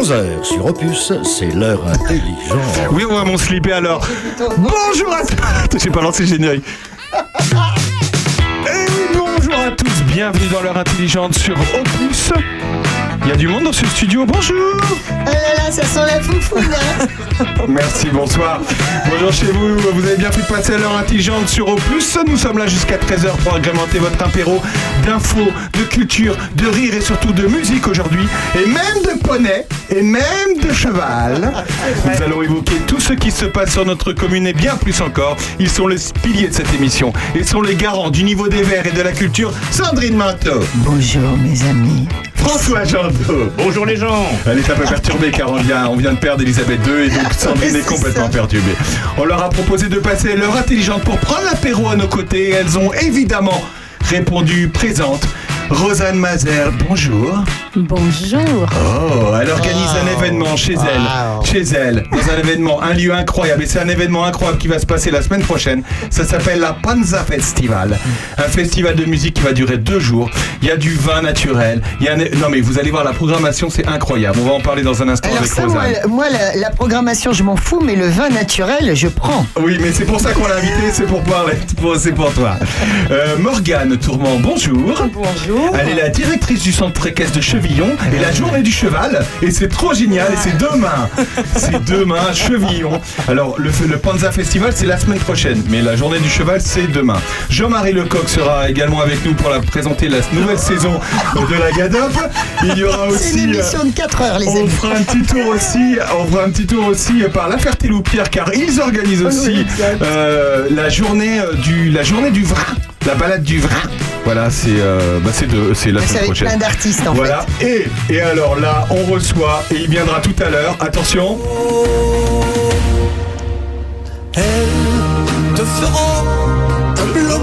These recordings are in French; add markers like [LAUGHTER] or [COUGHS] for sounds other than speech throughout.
11h sur Opus, c'est l'heure intelligente. Oui, on va mon slipper alors. Bonjour à tous. J'ai pas lancé le générique. Et bonjour à tous, bienvenue dans l'heure intelligente sur Opus. Il y a du monde dans ce studio, bonjour Oh là là, ça sent la foufoune hein. [LAUGHS] Merci, bonsoir. Bonjour chez vous, vous avez bien fait de passer à l'heure intelligente sur Opus. Nous sommes là jusqu'à 13h pour agrémenter votre apéro d'infos, de culture, de rire et surtout de musique aujourd'hui. Et même de poney, et même de cheval. Nous allons évoquer tout ce qui se passe sur notre commune et bien plus encore. Ils sont les piliers de cette émission et sont les garants du niveau des verts et de la culture. Sandrine Manteau, Bonjour mes amis. François Jandot. Bonjour les gens Elle est un peu perturbée car on vient, on vient de perdre Elisabeth II et donc Sandrine [LAUGHS] est complètement ça. perturbée. On leur a proposé de passer l'heure intelligente pour prendre l'apéro à nos côtés elles ont évidemment répondu présente. Rosanne Mazer, bonjour. Bonjour. Oh, elle organise un événement chez elle, chez elle, dans un événement, un lieu incroyable. Et c'est un événement incroyable qui va se passer la semaine prochaine. Ça s'appelle la Panza Festival, un festival de musique qui va durer deux jours. Il y a du vin naturel. Il y a un... non mais vous allez voir la programmation, c'est incroyable. On va en parler dans un instant Alors avec ça, moi, Rosanne. moi, la, la programmation, je m'en fous, mais le vin naturel, je prends. Oui, mais c'est pour ça qu'on l'a invité, c'est pour parler, c'est pour toi. Euh, Morgane Tourment, bonjour. Bonjour. Elle est la directrice du centre équestre de Chevillon et la journée du cheval. Et c'est trop génial. Et c'est demain. C'est demain, Chevillon. Alors, le, le Panza Festival, c'est la semaine prochaine. Mais la journée du cheval, c'est demain. Jean-Marie Lecoq sera également avec nous pour la, présenter la nouvelle saison de la Gadop. Il y aura C'est aussi. une euh, émission de 4 heures, les on amis. fera un petit tour aussi, on fera un petit tour aussi par la Ferté-Loupière car ils organisent aussi euh, la journée euh, du la journée du vin, la balade du vin. Voilà, c'est euh, bah, de- la C'est semaine prochaine. plein d'artistes, en Voilà, et, et alors là, on reçoit, et il viendra tout à l'heure, attention,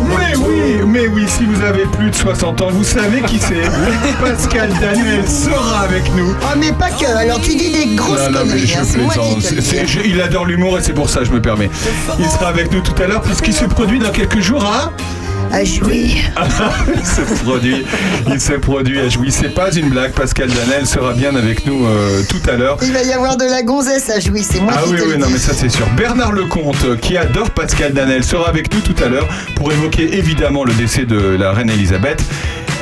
mais oui, mais oui, si vous avez plus de 60 ans, vous savez qui c'est. [LAUGHS] Pascal Daniel sera avec nous. Oh, mais pas que. Alors, tu dis des grosses Non, non, mais je hein, plaisante. C'est- c'est- je- il adore l'humour et c'est pour ça que je me permets. Il sera avec nous tout à l'heure puisqu'il se produit dans quelques jours à... À jouir. [LAUGHS] il se produit, il se produit à Jouy. C'est pas une blague, Pascal Danel sera bien avec nous euh, tout à l'heure. Il va y avoir de la gonzesse à jouir. C'est moi Ah qui oui, te oui, le non, dis. mais ça c'est sûr. Bernard Lecomte, euh, qui adore Pascal Danel, sera avec nous tout à l'heure pour évoquer évidemment le décès de la reine Elisabeth.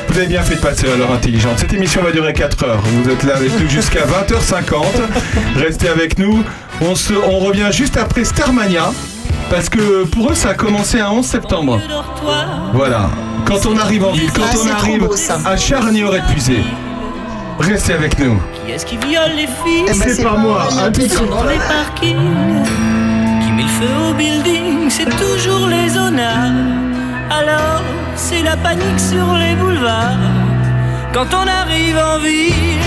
Vous avez bien fait de passer à l'heure intelligente. Cette émission va durer 4 heures. Vous êtes là avec nous jusqu'à 20h50. Restez avec nous. On, se, on revient juste après Starmania. Parce que pour eux, ça a commencé un 11 septembre. Voilà. Quand on arrive en ville, quand Ah, on arrive beau, à Charnier-Épuisé. Restez avec nous. Qui est-ce qui viole les filles? Eh ben, c'est pas moi, dans les parkings Qui met le feu au building C'est toujours les honneurs Alors c'est la panique sur les boulevards Quand on arrive en ville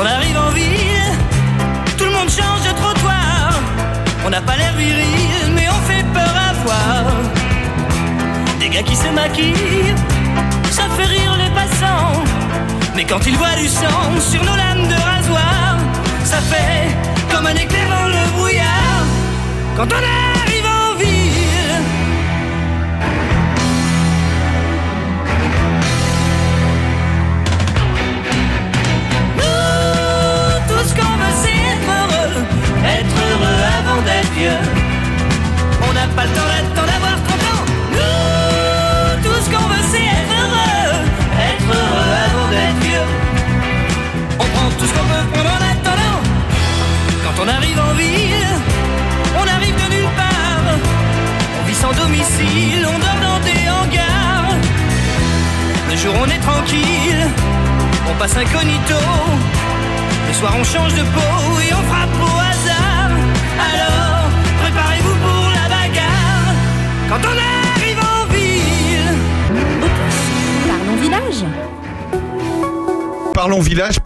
on arrive en ville, tout le monde change de trottoir. On n'a pas l'air viril, mais on fait peur à voir. Des gars qui se maquillent, ça fait rire les passants. Mais quand ils voient du sang sur nos lames de rasoir, ça fait comme un éclair dans le brouillard. Quand on arrive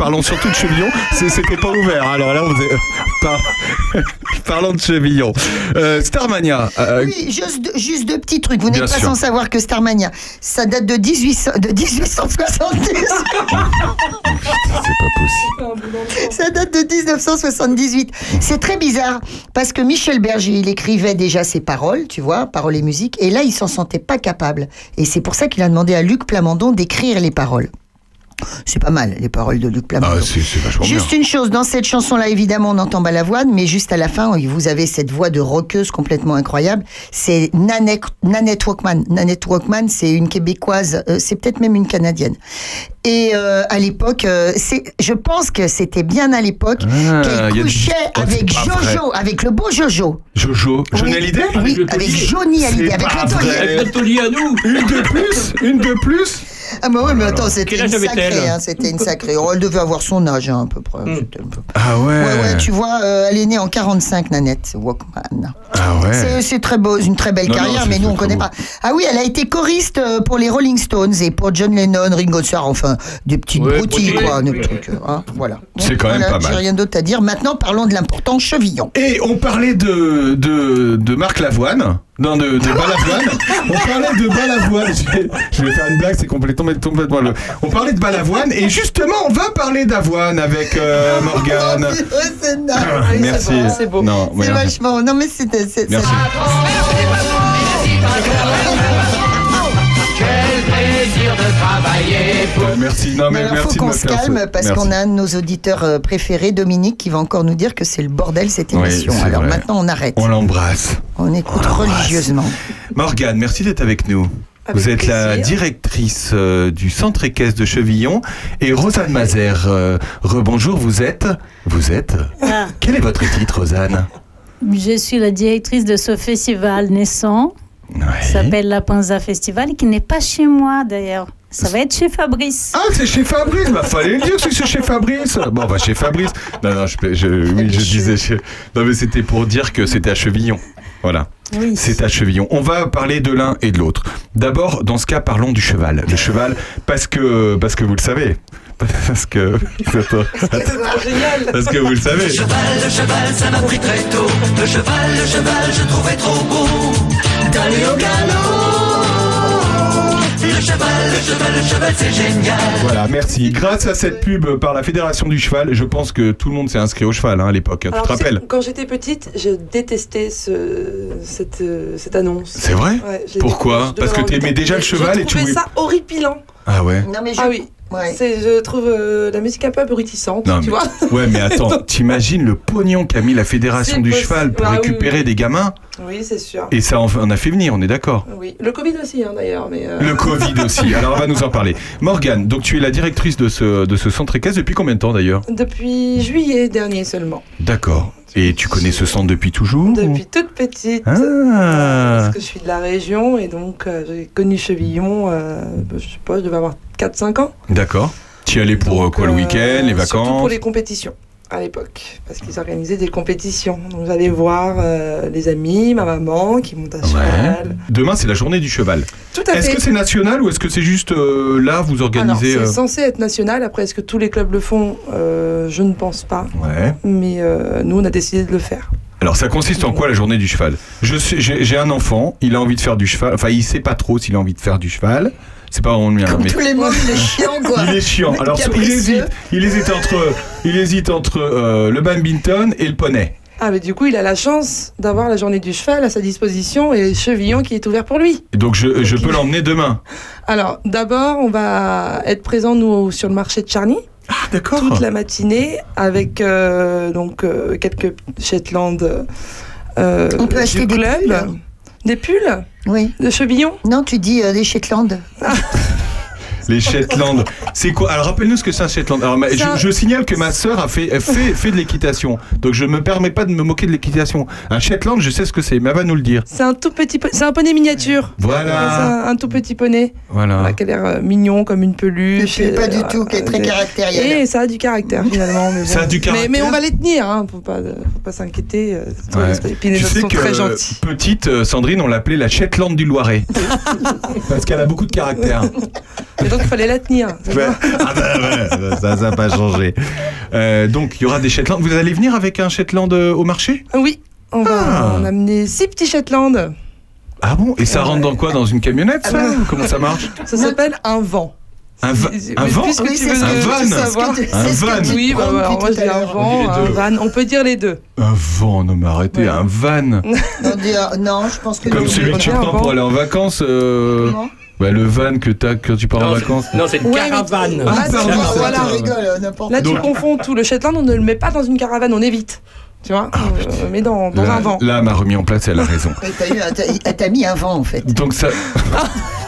Parlons surtout de Chevillon. C'était pas ouvert. Alors là, on faisait- par- [LAUGHS] parlons de Chevillon. Euh, Starmania. euh, Oui, juste, deux- juste deux petits trucs. Vous n'êtes pas sûr. sans savoir que Starmania, ça date de, 1800 de 1870. [LAUGHS] c'est pas possible. ça date de 1978. C'est très bizarre parce que Michel Berger, il écrivait déjà ses paroles, tu vois, paroles et musique, et là, il s'en sentait pas capable. Et c'est pour ça qu'il a demandé à Luc Plamondon d'écrire les paroles. C'est pas mal, les paroles de Luc Plamondon. Ah, c'est c'est vachement bien. Juste une chose, dans cette chanson-là, évidemment, on entend Balavoine, mais juste à la fin, vous avez cette voix de rockeuse complètement incroyable. C'est Nanette, Nanette Walkman. Nanette Walkman, c'est une québécoise, euh, c'est peut-être même une canadienne. Et euh, à l'époque, euh, c'est, je pense que c'était bien à l'époque Ah, qu'elle du- couchait Oh, avec vrai. Jojo, avec le beau Jojo. Jojo, Johnny. Hallyday Oui, avec taulier. Johnny Hallyday, avec le taulier. Avec taulier à nous Une de plus Une de plus Ah bah ouais, mais attends, c'était une sacrée, hein, c'était une sacrée. Oh, elle devait avoir son âge, hein, à peu près. Peu- Ah ouais Ouais, ouais, tu vois, euh, elle est née en 45, Nanette Walkman. Ah ouais C'est- très beau, une très belle Non, carrière, mais nous on connaît beau. pas. Ah oui, elle a été choriste euh, pour les Rolling Stones et pour John Lennon, Ringo Starr, enfin des petites Ouais, broutilles quoi, oui. des trucs. euh, hein, voilà. C'est quand même pas mal. J'ai rien d'autre à dire. Maintenant, parlons de l'important chevillon. Et on parlait de, de, de Marc Lavoine. Non, de, de Balavoine. On parlait de Balavoine. Je vais, je vais faire une blague, c'est complètement, complètement le. On parlait de Balavoine et justement, on va parler d'avoine avec euh, [LAUGHS] Morgane. Oh, c'est naze. Ah, c'est Merci. bon, C'est beau. Non, C'est mais- vachement. Non, mais c'est- Merci. Euh, merci. Non, Mais mais alors, merci faut de qu'on se calme parce qu'on a un de nos auditeurs euh, préférés, Dominique, qui va encore nous dire que c'est le bordel cette émission. alors vrai. maintenant, on arrête. On l'embrasse. On écoute on religieusement. Morgane, merci d'être avec nous. Avec Vous êtes la directrice euh, du centre équestre de Chevillon et Rosanne Mazer. euh, rebonjour, vous êtes Vous êtes Ah, Quel est votre titre, Rosanne? Je suis la directrice de ce festival naissant, Qui s'appelle la Panza Festival, qui n'est pas chez moi d'ailleurs. Ça va être chez Fabrice. Ah, c'est chez Fabrice Bah, fallait le dire que c'est chez Fabrice Bon, bah, chez Fabrice. Non, non, je, je- oui, je disais chez... Non, mais c'était pour dire que c'était à Chevillon. Voilà. Oui. C'est à Chevillon. On va parler de l'un et de l'autre. D'abord, dans ce cas, parlons du cheval. Le cheval, parce que, parce que vous le savez. [LAUGHS] Parce que. génial. Parce que vous le savez. Le cheval, ça m'a pris très tôt. Le cheval, le cheval, je trouvais trop beau d'aller au galop. Le cheval, le cheval, le cheval, c'est génial. Voilà, merci. Grâce à cette pub par la Fédération du cheval, je pense que tout le monde s'est inscrit au cheval hein, à l'époque. Tu Alors, te tu sais, rappelles Quand j'étais petite, je détestais ce, cette, euh, cette annonce. C'est vrai Ouais, j'ai- Pourquoi je devais Parce que avoir tu aimais déjà le cheval et tu Je trouvais voulais- ça horripilant. Ah ouais Non, mais je... Ah oui. Ouais. C'est, je trouve euh, la musique un peu abrutissante, Non, tu mais- vois. Ouais, mais attends, [LAUGHS] t'imagines le pognon qu'a mis la Fédération du possible. cheval pour Ah récupérer oui. des gamins? Oui, c'est sûr. Et ça en en a fait venir, on est d'accord Oui, le Covid aussi, hein, d'ailleurs. Mais euh, Le Covid aussi. [LAUGHS] Alors on va nous en parler. Morgane, donc tu es la directrice de ce, de ce centre équestre depuis combien de temps d'ailleurs? Depuis juillet dernier seulement. D'accord. Et tu connais ce centre depuis toujours Depuis toute petite. Ah. Parce que je suis de la région et donc euh, j'ai connu Chevillon, euh, je sais pas, je devais avoir 4-5 ans. D'accord. Tu y allais pour euh, Donc, quoi le euh, week-end, les Surtout vacances pour les compétitions à l'époque, parce qu'ils organisaient des compétitions. Donc j'allais voir euh, les amis, ma maman qui monte à Ouais. cheval. Demain c'est la journée du cheval. Tout à Est-ce fait. que c'est national ou est-ce que c'est juste euh, là vous Alors, organisez c'est euh, censé être national. Après, est-ce que tous les clubs le font? Euh, Je ne pense pas. Ouais. Mais nous, on a décidé de le faire. Alors ça consiste en quoi la journée du cheval? Je sais- J'ai j'ai un enfant, il a envie de faire du cheval. Enfin, il sait pas trop s'il a envie de faire du cheval. C'est pas vraiment le mien, Comme mais tous les mots, il est chiant, quoi. il est chiant. Alors il hésite, il hésite entre, il hésite entre euh, le badminton et le poney. Ah, mais du coup, il a la chance d'avoir la journée du cheval à sa disposition et Chevillon qui est ouvert pour lui. Et Donc je, peux l'emmener demain. Alors, d'abord, on va être présent, nous, sur le marché de Charny. Ah d'accord. toute la matinée avec euh, donc euh, quelques Shetland euh, On peut acheter des club. pulls Des pulls Oui. de chevillon? Non, tu dis euh, des Shetland. [LAUGHS] Les Shetland. C'est quoi? Alors rappelle-nous ce que c'est un Shetland. Alors je, un- je signale que ma sœur a fait, fait, fait de l'équitation. Donc je me permets pas de me moquer de l'équitation. Un Shetland, je sais ce que c'est, mais elle va nous le dire. C'est un tout petit, po- c'est un poney miniature. Voilà. C'est un, un tout petit poney Voilà. voilà, qui a l'air euh, mignon comme une peluche. Et pas du euh, tout, qui est très et- caractériel. Et ça a du caractère finalement. Mais bon. Ça a du caractère. Mais, mais on va les tenir, hein, faut pas, faut pas s'inquiéter. euh, Ouais. tout- Et puis les Tu sais sont que très gentils. petite euh, Sandrine, on l'appelait la Shetland du Loiret. [LAUGHS] Parce qu'elle a beaucoup de caractère. [LAUGHS] Donc il fallait la tenir. Ouais. Ah bah ouais, ça n'a pas changé. Euh, donc il y aura des Shetland. Vous allez venir avec un Shetland euh, au marché? Oui, on va Ah. en amener six petits Shetland. Ah bon? Et ça rentre dans quoi? Dans une camionnette ça? Ah bah. Comment ça marche? Ça s'appelle un vent. Un, va- un puisque Oui, tu veux Un van. tu- Un van. Oui, bah, depuis moi dis un vent, un deux. van. On peut dire les deux. Un vent, non mais arrêtez, Ouais. un van. Non, euh, non, je pense que Comme celui que tu prends pour aller en vacances. euh, bah, le van que t'as quand tu pars en vacances. Non, c'est une Ouais, mais- caravane. Ah, Ah, pardon, c'est voilà. rigoles, euh, n'importe Là, tu Donc- confonds tout. Le Shetland, on ne le met pas dans une caravane, on évite. Tu vois On le met dans, dans là, un vent. là, elle m'a remis en place, elle a raison. [LAUGHS] Elle t'a mis un vent, en fait. Donc ça.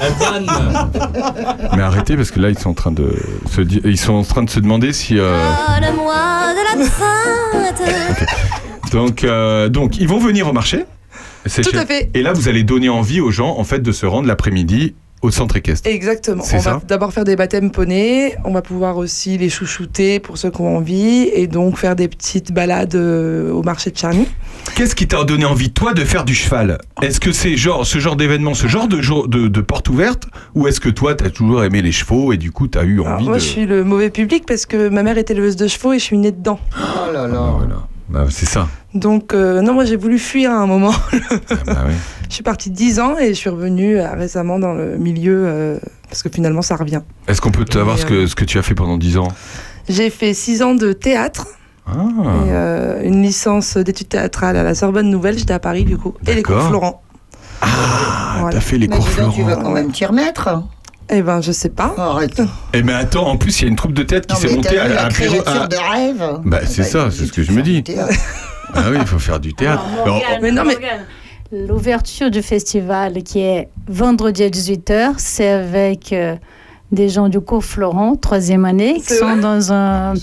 Un van. [LAUGHS] Mais arrêtez parce que là ils sont en train de se di- ils sont en train de se demander si. euh, la crainte. [LAUGHS] Donc euh, donc ils vont venir au marché. Tout chez- à fait. Et là vous allez donner envie aux gens en fait de se rendre l'après-midi au centre équestre. Exactement. C'est On ça va d'abord faire des baptêmes poneys. On va pouvoir aussi les chouchouter pour ceux qui ont envie. Et donc faire des petites balades euh, au marché de Charny. Qu'est-ce qui t'a donné envie toi de faire du cheval? Est-ce que c'est genre ce genre d'événement, ce genre de, jour- de, de porte ouverte ou est-ce que toi t'as toujours aimé les chevaux et du coup t'as eu Alors, envie moi, de je suis le mauvais public parce que ma mère était éleveuse de chevaux et je suis née dedans. Oh là Ah, là. voilà. Bah, c'est ça. Donc, euh, non, moi, j'ai voulu fuir à un moment. Ah, bah oui. [LAUGHS] je suis partie 10 ans et je suis revenue euh, récemment dans le milieu euh, parce que finalement, ça revient. Est-ce qu'on peut savoir ce que, ce que tu as fait pendant 10 ans? J'ai fait 6 ans de théâtre Ah. et euh, une licence d'études théâtrales à la Sorbonne Nouvelle. J'étais à Paris, du coup. Et les cours. Florent. Ah, Voilà. t'as fait les Mais cours donc, tu vas Florent. quand même t'y remettre. Eh ben, je sais pas. Oh, arrête. Eh mais attends, en plus il y a une troupe de théâtre qui s'est mais montée à, la à de rêve? Bah, c'est ça, c'est ce que je me dis. Ah oui, il faut faire du théâtre. Alors, Mais non, mais- L'ouverture du festival qui est vendredi à 18h, c'est avec euh, des gens du cours Florent, troisième année, qui sont vrai? dans un,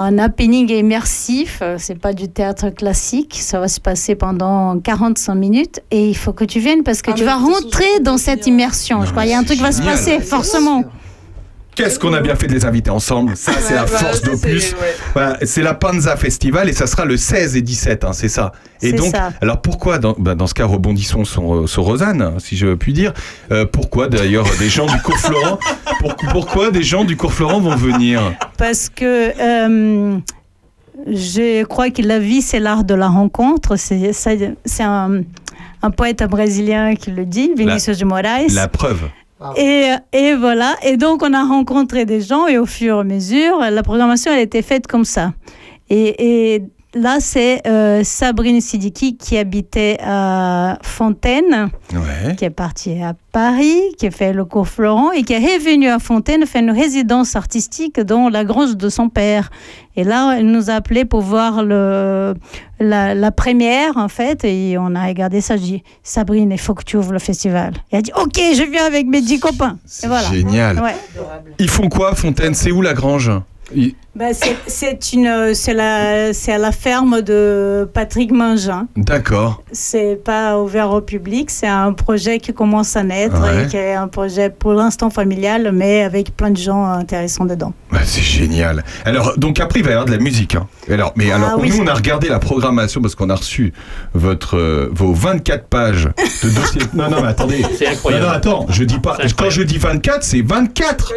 un happening immersif. Euh, C'est pas du théâtre classique. Ça va se passer pendant 45 minutes et il faut que tu viennes parce que Ah, tu vas rentrer dans cette immersion. Non, Je crois qu'il y a un truc qui va se passer, forcément. Qu'est-ce qu'on a bien fait de les inviter ensemble Ça, c'est la force d'Opus. c'est- ouais. Voilà, c'est la Panza Festival et ça sera le 16 et 17, hein, c'est ça. Et C'est donc, ça. alors pourquoi, dans, bah, dans ce cas, rebondissons sur, euh, sur Rosanne, hein, si je puis dire, euh, pourquoi d'ailleurs des gens du cours Florent, [LAUGHS] pour- pourquoi des gens du cours Florent vont venir? Parce que euh, je crois que la vie, c'est l'art de la rencontre. C'est un, un poète brésilien qui le dit, Vinicius de Moraes. La preuve. Et, et voilà. Et donc, on a rencontré des gens et au fur et à mesure, la programmation, elle a été faite comme ça. Et, et là, c'est euh, Sabrine Sidiki qui habitait à Fontaine Ouais. qui est parti à Paris, qui a fait le cours Florent et qui est revenu à Fontaine faire une résidence artistique dans la grange de son père. Et là, elle nous a appelé pour voir le, la, la première, en fait, et on a regardé ça. Je dis, Sabrine, il faut que tu ouvres le festival. Et elle a dit, OK, je viens avec mes dix copains. C'est voilà. génial. Ouais. Ils font quoi, Fontaine? C'est où la grange? Ben, c'est- c'est une, c'est la, c'est à la ferme de Patrick Mangin. D'accord. C'est pas ouvert au public, c'est un projet qui commence à naître Ouais. et qui est un projet pour l'instant familial, mais avec plein de gens intéressants dedans. Bah, c'est génial. Alors, donc après, il va y avoir de la musique. hein. Alors, mais Ah alors, oui. nous, on a regardé la programmation parce qu'on a reçu votre, euh, vos 24 pages de dossier. [LAUGHS] non, non, mais attendez. C'est incroyable. Non, non, attends, je dis pas. Quand je dis 24, c'est 24.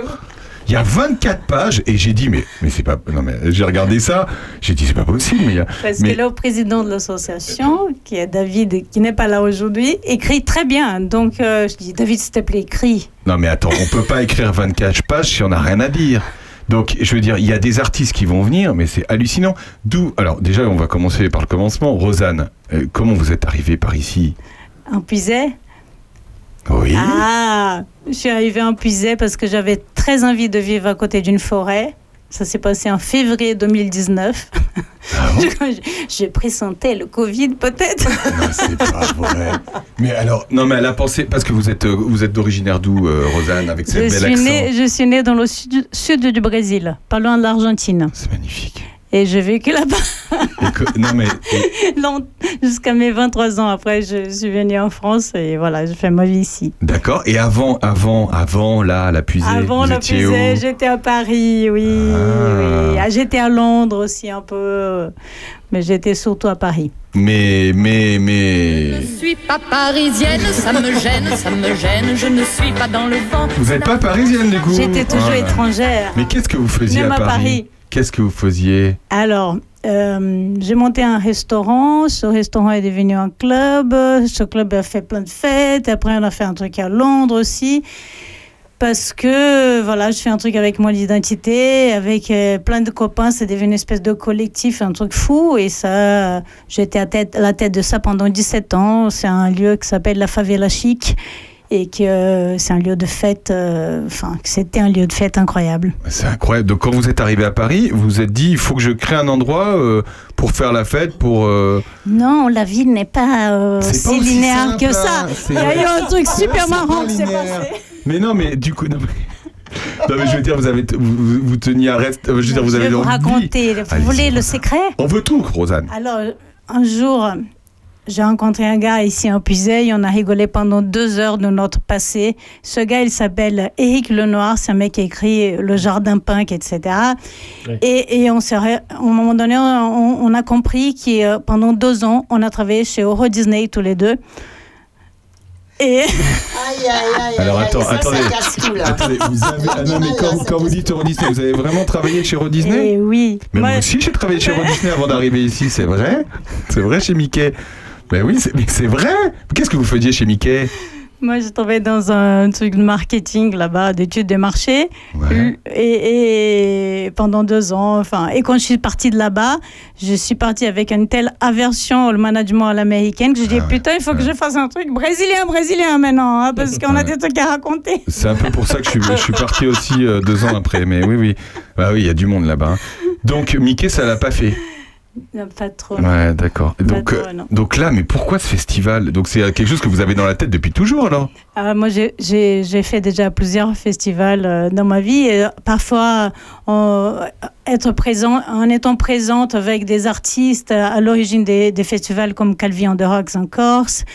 Il y a 24 pages et j'ai dit, mais, mais c'est pas. Non, mais j'ai regardé ça, j'ai dit, c'est pas possible. Mais Parce Mais- que le président de l'association, qui est David, qui n'est pas là aujourd'hui, écrit très bien. Donc euh, je dis, David, s'il te plaît, écris. Non, mais attends, on peut pas écrire 24 pages si on n'a rien à dire. Donc, je veux dire, il y a des artistes qui vont venir, mais c'est hallucinant. D'où, alors déjà, on va commencer par le commencement. Rosanne, euh, comment vous êtes arrivée par ici? En Puisay Oui. Ah, je suis arrivée en Puisay parce que j'avais très envie de vivre à côté d'une forêt. Ça s'est passé en février 2019. Ah bon [LAUGHS] J'ai pressenti le Covid peut-être. Non, c'est pas vrai. Mais alors, non, mais elle a pensé parce que vous êtes, euh, vous êtes d'originaire d'où, euh, Rosanne, avec Je cette bel suis, accent. née, je suis née dans le sud, sud du Brésil, pas loin de l'Argentine. C'est magnifique. Et j'ai vécu là-bas [LAUGHS] jusqu'à mes 23 ans. Après, je suis venue en France et voilà, j'ai fait ma vie ici. d'accord. Et avant, avant, avant là, la puisée. Avant Puisay, où? j'étais à Paris, oui. Ah. oui. Ah, J'étais à Londres aussi un peu, mais j'étais surtout à Paris. Mais, mais, mais. Je ne suis pas parisienne, ça me gêne, ça me gêne, je ne suis pas dans le vent. Vous n'êtes pas parisienne du coup? J'étais toujours Ah. étrangère. Mais qu'est-ce que vous faisiez Même à à Paris, Paris. Qu'est-ce que vous faisiez Alors, euh, j'ai monté un restaurant. Ce restaurant est devenu un club. Ce club a fait plein de fêtes. Après, on a fait un truc à Londres aussi. Parce que, voilà, je fais un truc avec mon identité, avec euh, plein de copains. C'est devenu une espèce de collectif, un truc fou. Et ça, j'étais à, à la tête de ça pendant 17 ans. C'est un lieu qui s'appelle la Favela Chic. Et que euh, c'est un lieu de fête, euh, enfin, que c'était un lieu de fête incroyable. C'est incroyable. Donc quand vous êtes arrivé à Paris, vous vous êtes dit il faut que je crée un endroit euh, pour faire la fête, pour. Non, la vie n'est pas si pas linéaire simple, que ça. hein, c'est- Il y a eu un truc super marrant qui s'est passé. Mais non, mais du coup. Non, mais, [LAUGHS] Non, mais je veux dire, vous, avez, vous, teniez à reste. Je veux dire, vous je avez vous raconter. Vous voulez le secret? On veut tout, Rosanne. Alors, un jour, j'ai rencontré un gars ici en Puisaye. On a rigolé pendant deux heures de notre passé. Ce gars, il s'appelle Éric Lenoir. C'est un mec qui a écrit Le Jardin Punk, etc. Oui. Et, et on s'est, à un moment donné, on, on a compris que euh, pendant deux ans, on a travaillé chez Euro Disney tous les deux. Et Aïe, aïe, aïe. Alors, attends, ça, attendez. Ça casse tout, là. Attendez, vous avez. Ah non, mais quand, quand vous dites Euro Disney, vous avez vraiment travaillé chez Euro Disney? Et oui. Mais moi Moi- aussi, j'ai travaillé chez Euro [LAUGHS] Disney avant d'arriver ici, c'est vrai? C'est vrai chez Mickey? Ben oui, c'est- mais c'est vrai Qu'est-ce que vous faisiez chez Mickey? Moi, j'ai travaillé dans un truc de marketing là-bas, d'études de marché. Ouais. Et, et pendant deux ans, enfin, et quand je suis partie de là-bas, je suis partie avec une telle aversion au management à l'américaine que je dis Ah ouais, putain, il faut que je fasse un truc brésilien, brésilien maintenant, hein, parce qu'on a des trucs à raconter. C'est un peu pour ça que je suis, je suis parti aussi euh, deux ans après. Mais oui, oui. Bah oui, il y a du monde là-bas. hein. Donc Mickey, ça l'a pas fait. Pas trop. Ouais, d'accord. Donc, trop, euh, donc là, mais pourquoi ce festival? Donc c'est quelque chose que vous avez dans la tête depuis toujours alors? Ah, moi, j'ai- fait déjà plusieurs festivals euh, dans ma vie. Et, euh, parfois, être présent, en étant présente avec des artistes à, l'origine des, des festivals comme Calvi on the Rocks en Corse.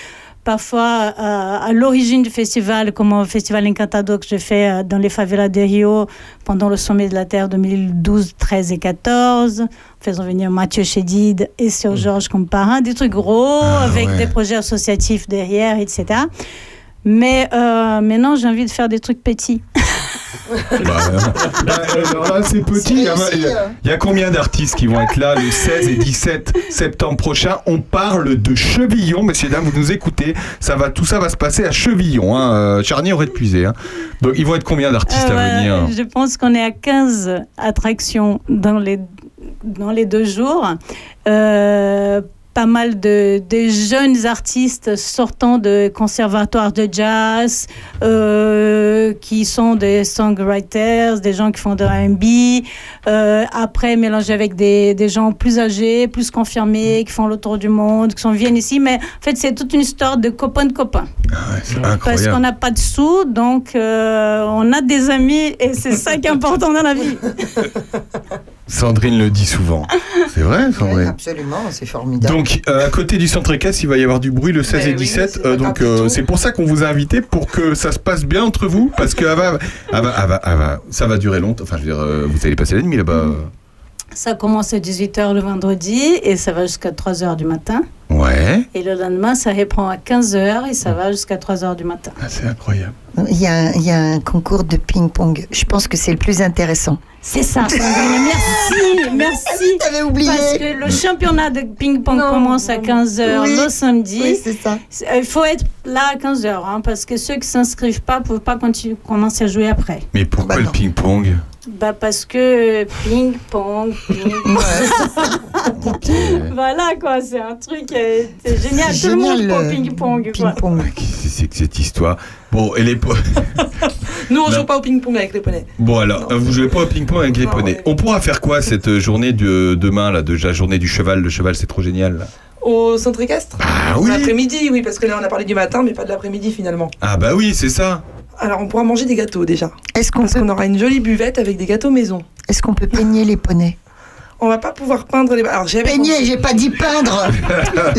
Parfois, euh, à l'origine du festival, comme au Festival Encantado que j'ai fait euh, dans les favelas de Rio pendant le Sommet de la Terre 2012, 13 et 14, faisant venir Mathieu Chédid et Sir Georges comme parrain, des trucs gros Ah, avec ouais. des projets associatifs derrière, etc. Mais euh, maintenant, j'ai envie de faire des trucs petits. [LAUGHS] Bah, bah, alors là, c'est petit. Il y, a- il y a- il y a combien d'artistes qui vont être là le 16 et 17 septembre prochain? On parle de Chevillon, messieurs dames, vous nous écoutez. Ça va, tout ça va se passer à Chevillon, hein, euh, Charnier aurait puisé. Hein. Donc ils vont être combien d'artistes Euh, à ouais, venir? Je pense qu'on est à 15 attractions dans les, dans les deux jours. Euh, pas mal de, de jeunes artistes sortant de conservatoires de jazz, euh, qui sont des songwriters, des gens qui font de R&B, euh, après mélangés avec des, des gens plus âgés, plus confirmés, qui font le tour du monde, qui sont viennent ici. Mais en fait, c'est toute une histoire de copains de copains. Ah ouais, Parce qu'on n'a pas de sous, donc euh, on a des amis et c'est ça qui est important dans la vie. [LAUGHS] Sandrine le dit souvent. [LAUGHS] C'est vrai, Oui, Sandrine absolument, c'est formidable. Donc, euh, à côté du centre équestre, il va y avoir du bruit le 16 Ben et oui, 17. c'est euh, donc, euh, c'est pour ça qu'on vous a invité pour que ça se passe bien entre vous. Parce que bah, ça va durer longtemps. Enfin, je veux dire, euh, vous allez passer la nuit là-bas. Ça commence à 18h le vendredi et ça va jusqu'à 3h du matin. Ouais. Et le lendemain, ça reprend à 15h et ça va jusqu'à 3h du matin. Ah, c'est incroyable. Il y, a, un- il y a un concours de ping-pong. Je pense que c'est le plus intéressant. C'est ça. Merci, merci. T'avais oublié. Parce que le championnat de ping-pong commence à non. 15h Oui. le samedi. Oui, c'est ça. C'est- Il faut être là à 15h, hein, parce que ceux qui s'inscrivent pas ne peuvent pas continuer, commencer à jouer après. Mais pourquoi Bah le ping-pong? Bah parce que ping-pong, ping [LAUGHS] [LAUGHS] Voilà quoi, c'est un truc euh, c'est génial. C'est Tout le monde génial, le ping-pong. quoi. Ping-pong. Ah, Qu'est-ce que c'est que cette histoire Bon, et les [LAUGHS] Nous, on Non. joue pas au ping-pong avec les poneys. bon alors, Non. vous jouez pas au ping-pong avec les Non, poneys. ouais. On pourra faire quoi cette euh, journée de demain là, de la journée du cheval? Le cheval, c'est trop génial. là. Au centre équestre? Ah oui. L'après-midi, oui, parce que là, on a parlé du matin, mais pas de l'après-midi finalement. Ah bah oui, c'est ça. Alors, on pourra manger des gâteaux déjà. Est-ce qu'on Parce peut, qu'on aura une jolie buvette avec des gâteaux maison. est-ce qu'on peut peigner les poneys? On va pas pouvoir peindre les. Alors j'avais Peigner, j'ai pas dit peindre. [LAUGHS]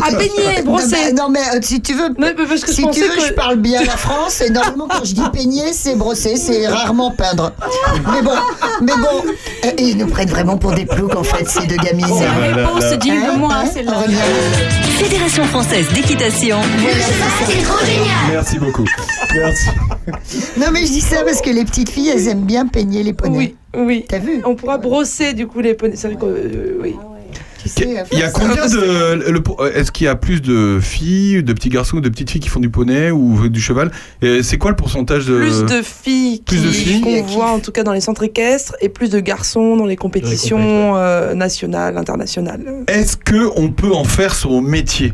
Ah, peigner, brosser. Non, mais, non, mais, euh, si tu veux, Non, mais parce que je si tu veux, que- je parle bien la France. Et normalement, quand je dis peigner, c'est brosser, c'est rarement peindre. Mais bon, mais bon, euh, ils nous prennent vraiment pour des ploucs en fait, ces deux gamines. La réponse dit Hein, de moi, hein, c'est là. Aurélien Fédération française d'équitation. Merci beaucoup. Merci. Non, mais je dis ça parce que les petites filles, elles aiment bien peigner les poneys. Oui, oui. T'as vu On pourra brosser du coup les poneys. C'est vrai que euh, oui. Tu sais, Il y a combien de. le- euh, Est-ce qu'il y a plus de filles, de petits garçons ou de petites filles qui font du poney ou du cheval? Et C'est quoi le pourcentage de. Plus de filles Plus qui- de filles? qu'on Qui- voit en tout cas dans les centres équestres et plus de garçons dans les compétitions euh, nationales, internationales. Est-ce que on peut en faire son métier?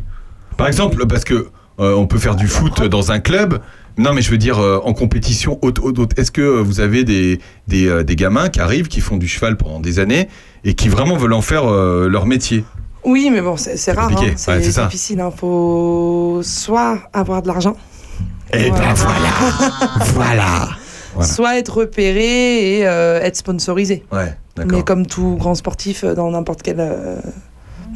Par exemple, parce que euh, on peut faire du foot dans un club. Non, mais je veux dire euh, en compétition haute, haute, haute. Est-ce que euh, vous avez des des, euh, des gamins qui arrivent, qui font du cheval pendant des années et qui vraiment veulent en faire euh, leur métier? Oui, mais bon, c'est c'est rare, hein. C'est difficile. Il faut soit avoir de l'argent, Eh ben voilà, [LAUGHS] voilà. Voilà. soit être repéré et euh, être sponsorisé. Ouais, Mais comme tout grand sportif dans n'importe quel, euh,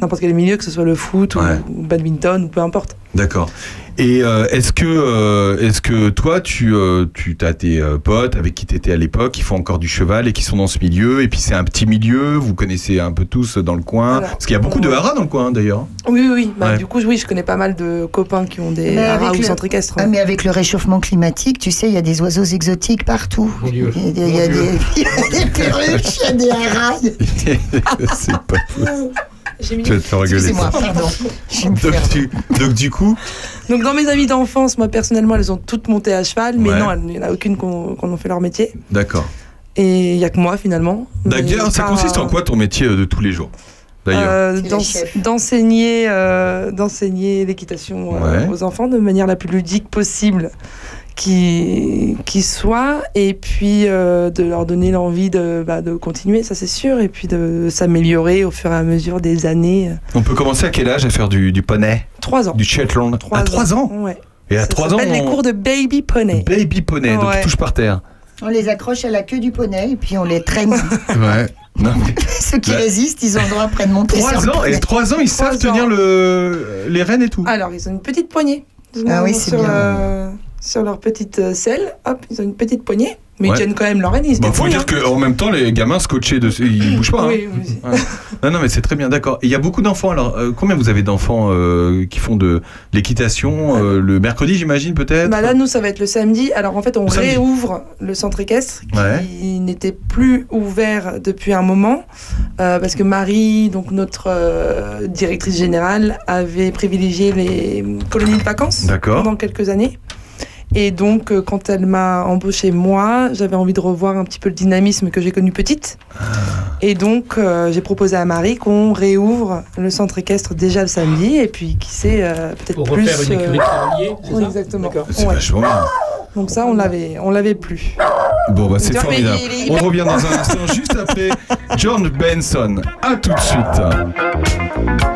n'importe quel milieu, que ce soit le foot Ouais. ou, ou badminton ou peu importe. D'accord. Et euh, est-ce que, euh, est-ce que toi, tu, euh, tu as tes euh, potes avec qui tu étais à l'époque, qui font encore du cheval et qui sont dans ce milieu, et puis c'est un petit milieu, vous connaissez un peu tous dans le coin, parce qu'il y a beaucoup de haras dans le coin d'ailleurs. Oui, oui, oui. Bah, Ouais. Du coup, oui, je connais pas mal de copains qui ont des haras ou le- centres équestres. Ah, mais avec le réchauffement climatique, tu sais, il y a des oiseaux exotiques partout. Il y a des, il y a des, il y a des perruches, il y a des harailles. [LAUGHS] c'est pas fou. J'ai mis- Je vais te faire rigoler. Excusez-moi, [LAUGHS] pardon. Donc, tu- du coup, Donc dans mes amis d'enfance, moi personnellement, elles ont toutes monté à cheval, mais Ouais. non, il n'y en a aucune qui ont, qui en ont fait leur métier. d'accord. Et il y a que moi finalement. D'ailleurs, ça pas- consiste en quoi ton métier euh, de tous les jours D'ailleurs. Euh, d'enseigner euh, d'enseigner l'équitation euh, Ouais. aux enfants de manière la plus ludique possible qui, qui soit et puis euh, de leur donner l'envie de, bah, de continuer ça c'est sûr et puis de s'améliorer au fur et à mesure des années On peut commencer à quel âge à faire du, du poney, trois ans du Shetland? Trois À 3 ans? Ouais Et à Ça 3 ans, s'appelle les on- cours de baby poney baby poney, donc Ouais. tu touches par terre. On les accroche à la queue du poney et puis on les traîne. [LAUGHS] Ouais. Non, mais [LAUGHS] Ceux qui Bah. résistent, ils ont le droit après de monter sur 3 le ans, et poney. 3 ans, ils savent Trois ans. tenir le, les rênes et tout. alors ils ont une petite poignée Ah oui, c'est bien. euh, sur leur petite euh, selle hop ils ont une petite poignée mais Ouais. ils tiennent quand même leur se Bon, faut dire hein. qu'en même temps, les gamins scotchés dessus, ils [LAUGHS] bougent pas. hein. Oui, oui. Ouais. Non, non, mais c'est très bien, d'accord. Il y a beaucoup d'enfants. Alors, euh, combien vous avez d'enfants euh, qui font de l'équitation euh, le mercredi, j'imagine, peut-être? Bah là, nous, ça va être le samedi. Alors, en fait, on Le réouvre le centre équestre qui Ouais. n'était plus ouvert depuis un moment parce que Marie, donc notre directrice générale, avait privilégié les colonies de vacances pendant quelques années. Et donc, euh, quand elle m'a embauché moi, j'avais envie de revoir un petit peu le dynamisme que j'ai connu petite. Ah. Et donc, euh, j'ai proposé à Marie qu'on réouvre le centre équestre déjà le samedi. Et puis, qui sait, euh, peut-être Pour plus. refaire une euh, écurie ça exactement. C'est Ouais. vachement bien. Donc ça, on l'avait, on l'avait plus. Bon, bah, c'est formidable. il est- il On revient dans un [LAUGHS] instant, juste après John Benson. À tout de suite.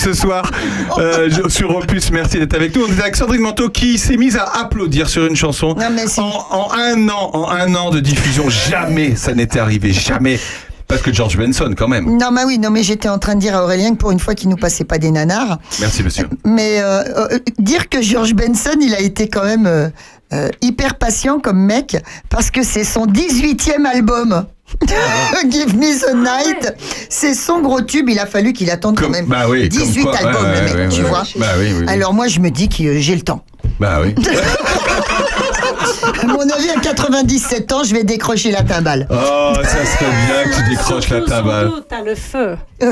Ce soir euh, sur Opus. Merci d'être avec nous. On est avec Sandrine Manteau qui s'est mise à applaudir sur une chanson. en, en un an, en un an de diffusion, jamais ça n'était arrivé, jamais. Parce que George Benson quand même. Non, mais oui, non, mais j'étais en train de dire à Aurélien que pour une fois qu'il nous passait pas des nanars. Merci monsieur. Mais euh, euh, dire que George Benson, il a été quand même euh, euh, hyper patient comme mec, parce que c'est son 18e album. [LAUGHS] Give Me the Night, c'est son gros tube. Il a fallu qu'il attende quand même bah oui, comme 18 quoi, ouais, albums, ouais, le mec, ouais, tu ouais. vois. Bah oui, oui, oui. Alors moi, je me dis que j'ai le temps. Bah oui. [LAUGHS] À mon avis, à 97 ans, je vais décrocher la timbale. Oh, ça serait bien que tu décroches la tabale. T'as le feu. [LAUGHS] Ah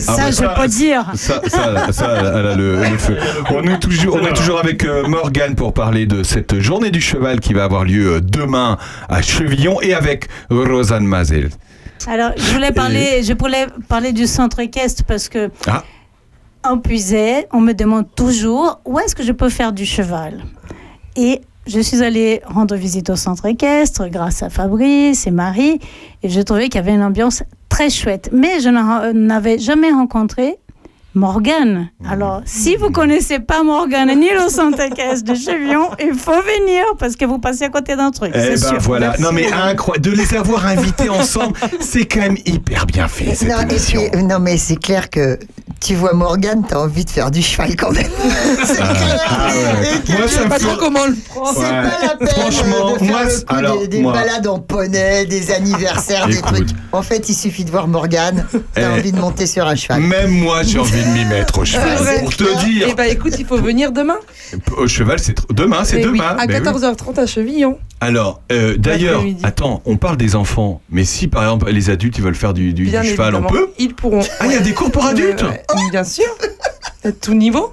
ça, bah je peux dire. Ça, ça, ça, elle a le, le feu. On est toujours, on est toujours avec euh, Morgane pour parler de cette journée du cheval qui va avoir lieu euh, demain à Chevillon et avec Rosanne Mazel. Alors, je voulais parler, je voulais parler du centre équestre parce que Ah. en Puisay, on me demande toujours où est-ce que je peux faire du cheval? Et je suis allée rendre visite au centre équestre grâce à Fabrice et Marie et j'ai trouvé qu'il y avait une ambiance très chouette. Mais je n'en- n'avais jamais rencontré Morgane. Alors, si vous connaissez pas Morgane ni le centre équestre de Chevion, [LAUGHS] il faut venir parce que vous passez à côté d'un truc. Eh c'est ben sûr. voilà. Non mais incroyable. De les avoir invités ensemble, c'est quand même hyper bien fait cette Non, et émission. puis, euh, non, mais c'est clair que tu vois Morgane, t'as envie de faire du cheval quand même. [LAUGHS] c'est clair. Ah ouais. Et que Moi, tu- ça me Pas fait- trop comment le prendre. C'est Ouais. pas la peine Franchement, de faire moi, le c'est- coup alors, des, des moi- balades en poney, des anniversaires, des trucs. En fait, il suffit de voir Morgane, t'as Eh. envie de monter sur un cheval. Même moi, j'ai envie de m'y mettre au cheval. Vrai. Pour te dire, Eh bah écoute, il faut venir demain. au cheval, c'est tr- demain, c'est oui, demain. à Ben oui. 14h30 à Chevillon. Alors, euh, d'ailleurs, attends, on parle des enfants, mais si par exemple les adultes ils veulent faire du, du- du Bien cheval, on peut Ils pourront. Ah, il y a des cours pour adultes Ouais, Bien sûr. À tout niveau.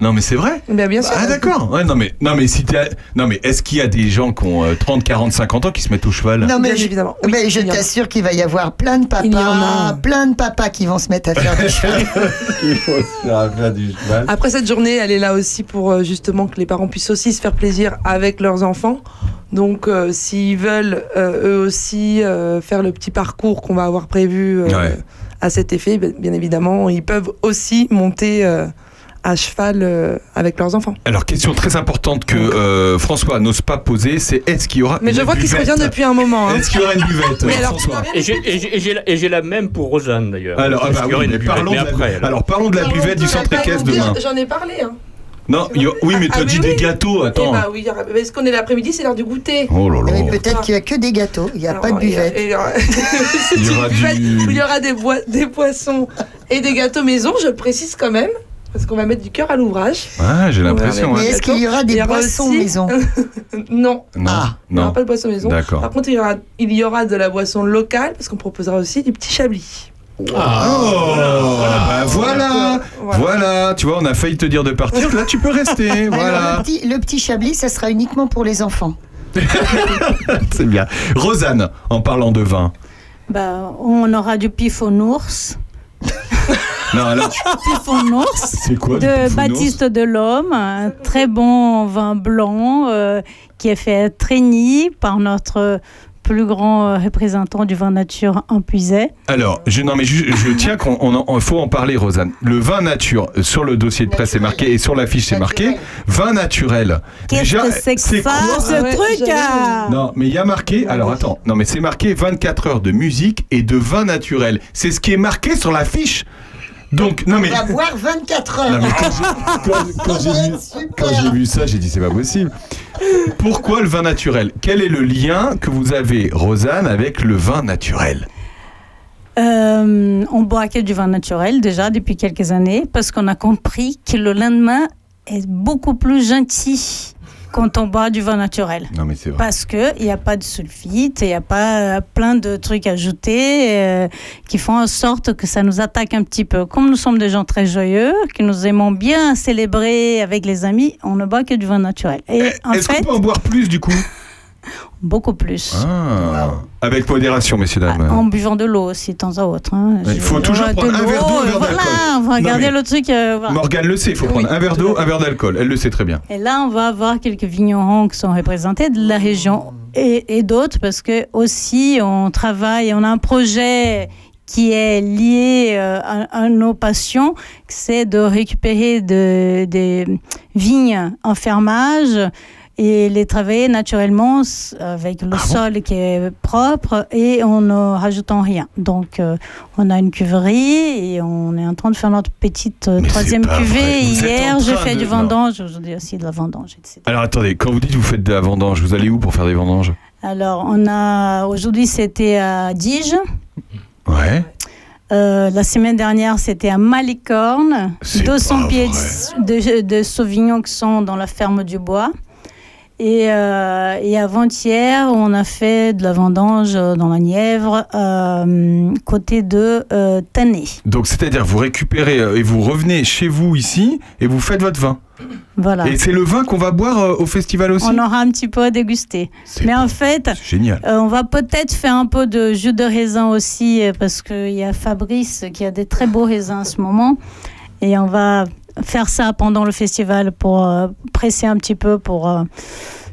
Non, mais c'est vrai Bien, bien sûr. Ah d'accord. Ouais, non mais non mais si t'es- non mais est-ce qu'il y a des gens qui ont euh, 30, 40, 50 ans qui se mettent au cheval? Non, mais Bien je, évidemment. Oui, mais je il y en a. t'assure qu'il va y avoir plein de Il y en papas, a. plein de papas qui vont se mettre à faire du cheval. [LAUGHS] Il faut se faire faire du cheval. Après cette journée, elle est là aussi pour euh, justement que les parents puissent aussi se faire plaisir avec leurs enfants. Donc, euh, s'ils veulent euh, eux aussi euh, faire le petit parcours qu'on va avoir prévu euh, Ouais. à cet effet, bien bien évidemment, ils peuvent aussi monter euh, à cheval euh, avec leurs enfants. Alors question très importante que euh, François n'ose pas poser, c'est est-ce qu'il y aura Mais une je vois qu'il se revient depuis un moment. hein. Est-ce qu'il y aura une [LAUGHS] buvette Mais alors, François Et j'ai- la- même pour Rosanne d'ailleurs. Alors, ah bah oui, mais buvette parlons Mais de la, après, alors. alors parlons de la buvette du centre équestre demain. J'en ai parlé. Hein. Non, il y a- oui, mais Ah, tu as mais dit oui. des gâteaux, Eh attends. bah oui, il y aura- parce qu'on est l'après-midi, c'est l'heure du goûter? Oh là Mais peut-être qu'il n'y a que des gâteaux, il n'y a Alors, pas de il y a- buvette. il y aura- [LAUGHS] Il y C'est aura une buvette du- où il y aura des, poissons et des gâteaux maison, je le précise quand même, parce qu'on va mettre du cœur à l'ouvrage. Ah, j'ai l'impression. Mais hein. est-ce qu'il y aura des y aura boissons aussi- maison [LAUGHS] Non, Non, Ah. il n'y aura pas de boisson maison. D'accord. Par contre, il y, aura, il y aura de la boisson locale, parce qu'on proposera aussi du petit chablis. Oh, bah voilà, Voilà. voilà, tu vois, on a failli te dire de partir, là tu peux rester, [LAUGHS] Alors, le, voilà. petit, le petit chablis, ça sera uniquement pour les enfants. [LAUGHS] C'est bien. Rosanne, en parlant de vin. Bah, on aura du pif aux ours. Non, [LAUGHS] c'est quoi de Baptiste Delhomme, un très bon vin blanc euh, qui est fait à Trégny par notre plus grand euh, représentant du vin nature en Puisay. Alors, je, non mais je, je tiens qu'on faut en parler, Rosanne. Le vin nature, euh, sur le dossier de presse c'est marqué et sur l'affiche c'est marqué vin naturel. Qu'est-ce Déjà, que c'est que ça, quoi ce Ah ouais, truc ah Non, mais il y a marqué. Alors attends, non mais c'est marqué 24 heures de musique et de vin naturel. C'est ce qui est marqué sur l'affiche. Donc non mais On va boire 24 heures. Non, mais quand j'ai- [LAUGHS] quand- quand j'ai vu, ça, j'ai dit c'est pas possible. Pourquoi le vin naturel? Quel est le lien que vous avez, Rosanne, avec le vin naturel? Euh, on boit que du vin naturel déjà depuis quelques années parce qu'on a compris que le lendemain est beaucoup plus gentil quand on boit du vin naturel. Non mais c'est vrai. Parce qu'il n'y a pas de sulfite, il n'y a pas euh, plein de trucs ajoutés euh, qui font en sorte que ça nous attaque un petit peu. Comme nous sommes des gens très joyeux, que nous aimons bien célébrer avec les amis, on ne boit que du vin naturel. Et en Eh, Est-ce fait, qu'on peut en boire plus du coup? Beaucoup plus. Ah. Avec modération, messieurs, dames. En buvant de l'eau aussi, de temps à autre. hein. Il faut toujours de prendre un verre d'eau, un verre Voilà, on va regarder le truc. euh, voilà. Morgane le sait, il faut prendre un verre d'eau, un verre d'alcool. Elle le sait très bien. Et là, on va avoir quelques vignerons qui sont représentés de la région et, et d'autres parce que aussi on travaille, on a un projet qui est lié euh, à, à nos passions, c'est de récupérer de- des vignes en fermage et les travailler naturellement avec le sol qui est propre et en ne rajoutant rien. Donc, euh, on a une cuverie et on est en train de faire notre petite euh, troisième cuvée. Hier, j'ai fait de- du vendange, aujourd'hui aussi de la vendange, etc. Alors attendez, quand vous dites que vous faites de la vendange, vous allez où pour faire des vendanges? Alors, on a aujourd'hui c'était à Diges. Ouais. Euh, la semaine dernière, c'était à Malicorne. C'est 200 pas pieds de, de, de sauvignons qui sont dans la ferme du bois. Et, euh, et avant-hier, on a fait de la vendange euh, dans la Nièvre, euh, côté de euh, Tanné. Donc c'est-à-dire vous récupérez et vous revenez chez vous ici et vous faites votre vin. Voilà. Et c'est le vin qu'on va boire au festival aussi? On aura un petit peu à déguster. Mais en fait, Génial. On va peut-être faire un peu de jus de raisin aussi, parce qu'il y a Fabrice qui a des très beaux raisins en ce moment. Et on va faire ça pendant le festival pour euh, presser un petit peu, pour euh,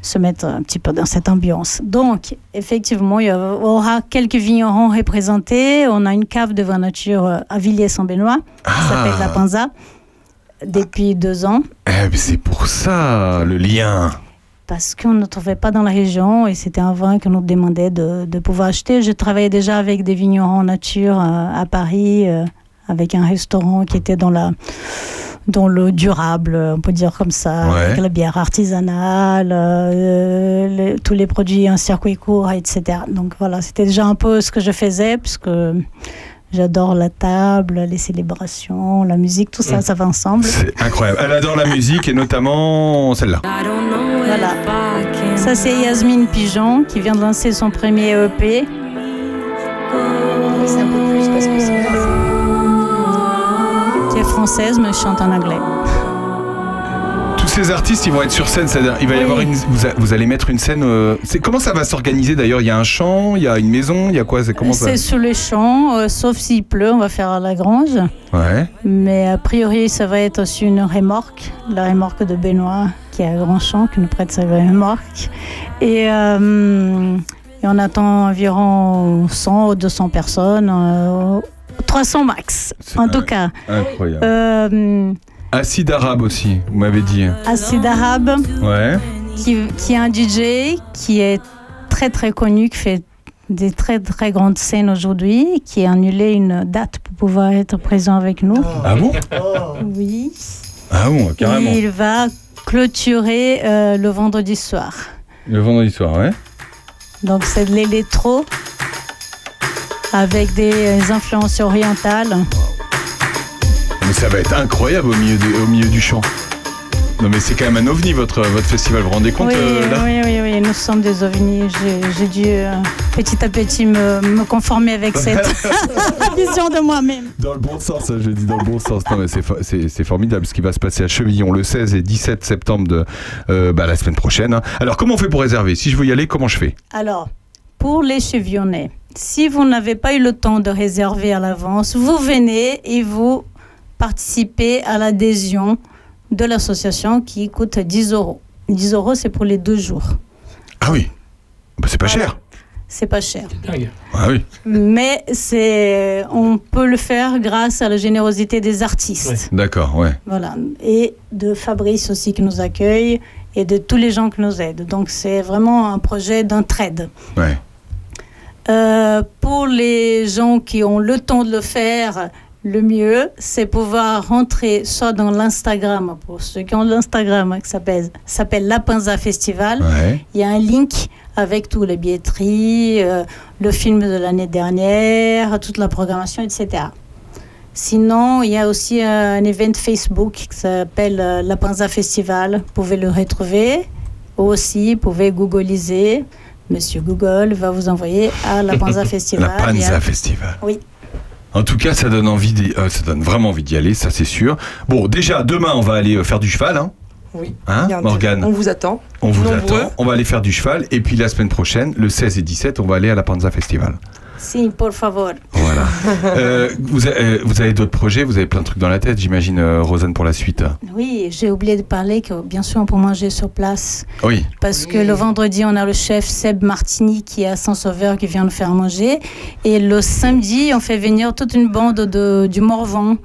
se mettre un petit peu dans cette ambiance. Donc, effectivement, il y aura quelques vignerons représentés. On a une cave de vin nature euh, à Villiers-Saint-Benoît, qui s'appelle La Panza, depuis deux ans. Eh, c'est pour ça le lien. parce qu'on ne trouvait pas dans la région et c'était un vin que nous demandait de, de pouvoir acheter. Je travaillais déjà avec des vignerons nature à Paris, euh, avec un restaurant qui était dans la dans le durable, on peut dire comme ça, Ouais. avec la bière artisanale, euh, les- tous les produits en circuit court, etc. Donc voilà, c'était déjà un peu ce que je faisais, puisque j'adore la table, les célébrations, la musique, tout ça, Mm. ça va ensemble. C'est incroyable. Elle adore la musique et notamment celle-là. Voilà. Ça, c'est Yasmine Pigeon qui vient de lancer son premier EP. C'est un peu plus parce que c'est française, mais chante en anglais. Tous ces artistes, ils vont être sur scène. c'est-à-dire, Il va y avoir une. Vous, a- vous allez mettre une scène. euh, c'est comment ça va s'organiser d'ailleurs? Il y a un champ, il y a une maison, il y a quoi? C'est comment ça? C'est sur les champs, euh, sauf s'il pleut, on va faire à la grange. Ouais. Mais a priori, ça va être aussi une remorque, la remorque de Benoît, qui est à Grandchamp, qui nous prête sa remorque. Et, euh, et on attend environ 100 ou 200 personnes, euh, 300 max, en tout cas. Incroyable. Euh, Acide arabe aussi, vous m'avez dit. Acide arabe, Ouais. qui, qui est un DJ qui est très très connu, qui fait des très très grandes scènes aujourd'hui, qui a annulé une date pour pouvoir être présent avec nous. Ah bon? Oui. Ah bon, carrément. Il va clôturer euh, le vendredi soir. Le vendredi soir, ouais. Donc c'est de l'électro avec des influences orientales. Mais ça va être incroyable au milieu, de- au milieu du champ. Non mais c'est quand même un ovni votre, votre festival, vous vous rendez compte oui, euh, là oui, oui, oui, nous sommes des ovnis. J'ai- dû euh, petit à petit me, me conformer avec [LAUGHS] cette [LAUGHS] vision de moi-même. Dans le bon sens, je dis dans le bon sens. Non, mais c'est, fo- c'est, c'est formidable ce qui va se passer à Chevillon le 16 et 17 septembre de euh, bah, la semaine prochaine. hein. Alors, comment on fait pour réserver? Si je veux y aller, comment je fais? Alors, pour les chevionnés, si vous n'avez pas eu le temps de réserver à l'avance, vous venez et vous participez à l'adhésion de l'association qui coûte 10 euros. 10 euros, c'est pour les deux jours. Ah oui Bah, C'est pas cher. C'est pas cher. Ah oui. Mais c'est, on peut le faire grâce à la générosité des artistes. D'accord, ouais. Voilà. Et de Fabrice aussi qui nous accueille et de tous les gens qui nous aident. Donc c'est vraiment un projet d'entraide. Ouais. Euh, pour les gens qui ont le temps de le faire, le mieux, c'est pouvoir rentrer soit dans l'Instagram, pour ceux qui ont l'Instagram, hein, qui s'appelle, s'appelle La Pinza Festival. Ouais. Il y a un link avec tous les billetteries, euh, le film de l'année dernière, toute la programmation, etc. Sinon, il y a aussi un event Facebook qui s'appelle euh, La Panza Festival. Vous pouvez le retrouver. Aussi, vous pouvez googliser. Monsieur Google va vous envoyer à La Panza [LAUGHS] Festival. La a- Panza Festival. Oui. En tout cas, ça donne envie, euh, ça donne vraiment envie d'y aller, ça c'est sûr. Bon, déjà demain, on va aller euh, faire du cheval. Hein. Oui. Hein, Morgane On vous attend. On vous Nombreux. attend. On va aller faire du cheval. Et puis la semaine prochaine, le 16 et 17, on va aller à la Panza Festival. Si, por favor. Voilà. [LAUGHS] Euh, vous, avez- euh, vous avez d'autres projets? Vous avez plein de trucs dans la tête, j'imagine, euh, Rosanne, pour la suite Oui, j'ai oublié de parler que bien sûr on peut manger sur place. Oui. Parce que le vendredi, on a le chef Seb Martini qui est à Saint-Sauveur qui vient nous faire manger. Et le samedi, on fait venir toute une bande de, du Morvan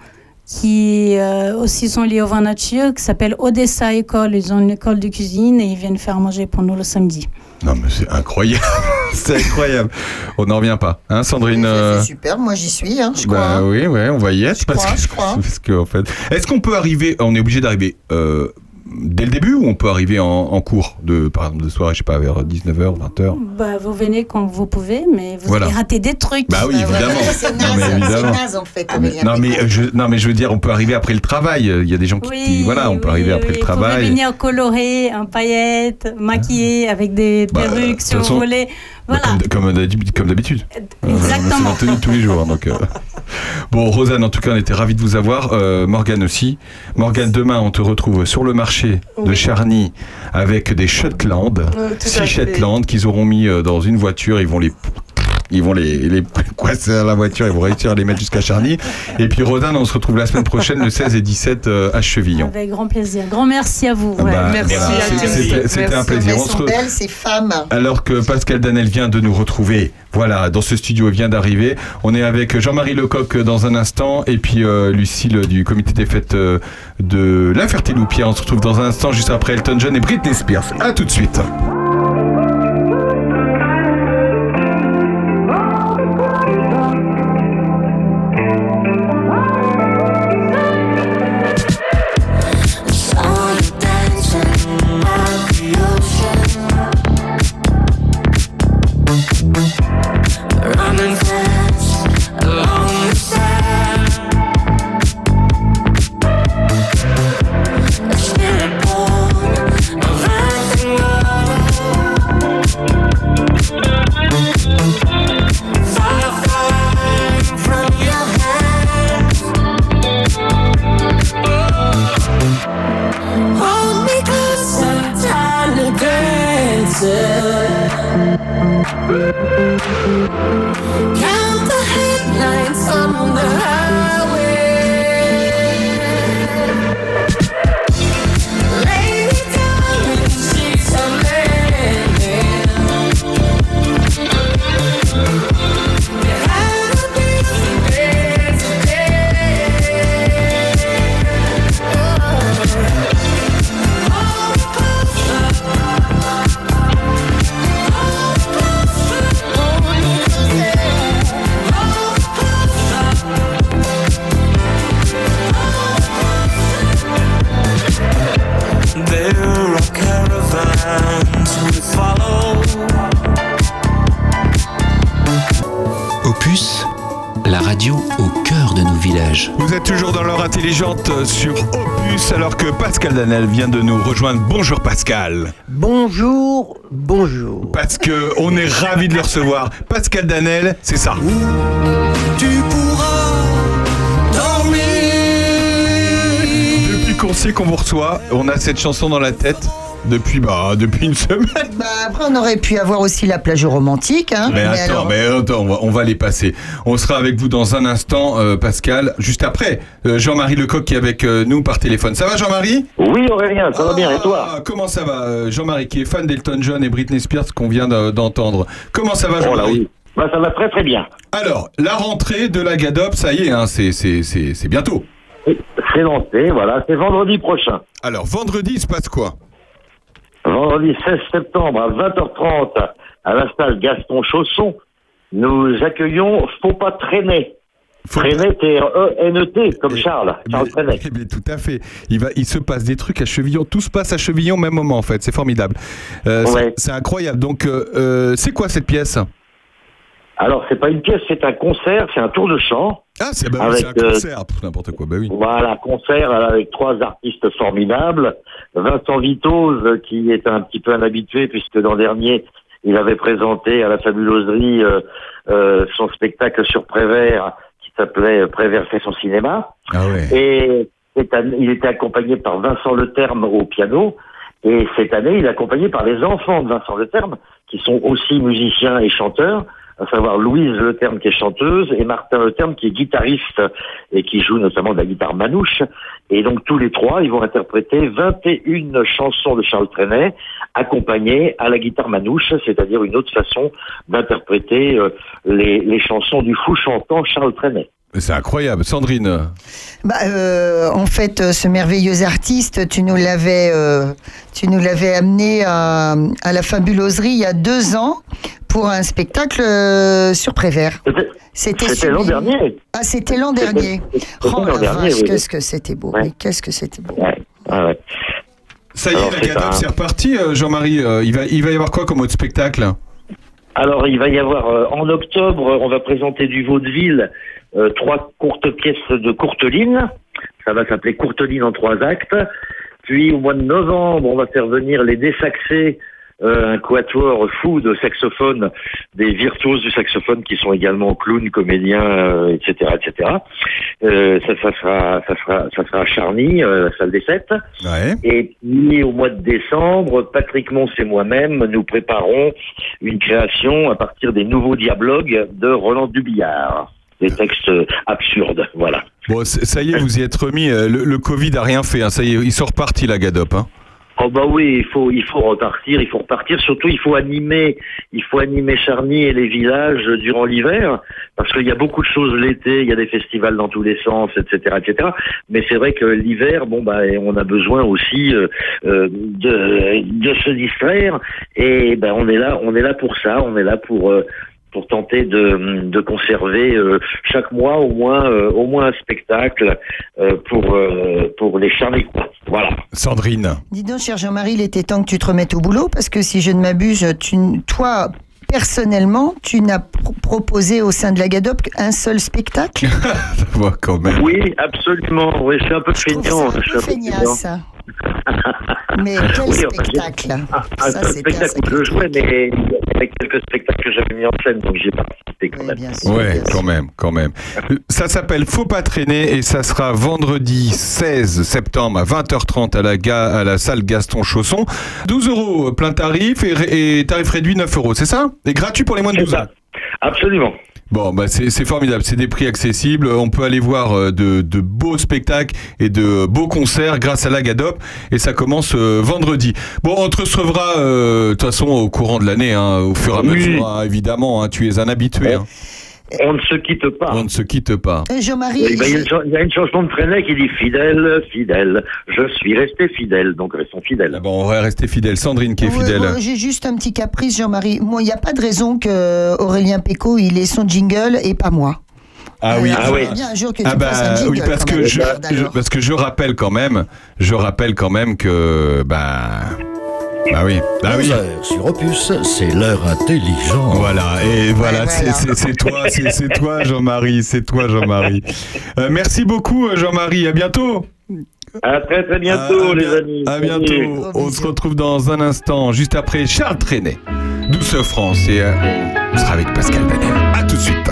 qui euh, aussi sont liés au vin nature, qui s'appelle Odessa École. Ils ont une école de cuisine et ils viennent faire manger pour nous le samedi. Non, mais c'est incroyable. [LAUGHS] c'est incroyable. On n'en revient pas. Hein, Sandrine euh, C'est super, moi j'y suis, hein, je crois. Bah hein. oui, ouais, on va y être. parce crois, que, je crois. [LAUGHS] parce que, en fait, est-ce qu'on peut arriver On est obligé d'arriver euh, dès le début ou on peut arriver en, en cours de, par exemple, de soirée, je sais pas, vers 19h, 20h Bah, vous venez quand vous pouvez, mais vous Voilà. allez rater des trucs. Bah oui, évidemment. [LAUGHS] C'est Non, mais naze, naze en fait. Non mais, Aurélien non, mais, euh, je, non mais je veux dire, on peut arriver après le travail. Il y a des gens qui, Oui, qui- voilà, on peut arriver après oui, le Vous pouvez travail. venir coloré, en paillettes, maquillé, avec des Bah, perruques de si vous voulez. Voilà. comme comme d'habitude. Comme d'habitude. Exactement. C'est maintenu tous les jours. Donc, euh. [LAUGHS] Bon, Rosanne, en tout cas, on était ravis de vous avoir. Euh, Morgane aussi. Morgane, demain, on te retrouve sur le marché de Charny avec des Shetland. Euh, Six. Shetland qu'ils auront mis euh, dans une voiture. Ils vont les. Ils vont les, les [LAUGHS] coincer à la voiture, ils vont réussir à les mettre jusqu'à Charny. Et puis Rosanne, on se retrouve la semaine prochaine, le 16 et 17 euh, à Chevillon. Avec grand plaisir. Grand merci à vous. Bah, merci voilà, à c'était- C'était un plaisir. Elles On se sont belles, ces femmes. alors que Pascal Danel vient de nous retrouver, voilà, dans ce studio il vient d'arriver. On est avec Jean-Marie Lecoq dans un instant et puis euh, Lucille du comité des fêtes euh, de La Ferté-Loupierre. On se retrouve dans un instant juste après Elton John et Britney Spears. À tout de suite. Vous êtes toujours dans l'heure intelligente sur Opus alors que Pascal Danel vient de nous rejoindre. Bonjour Pascal. Bonjour, bonjour. Parce que on est ravis de le recevoir. Pascal Danel, c'est ça. Tu pourras dormir. Depuis qu'on sait qu'on vous reçoit, on a cette chanson dans la tête depuis bah depuis une semaine. Bah, après, on aurait pu avoir aussi la plage romantique. Hein, Mais attends, alors- mais attends, on va, on va les passer. On sera avec vous dans un instant, euh, Pascal. Juste après, euh, Jean-Marie Lecoq qui est avec euh, nous par téléphone. Ça va, Jean-Marie? Oui, Aurélien, ça va bien, et toi? Ah, Comment ça va, Jean-Marie, qui est fan d'Elton John et Britney Spears qu'on vient de- d'entendre? Comment ça va, Oh Jean-Marie? oui. Bah, ça va très très bien. Alors, la rentrée de la Gadop, ça y est, hein, c'est c'est- c'est- c'est bientôt. C'est lancé, voilà, c'est vendredi prochain. Alors, vendredi, il se passe quoi? Vendredi 16 septembre à 20h30 à la salle Gaston Chausson, nous accueillons Faut pas traîner. Traîner, T-R-E-N-E-T, comme Charles, Charles Trenet. Eh tout à fait. Il, va, il se passe des trucs à Chevillon. Tout se passe à Chevillon au même moment, en fait. C'est formidable. Euh, Ouais. C'est incroyable. Donc, euh, euh, c'est quoi cette pièce? Alors, c'est pas une pièce, c'est un concert, c'est un tour de chant. Ah, c'est bah un euh, concert. N'importe quoi, bah oui. Voilà, concert avec trois artistes formidables. Vincent Vitoz, euh, qui est un petit peu un habitué, puisque l'an dernier, il avait présenté à la fabuloserie euh, euh, son spectacle sur Prévert, qui s'appelait Prévert fait son cinéma. Ah ouais. Et il était accompagné par Vincent Leterme au piano. Et cette année, il est accompagné par les enfants de Vincent Leterme, qui sont aussi musiciens et chanteurs, à savoir Louise Leterme qui est chanteuse et Martin Leterme qui est guitariste et qui joue notamment de la guitare manouche. Et donc tous les trois, ils vont interpréter 21 chansons de Charles Trenet, accompagnées à la guitare manouche, c'est-à-dire une autre façon d'interpréter euh, les, les chansons du fou chantant Charles Trenet. C'est incroyable. Sandrine Bah, euh, en fait, euh, ce merveilleux artiste, tu nous l'avais, euh, tu nous l'avais amené à, à la fabuloserie il y a deux ans pour un spectacle euh, sur Prévert. C'était l'an dernier. Ah, c'était l'an dernier. c'était Oh la vache, oui. qu'est-ce que c'était beau. Qu'est-ce que c'était beau. Ah ouais. Ça y est, Alors, la c'est Gadop, un- c'est reparti, Jean-Marie. il, va, il va y avoir quoi comme autre spectacle? Alors, il va y avoir euh, en octobre, on va présenter du vaudeville euh, trois courtes pièces de Courteline. Ça va s'appeler Courteline en trois actes. Puis au mois de novembre, on va faire venir les Désaxés, euh, un quatuor fou de saxophones, des virtuoses du saxophone qui sont également clowns, comédiens, euh, etc., etc. Euh, ça, ça sera, ça sera, ça sera à Charny, euh, la salle des fêtes. Ouais. Et puis au mois de décembre, Patrick Mons et moi-même, nous préparons une création à partir des nouveaux dialogues de Roland Dubillard. Des textes absurdes, voilà. Bon, ça y est, vous y êtes remis. euh, Le, le Covid a rien fait. hein, ça y est, ils sont repartis, la Gadop. Hein. Oh bah oui, il faut, il faut repartir, il faut repartir. Surtout, il faut animer, il faut animer Charny et les villages durant l'hiver, parce qu'il y a beaucoup de choses l'été. Il y a des festivals dans tous les sens, etc., etc. Mais c'est vrai que l'hiver, bon bah, on a besoin aussi euh, euh, de, de se distraire. Et ben, on est là, on est là pour ça. On est là pour euh, pour tenter de, de conserver euh, chaque mois au moins euh, au moins un spectacle euh, pour euh, pour les Charnicois. Voilà. Sandrine. Dis donc, cher Jean-Marie, il était temps que tu te remettes au boulot parce que si je ne m'abuse, tu, toi, personnellement, tu n'as pro- proposé au sein de la GADOP qu'un seul spectacle? Ça [LAUGHS] va quand même. Oui, absolument. Oui, je suis un peu feignant. C'est un je suis un peu feignasse. Mais quel Oui, enfin, spectacle Ah, Ça, un un spectacle où je jouais, mais il y avait quelques spectacles que j'avais mis en scène, donc j'ai participé quand même. Ouais, quand même, quand même. Ça s'appelle Faut pas traîner et ça sera vendredi 16 septembre à 20h30 à la, ga- à la salle Gaston Chausson. 12 euros euh, plein tarif et, et tarif réduit 9 euros, c'est ça? Et gratuit pour les moins de 12 ans. Absolument. Bon, bah c'est c'est formidable, c'est des prix accessibles. On peut aller voir euh, de, de beaux spectacles et de beaux concerts grâce à la Gadop et ça commence euh, vendredi. Bon, on te recevra euh, de toute façon au courant de l'année, hein, au fur et à Oui. mesure, hein, évidemment. hein, tu es un habitué. hein. On ne se quitte pas. On ne se quitte pas. Euh, Jean-Marie, Oui, il, y a une, chan- il y a une chanson de Trenet qui dit fidèle, fidèle, je suis resté fidèle, donc restons fidèles. Ah bon, on va rester fidèle. Sandrine qui est Ouais, fidèle. J'ai juste un petit caprice, Jean-Marie. Moi, il n'y a pas de raison que Aurélien Péco, il ait son jingle et pas moi. Ah oui, bien jour que tu Ah bah, un jingle. oui, parce que je, parce que je rappelle quand même, je rappelle quand même que bah bah oui, bah oui. 11 heures sur Opus, c'est l'heure intelligente. Voilà, et voilà, Ouais, c'est- voilà. c'est c'est toi, c'est c'est toi Jean-Marie, c'est toi Jean-Marie. Euh, merci beaucoup Jean-Marie, à bientôt. À très très bientôt, À- les amis. À Salut. bientôt. On se retrouve dans un instant, juste après Charles Trenet, Douce France, et euh, on sera avec Pascal Danel. À tout de suite.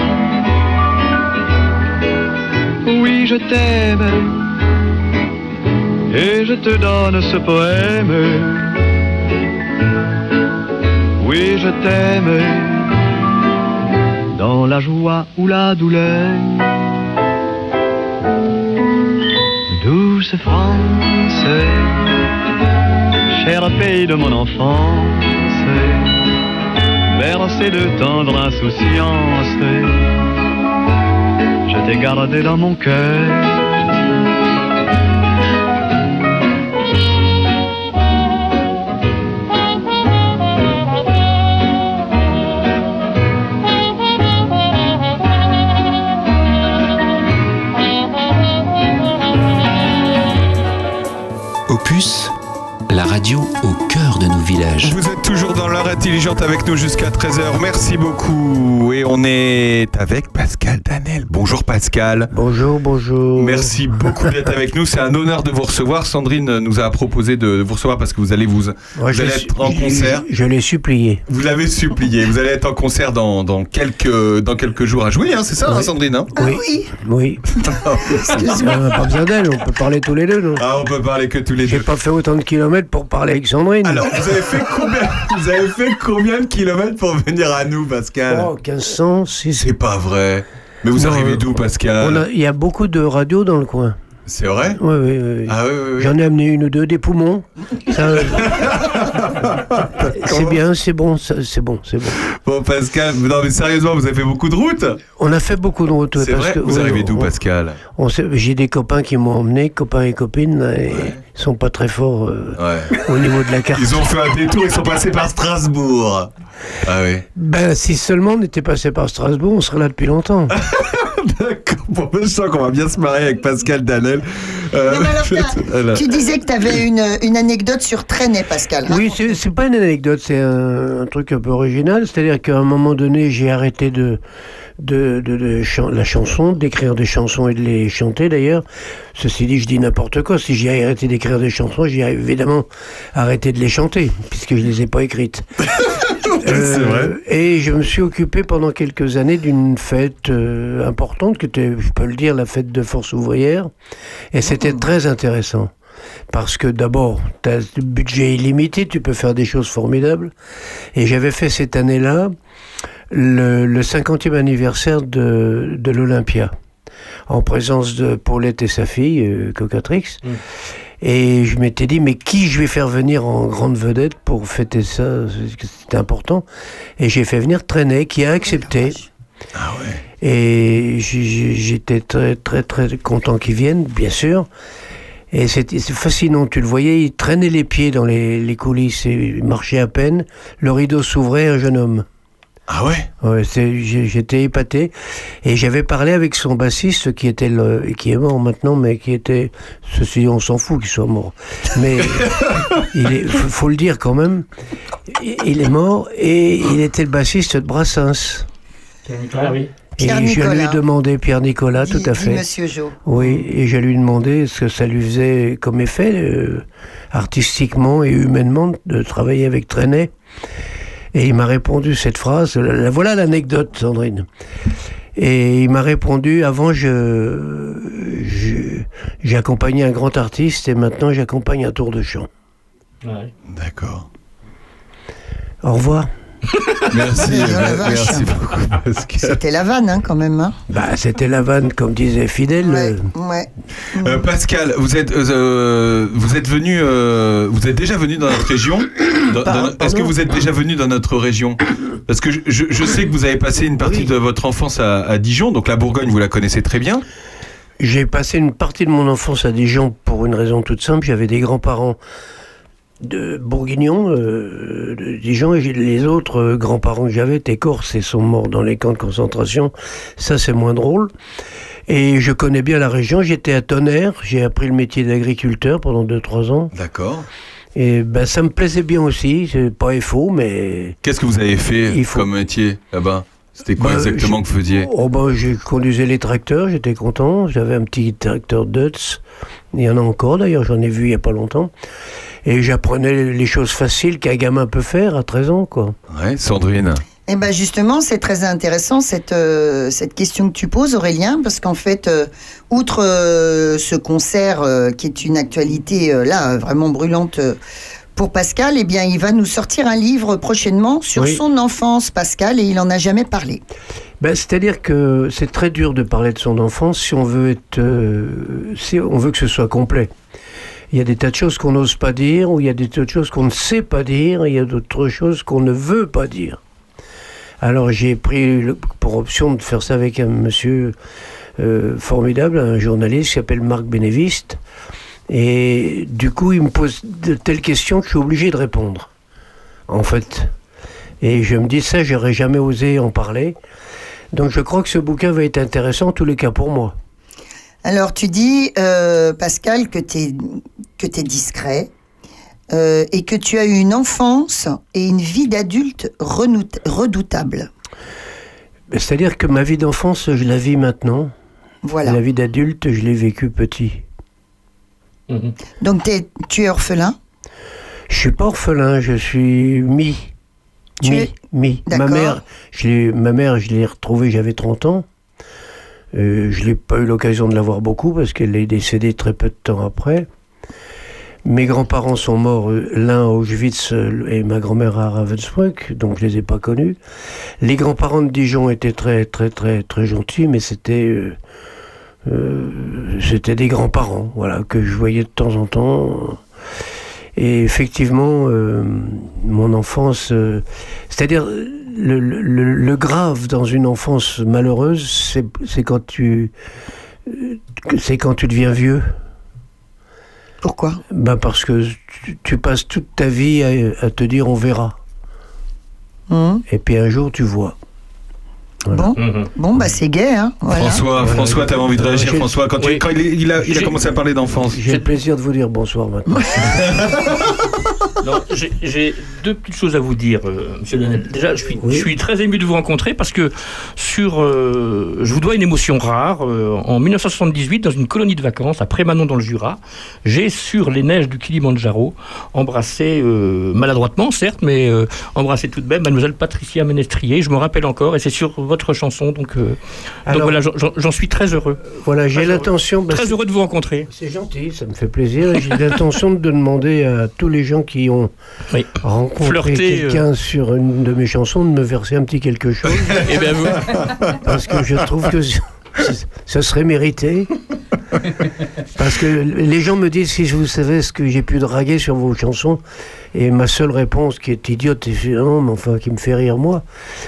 Oui, je t'aime et je te donne ce poème. Oui, je t'aime dans la joie ou la douleur. Douce France, cher pays de mon enfance, bercé de tendre insouciance, t'ai gardé dans mon cœur. Opus, la radio au de nos villages. Vous êtes toujours dans l'heure intelligente avec nous jusqu'à 13h. Merci beaucoup. Et on est avec Pascal Danel. Bonjour Pascal. Bonjour, bonjour. Merci beaucoup d'être [LAUGHS] avec nous. C'est un honneur de vous recevoir. Sandrine nous a proposé de vous recevoir parce que vous allez vous, Moi, vous je allez l'ai être en concert. Je, je l'ai supplié. Vous l'avez supplié. Vous allez être en concert dans, dans, quelques, dans quelques jours à jouer, hein, c'est ça, hein, Oui. Sandrine hein? Oui. Oui. [LAUGHS] On n'a pas besoin d'elle, on peut parler tous les deux, non Ah, on peut parler que tous les J'ai deux. pas fait autant de kilomètres pour parler avec Sandrine. Alors, vous avez fait combien, vous avez fait combien de kilomètres pour venir à nous, Pascal Oh, 1500, si C'est pas vrai. Mais vous Non, arrivez euh, d'où, Pascal On a- Il y a beaucoup de radios dans le coin. C'est vrai? Oui, oui, oui. Ah oui, oui, oui. J'en ai amené une ou deux, des poumons. Ça, euh, [LAUGHS] c'est bien, c'est bon, c'est bon, c'est bon. Bon, Pascal, non mais sérieusement, vous avez fait beaucoup de routes On a fait beaucoup de routes. ouais, C'est vrai que, Vous arrivez d'où, Pascal? J'ai des copains qui m'ont emmené, copains et copines, et ils sont pas très forts euh, Ouais. au niveau de la carte. Ils ont fait un détour, ils sont passés par Strasbourg. Ah oui. Ben, si seulement on était passé par Strasbourg, on serait là depuis longtemps. [LAUGHS] D'accord. Bon, je sens qu'on va bien se marier avec Pascal Danel. Euh, Non, alors, voilà. Tu disais que tu avais une, une anecdote sur Trenet, Pascal. Oui, c'est c'est pas une anecdote, c'est un, un truc un peu original. C'est-à-dire qu'à un moment donné, j'ai arrêté de, de, de, de chan- la chanson, d'écrire des chansons et de les chanter d'ailleurs. Ceci dit, je dis n'importe quoi. Si j'ai arrêté d'écrire des chansons, j'ai évidemment arrêté de les chanter, puisque je les ai pas écrites. [LAUGHS] [LAUGHS] Vrai. Et je me suis occupé pendant quelques années d'une fête euh, importante, qui était, je peux le dire, la fête de force ouvrière. Et c'était très intéressant. Parce que d'abord, tu as le budget illimité, tu peux faire des choses formidables. Et j'avais fait cette année-là le, le 50e anniversaire de, de l'Olympia, en présence de Paulette et sa fille, euh, Cocatrix. Et je m'étais dit, mais qui je vais faire venir en grande vedette pour fêter ça? C'était important. Et j'ai fait venir Trenet, qui a accepté. Ah ouais. Et j'étais très, très, très content qu'il vienne, bien sûr. Et c'est fascinant, tu le voyais, il traînait les pieds dans les, les coulisses et il marchait à peine. Le rideau s'ouvrait, un jeune homme. Ah ouais? J'étais épaté. Et j'avais parlé avec son bassiste qui était le, qui est mort maintenant, mais qui était, ceci on s'en fout qu'il soit mort. Mais [LAUGHS] il est, faut, faut le dire quand même, il est mort et il était le bassiste de Brassens. Ah oui. Et Pierre je lui ai Nicolas. demandé, Pierre Nicolas, Dit- tout à fait. Monsieur Jo. Oui, et je lui ai demandé ce que ça lui faisait comme effet, euh, artistiquement et humainement, de travailler avec Trenet. Et il m'a répondu cette phrase, la- la- voilà l'anecdote, Sandrine. Et il m'a répondu, avant, je, je- j'ai accompagné un grand artiste et maintenant j'accompagne un tour de chant. Ouais. D'accord. Au revoir. [LAUGHS] Merci, merci beaucoup, Pascal. C'était la vanne, hein, quand même. Hein. Bah, c'était la vanne, comme disait Fidèle. Ouais, euh, ouais. Euh, Pascal, vous êtes, euh, vous êtes venu, euh, vous êtes déjà venu dans notre région? Est-ce que vous êtes déjà venu dans notre région? Parce que je, je- je sais que vous avez passé une partie Oui. de votre enfance à, à Dijon, donc la Bourgogne, vous la connaissez très bien. J'ai passé une partie de mon enfance à Dijon pour une raison toute simple. J'avais des grands-parents de bourguignons euh, de Dijon et les autres euh, grands-parents que j'avais étaient corses et sont morts dans les camps de concentration. Ça, c'est moins drôle. Et je connais bien la région. J'étais à Tonnerre. J'ai appris le métier d'agriculteur pendant 2-3 ans. D'accord. Et ben, ça me plaisait bien aussi. C'est pas faux, mais. Qu'est-ce que vous avez fait Il faut- comme métier là-bas? C'était quoi Bah, exactement que vous faisiez Oh ben, j'ai conduisais les tracteurs, j'étais content. J'avais un petit tracteur Dutz. Il y en a encore d'ailleurs, j'en ai vu il y a pas longtemps. Et j'apprenais les choses faciles qu'un gamin peut faire à 13 ans, quoi. Ouais, Sandrine. Eh ben justement, c'est très intéressant cette, euh, cette question que tu poses, Aurélien, parce qu'en fait, euh, outre euh, ce concert euh, qui est une actualité euh, là vraiment brûlante euh, pour Pascal, eh bien, il va nous sortir un livre prochainement sur Oui. son enfance, Pascal, et il en a jamais parlé. Ben, C'est-à-dire que c'est très dur de parler de son enfance si on veut être, euh, si on veut que ce soit complet. Il y a des tas de choses qu'on n'ose pas dire, ou il y a des tas de choses qu'on ne sait pas dire, et il y a d'autres choses qu'on ne veut pas dire. Alors j'ai pris le- pour option de faire ça avec un monsieur euh, formidable, un journaliste qui s'appelle Marc Bénéviste. Et du coup, il me pose de telles questions que je suis obligé de répondre, en fait. Et je me dis ça, j'aurais jamais osé en parler. Donc je crois que ce bouquin va être intéressant, en tous les cas pour moi. Alors, tu dis, euh, Pascal, que tu es, que t'es discret euh, et que tu as eu une enfance et une vie d'adulte redoutable. C'est-à-dire que ma vie d'enfance, je la vis maintenant. Voilà. La vie d'adulte, je l'ai vécue petit. Donc, t'es- tu es orphelin? Je suis pas orphelin, je suis mi. Tu mi, es- mi. Ma mère, je l'ai, ma mère, je l'ai retrouvée, j'avais 30 ans. Euh, je n'ai pas eu l'occasion de la voir beaucoup parce qu'elle est décédée très peu de temps après. Mes grands-parents sont morts, euh, l'un à Auschwitz euh, et ma grand-mère à Ravensbrück, donc je les ai pas connus. Les grands-parents de Dijon étaient très très très très gentils, mais c'était euh, c'était des grands-parents, voilà, que je voyais de temps en temps. Et effectivement, euh, mon enfance, euh, c'est-à-dire le, le- le- le grave dans une enfance malheureuse, c'est quand tu, euh, c'est quand tu deviens vieux. Pourquoi? Ben parce que tu, tu passes toute ta vie à, à te dire on verra. Hum. Et puis un jour tu vois. Bon, bon bah c'est gay, hein voilà. François, François, t'avais envie de réagir, François, quand, tu- quand il, a, il a J'ai- commencé à parler d'enfance. J'ai le plaisir de vous dire bonsoir maintenant. [LAUGHS] Non, j'ai- deux petites choses à vous dire, euh, Monsieur Daniel. Déjà, je suis, je suis très ému de vous rencontrer parce que sur, euh, je vous dois une émotion rare. Euh, en 1978, dans une colonie de vacances à Prémanon dans le Jura, j'ai sur les neiges du Kilimandjaro embrassé euh, maladroitement, certes, mais euh, embrassé tout de même Mademoiselle Patricia Ménestrier. Je me rappelle encore, et c'est sur votre chanson, donc, euh, donc voilà, j'en- suis très heureux. Voilà, j'ai l'intention. Très heureux de vous rencontrer. C'est gentil, ça me fait plaisir. J'ai l'intention de demander à tous les gens qui ont rencontré euh. quelqu'un sur une de mes chansons de me verser un petit quelque chose. [LAUGHS] Eh bien, vous- Parce que je trouve que ce serait mérité. Parce que les gens me disent si vous savez ce que j'ai pu draguer sur vos chansons, et ma seule réponse qui est idiote et non, mais enfin qui me fait rire moi,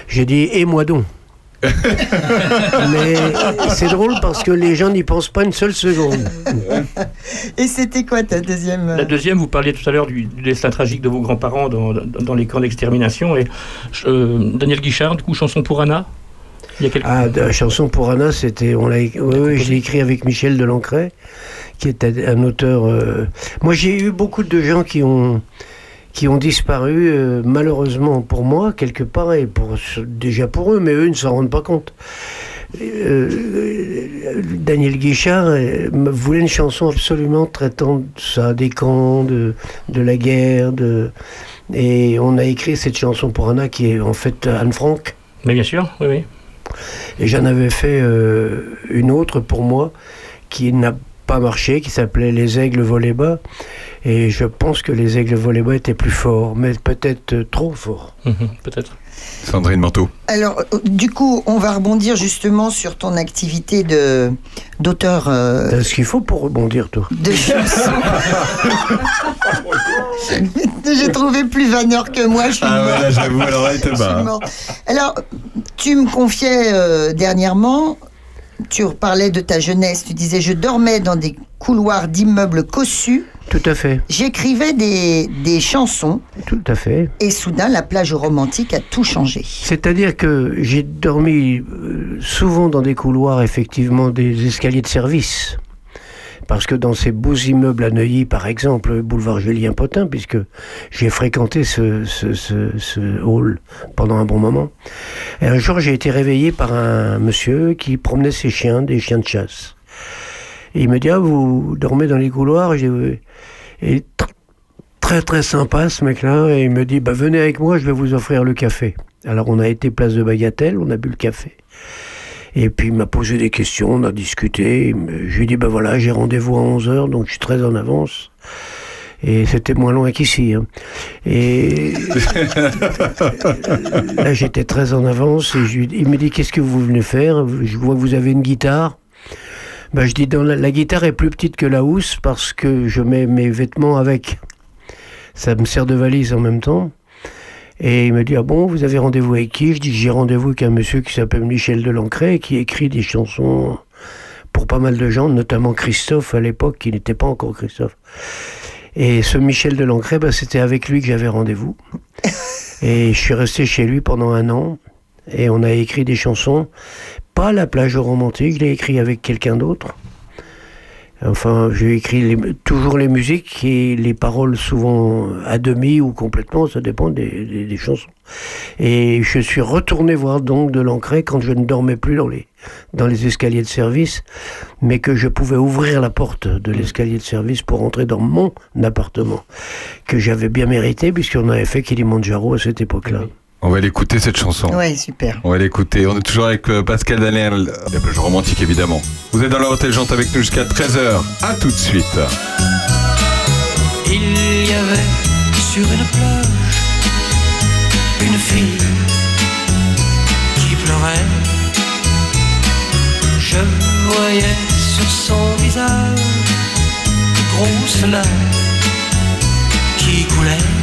j'ai dit et moi donc? Mais c'est drôle parce que les gens n'y pensent pas une seule seconde. [LAUGHS] Et c'était quoi ta deuxième euh, La deuxième, vous parliez tout à l'heure du, du destin tragique de vos grands-parents dans, dans- dans les camps d'extermination. Et euh, Daniel Guichard, du coup, chanson pour Anna Il y a quelques... Ah, de la chanson pour Anna, c'était, on l'a, oui, oui, je l'ai écrit avec Michel Delancret, qui était un auteur. euh, Moi, j'ai eu beaucoup de gens qui ont qui ont disparu euh, malheureusement pour moi quelque part et pour déjà pour eux, mais eux ne s'en rendent pas compte. Euh, Daniel Guichard euh, voulait une chanson absolument traitant de ça, des camps, de, de la guerre, de... et on a écrit cette chanson pour Anna qui est en fait Anne Frank. Mais bien sûr, oui, oui. Et j'en avais fait euh, une autre pour moi qui n'a pas marché, qui s'appelait Les aigles volaient bas. Et je pense que les aigles volaient bas étaient plus forts, mais peut-être euh, trop forts. [LAUGHS] Mhm, Peut-être. Sandrine Manteau. Alors, euh, du coup, on va rebondir justement sur ton activité de d'auteur. euh, ce qu'il faut pour rebondir, toi. de chansons. [LAUGHS] J'ai trouvé plus vanneur que moi. Je suis Ah ouais, morte. là, j'avoue, alors te bat, tu me confiais euh, dernièrement, tu parlais de ta jeunesse. Tu disais, je dormais dans des couloirs d'immeubles cossus. Tout à fait, J'écrivais des, des chansons tout à fait. et soudain, la plage romantique a tout changé. C'est-à-dire que j'ai dormi euh, souvent dans des couloirs, effectivement, des escaliers de service. Parce que dans ces beaux immeubles à Neuilly, par exemple, boulevard Julien Potin, puisque j'ai fréquenté ce, hall pendant un bon moment, et un jour j'ai été réveillé par un monsieur qui promenait ses chiens, des chiens de chasse. Et il me dit, ah, vous dormez dans les couloirs? Et tr- très très sympa ce mec-là, et il me dit, bah venez avec moi, je vais vous offrir le café. Alors on a été place de Bagatelle, on a bu le café. Et puis il m'a posé des questions, on a discuté. Je lui ai dit, ben voilà, j'ai rendez-vous à 11h, donc je suis très en avance. Et c'était moins loin qu'ici. hein. Et [LAUGHS] là, j'étais très en avance. Et je il me dit Qu'est-ce que vous venez faire? Je vois que vous avez une guitare. Ben, je dis dans la, la guitare est plus petite que la housse parce que je mets mes vêtements avec. Ça me sert de valise en même temps. Et il me dit Ah bon, vous avez rendez-vous avec qui? Je dis J'ai rendez-vous avec un monsieur qui s'appelle Michel Delancret qui écrit des chansons pour pas mal de gens, notamment Christophe à l'époque, qui n'était pas encore Christophe. Et ce Michel Delancret, ben, c'était avec lui que j'avais rendez-vous. [LAUGHS] Et je suis resté chez lui pendant un an. Et on a écrit des chansons. Pas la plage romantique, je l'ai écrit avec quelqu'un d'autre. Enfin, j'ai écrit les- toujours les musiques et les paroles souvent à demi ou complètement, ça dépend des, des- des chansons. Et je suis retourné voir donc de l'ancré quand je ne dormais plus dans les, dans les escaliers de service, mais que je pouvais ouvrir la porte de l'escalier de service pour entrer dans mon appartement, que j'avais bien mérité puisqu'on avait fait Kilimanjaro à cette époque-là. On va l'écouter cette chanson. Ouais, super. On va l'écouter. On est toujours avec euh, Pascal Daniel, la plage romantique évidemment. Vous êtes dans l'heure intelligente avec nous jusqu'à 13h. À tout de suite. Il y avait sur une plage une fille qui pleurait. Je voyais sur son visage de grosses larmes qui coulaient.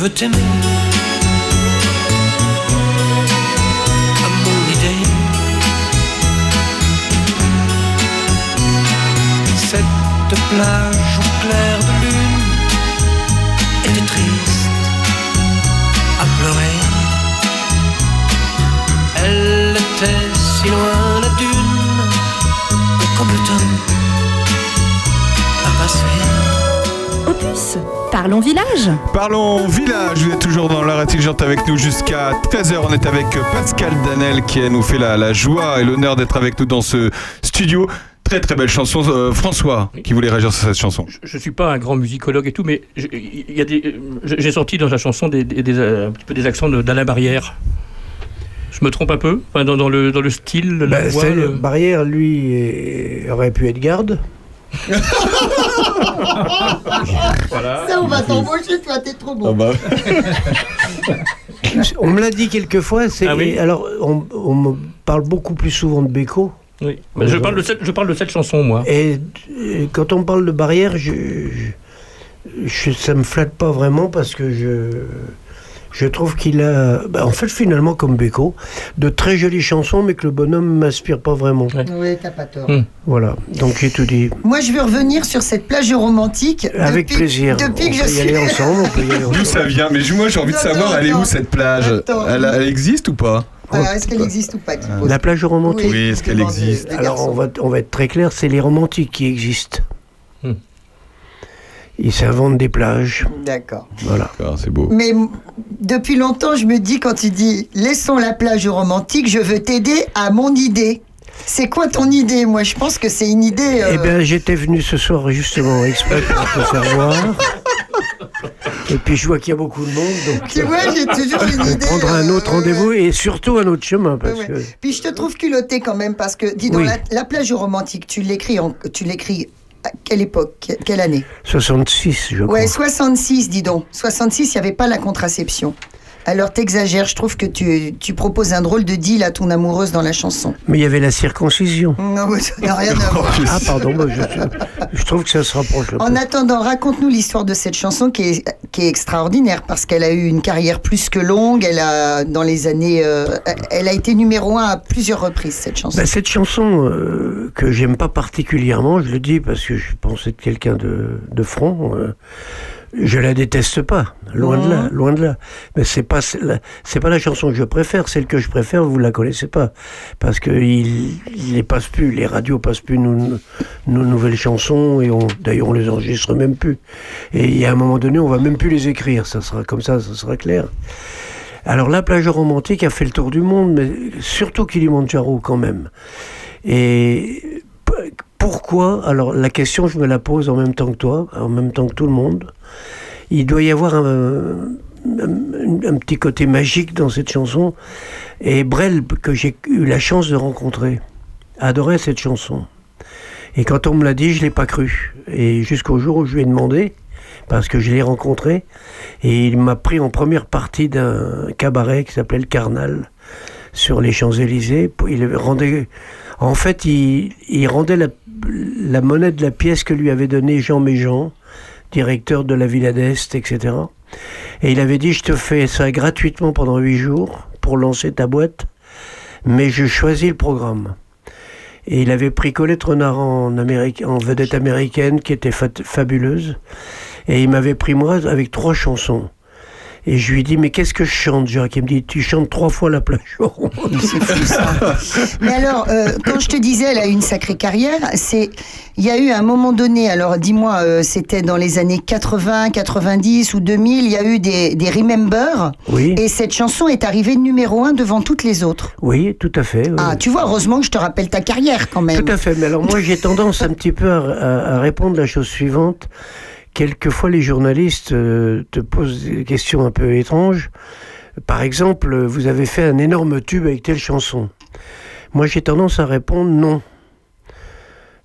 Veux t'aimer. À mon idée, cette plage au clair de lune était triste à pleurer. Elle était si loin parlons village. Parlons village, vous êtes toujours dans l'heure intelligente avec nous jusqu'à 13h. On est avec Pascal Danel qui nous fait la, la joie et l'honneur d'être avec nous dans ce studio. Très très belle chanson. Euh, François qui voulait réagir sur cette chanson. Je ne suis pas un grand musicologue et tout, mais j'ai senti dans la chanson des, des- des, euh, un petit peu des accents de- d'Alain Barrière. Je me trompe un peu? Enfin, dans, dans le, dans le style, la Bah, voix. le- Barrière, lui, aurait pu être garde. [LAUGHS] Voilà. Ça, on va t'embaucher, toi, t'es trop bon. bah. [LAUGHS] On me l'a dit quelquefois. c'est- Ah oui Alors, on, on me parle beaucoup plus souvent de Beko. Oui. Bah, je, parle de cette, je parle de cette chanson, moi. Et, et quand on parle de barrière, je, je, je- ça me flatte pas vraiment parce que je, je trouve qu'il a, bah, en fait, finalement, comme Beko, de très jolies chansons, mais que le bonhomme m'inspire pas vraiment. Oui, t'as pas tort. Hmm. Voilà, donc j'ai tout dit. Moi, je veux revenir sur cette plage romantique. Avec depuis, plaisir. Depuis on que je peut y suis. aller ensemble, on peut y aller [LAUGHS] D'où ensemble. ça vient Mais moi j'ai envie de savoir, elle est où cette plage elle, elle existe ou pas Alors, est-ce qu'elle existe ou pas qui pose La plage romantique Oui, est-ce qu'elle existe Alors, on va, on va être très clair, c'est les romantiques qui existent. Ils s'inventent des plages. D'accord. Voilà. D'accord, C'est beau. Mais depuis longtemps, je me dis, quand tu dis laissons la plage romantique, je veux t'aider à mon idée. C'est quoi ton idée? Moi, je pense que c'est une idée. euh, Eh bien, j'étais venu ce soir justement exprès pour te faire [LAUGHS] voir. Et puis je vois qu'il y a beaucoup de monde, donc Tu vois, j'ai toujours une on idée. prendra un euh, autre rendez-vous et surtout un autre chemin parce Ouais, que. Puis je te trouve culotté quand même parce que, dis donc, Oui. la, la plage romantique, tu l'écris, en- tu l'écris à quelle époque? Que- Quelle année? 66, je crois. Ouais, 66, dis donc. 66, il n'y avait pas la contraception. Alors t'exagères, je trouve que tu, tu proposes un drôle de deal à ton amoureuse dans la chanson. Mais il y avait la circoncision. Non, mais ça n'a rien à [LAUGHS] voir. Ah pardon, bah, je, je trouve que ça se rapproche. En attendant, raconte-nous l'histoire de cette chanson qui est, qui est extraordinaire parce qu'elle a eu une carrière plus que longue. Elle a, dans les années, euh, elle a été numéro un à plusieurs reprises cette chanson. Bah, cette chanson euh, que j'aime pas particulièrement, je le dis parce que je pense être quelqu'un de, de franc, euh, Je la déteste pas, loin de là, loin de là. Mais c'est pas la- c'est pas la chanson que je préfère, celle que je préfère, vous la connaissez pas, parce que il, il les passe plus, les radios passent plus nos, nos nouvelles chansons et on, d'ailleurs on les enregistre même plus. Et il y a un moment donné, on va même plus les écrire, ça sera comme ça, ça sera clair. Alors la plage romantique a fait le tour du monde, mais surtout Kilimanjaro quand même. Et pourquoi Alors la question, je me la pose en même temps que toi, en même temps que tout le monde. Il doit y avoir un, petit côté magique dans cette chanson. Et Brel, que j'ai eu la chance de rencontrer, adorait cette chanson. Et quand on me l'a dit, je ne l'ai pas cru. Et jusqu'au jour où je lui ai demandé, parce que je l'ai rencontré, et il m'a pris en première partie d'un cabaret qui s'appelait le Carnal, sur les Champs-Élysées. Il rendait, en fait, il, rendait la monnaie de la pièce que lui avait donnée Jean Méjean, directeur de la Villa d'Est, etc. Et il avait dit, je te fais ça gratuitement pendant huit jours pour lancer ta boîte, mais je choisis le programme. Et il avait pris Colette Renard en, Amérique, en vedette américaine, qui était fa- fabuleuse. Et il m'avait pris moi avec trois chansons. Et je lui dis, mais qu'est-ce que je chante, Jacques? Il me dit, tu chantes trois fois la plage C'est fou ça. [LAUGHS] Mais alors, euh, quand je te disais, elle a eu une sacrée carrière, c'est, il y a eu un moment donné, alors dis-moi, euh, c'était dans les années 80, 90 ou 2000, il y a eu des, des Remember. Oui. Et cette chanson est arrivée numéro un devant toutes les autres. Oui, tout à fait. oui. Ah, tu vois, heureusement que je te rappelle ta carrière quand même. Tout à fait. Mais alors moi, j'ai [LAUGHS] tendance un petit peu à, à- à répondre la chose suivante. Quelquefois, les journalistes euh, te posent des questions un peu étranges. Par exemple, vous avez fait un énorme tube avec telle chanson. Moi, j'ai tendance à répondre non.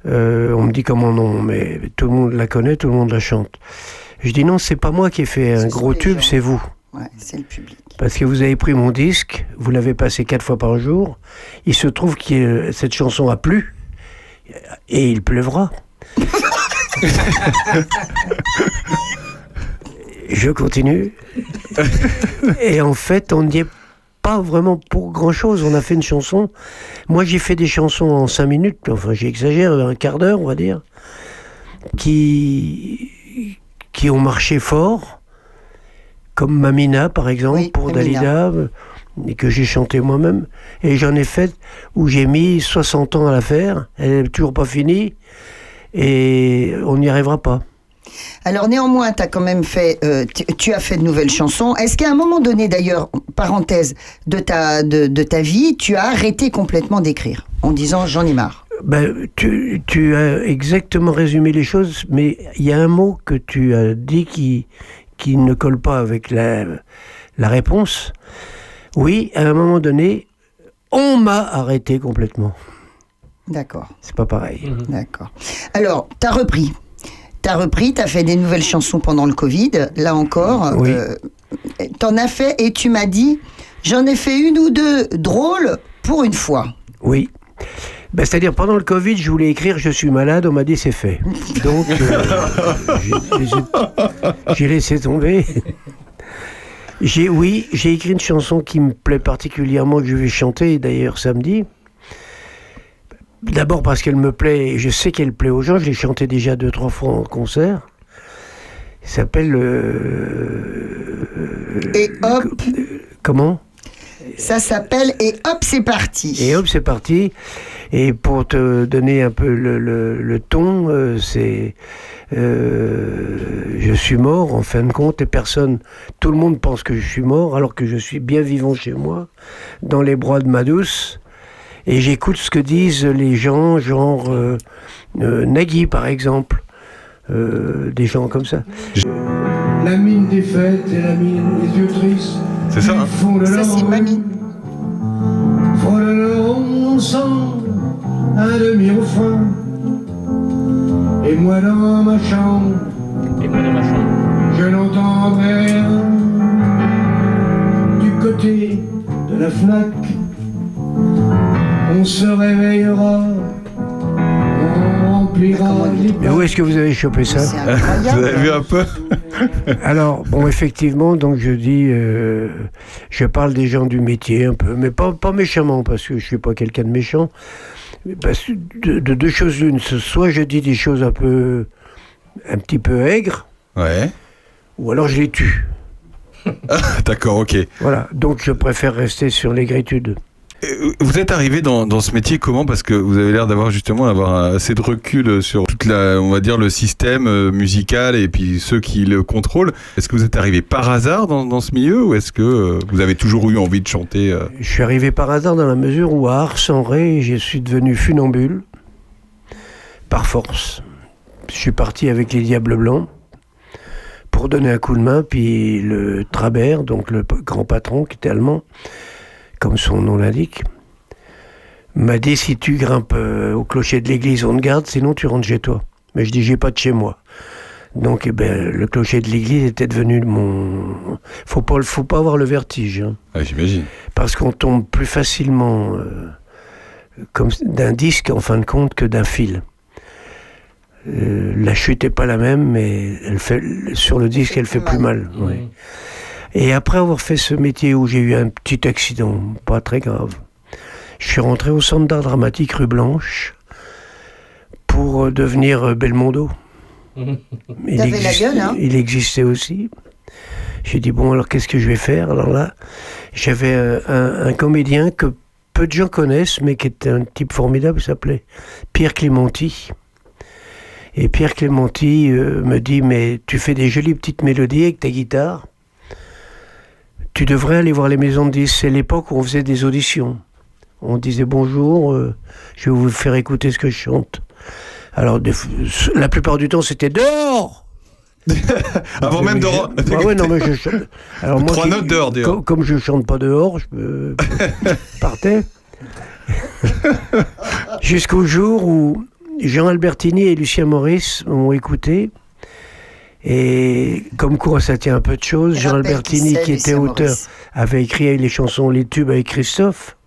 Euh, on me dit comment non, mais tout le monde la connaît, tout le monde la chante. Je dis non, c'est pas moi qui ai fait un gros tube, c'est vous. Ouais, c'est le public. Parce que vous avez pris mon disque, vous l'avez passé quatre fois par jour. Il se trouve que cette chanson a plu. Et il pleuvra. [LAUGHS] [LAUGHS] Je continue. Et en fait, on n'y est pas vraiment pour grand-chose. On a fait une chanson. Moi, j'ai fait des chansons en cinq minutes. Enfin, j'exagère, un quart d'heure, on va dire. Qui, qui ont marché fort. Comme Mamina, par exemple, pour Mamina. Dalida, euh, et que j'ai chanté moi-même. Et j'en ai fait où j'ai mis 60 ans à la faire. Elle n'est toujours pas finie. Et on n'y arrivera pas. Alors néanmoins, tu as quand même fait, euh, tu, as fait de nouvelles chansons. Est-ce qu'à un moment donné, d'ailleurs, parenthèse de ta, de, de ta vie, tu as arrêté complètement d'écrire en disant j'en ai marre? Ben, tu, tu as exactement résumé les choses, mais il y a un mot que tu as dit qui, qui ne colle pas avec la, la réponse. Oui, à un moment donné, on m'a arrêté complètement. D'accord. C'est pas pareil. D'accord. Alors, tu as repris. Tu as repris, tu as fait des nouvelles chansons pendant le Covid, là encore. Oui. tu en as fait et tu m'as dit j'en ai fait une ou deux drôles pour une fois. Oui. Ben, C'est-à-dire, pendant le Covid, je voulais écrire Je suis malade, on m'a dit c'est fait. Donc, euh, j'ai- laissé tomber. J'ai, oui, j'ai écrit une chanson qui me plaît particulièrement, que je vais chanter d'ailleurs samedi. D'abord parce qu'elle me plaît, et je sais qu'elle plaît aux gens, je l'ai chantée déjà deux, trois fois en concert. Il s'appelle. euh, Et hop, comment? Ça s'appelle Et hop, c'est parti. Et hop, c'est parti. Et pour te donner un peu le, le- le ton, euh, c'est euh, je suis mort en fin de compte et personne, tout le monde pense que je suis mort alors que je suis bien vivant chez moi, dans les bras de ma douce. Et j'écoute ce que disent les gens, genre euh, euh, Nagui par exemple, euh, des gens comme ça. La mine défaite et la mine, les yeux tristes. C'est ça, hein Font de Ça, c'est leur mamie. frôleront ensemble un demi-refrain. Et moi dans ma chambre, Et moi dans ma chambre. je n'entendrai rien. Du côté de la flaque, on se réveillera, on remplira les Mais où est-ce que vous avez chopé ça C'est incroyable. Vous avez vu un peu [LAUGHS] Alors, bon, effectivement, donc je dis, euh, je parle des gens du métier un peu, mais pas, pas méchamment, parce que je suis pas quelqu'un de méchant. Parce que de, de deux choses l'une, ce- soit je dis des choses un peu, un petit peu aigres, Ouais. ou alors je les tue. [LAUGHS] D'accord, ok. Voilà, donc je préfère rester sur l'égritude. Euh, Vous êtes arrivé dans, dans ce métier comment? Parce que vous avez l'air d'avoir justement avoir assez de recul sur toute la, on va dire, le système euh, musical et puis ceux qui le contrôlent. Est-ce que vous êtes arrivé par hasard dans, dans ce milieu ou est-ce que euh, vous avez toujours eu envie de chanter Je suis arrivé par hasard dans la mesure où à Ars-en-Ré, je suis devenu funambule, par force. Je suis parti avec les Diables Blancs pour donner un coup de main, puis le Trabert, donc le grand patron qui était allemand, comme son nom l'indique, m'a dit si tu grimpes euh, au clocher de l'église, on te garde, sinon tu rentres chez toi. Mais je dis j'ai pas de chez moi. Donc eh ben, le clocher de l'église était devenu mon. Faut pas, faut pas avoir le vertige. hein Ah, J'imagine. parce qu'on tombe plus facilement euh, comme d'un disque en fin de compte que d'un fil. Euh, la chute n'est pas la même, mais elle fait, sur le disque, elle fait plus mal. oui. Et après avoir fait ce métier où j'ai eu un petit accident, pas très grave, je suis rentré au centre d'art dramatique rue Blanche pour euh, devenir euh, Belmondo. [LAUGHS] Il, T'avais la existe- gueule, hein? il existait aussi. J'ai dit, bon, alors qu'est-ce que je vais faire? Alors là, j'avais euh, un, un comédien que peu de gens connaissent, mais qui était un type formidable, il s'appelait Pierre Clémenti. Et Pierre Clémenti euh, me dit, mais tu fais des jolies petites mélodies avec ta guitare. Tu devrais aller voir les maisons de disques. C'est l'époque où on faisait des auditions. On disait bonjour, euh, je vais vous faire écouter ce que je chante. Alors, la plupart du temps, c'était dehors [LAUGHS] Avant même de. Ah ouais, non, mais je [LAUGHS] chante. Alors moi, Trois qui- notes dehors, dehors. Comme, comme je chante pas dehors, je me [LAUGHS] partais. Jusqu'au jour où Jean Albertini et Lucien Maurice m'ont écouté. Et comme quoi ça tient un peu de choses, Jean Albertini, qui était Lucien auteur, Maurice. avait écrit les chansons, les tubes avec Christophe.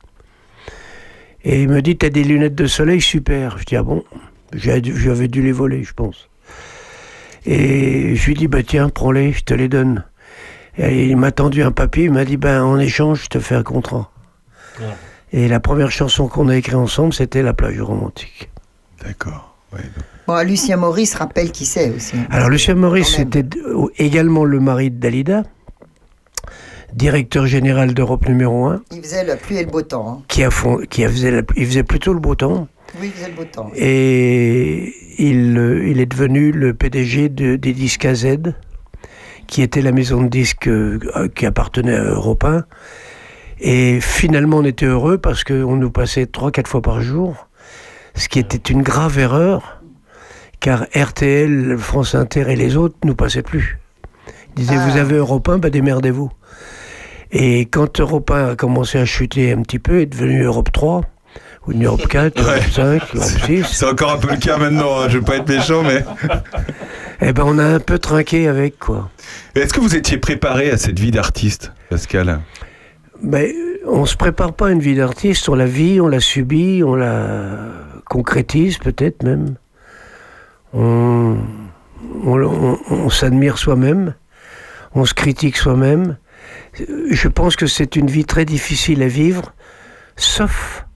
Et il me dit, t'as des lunettes de soleil, super. Je dis, ah bon? J'ai dû- J'avais dû les voler, je pense. Et je lui dis, bah tiens, prends-les, je te les donne. Et il m'a tendu un papier, il m'a dit, ben en échange, je te fais un contrat. Et la première chanson qu'on a écrite ensemble, c'était La plage romantique. D'accord. Bon, Lucien Maurice rappelle qui c'est aussi. Alors Lucien Maurice était d- également le mari de Dalida, directeur général d'Europe numéro 1, Il faisait la pluie et le beau temps. hein. qui, a fond- qui a faisait, la- il faisait plutôt le beau temps. Oui, il faisait le beau temps. Et il, euh, il est devenu le PDG de, des disques AZ, qui était la maison de disques euh, qui appartenait à Europe 1. Et finalement, on était heureux parce qu'on nous passait 3-4 fois par jour, ce qui était une grave erreur, car RTL, France Inter et les autres nous passaient plus. Ils disaient, vous avez Europe 1, bah démerdez-vous. Et quand Europe 1 a commencé à chuter un petit peu, est devenu Europe 3, ou une Europe 4, [LAUGHS] Europe 5, Europe 6. C'est encore un peu le cas maintenant, hein, je veux pas être méchant, mais. [LAUGHS] Eh ben, on a un peu trinqué avec, quoi. Est-ce que vous étiez préparé à cette vie d'artiste, Pascal? Ben, on se prépare pas à une vie d'artiste, on la vit, on la subit, on la concrétise peut-être même. On, s'admire soi-même, on se critique soi-même. Je pense que c'est une vie très difficile à vivre, sauf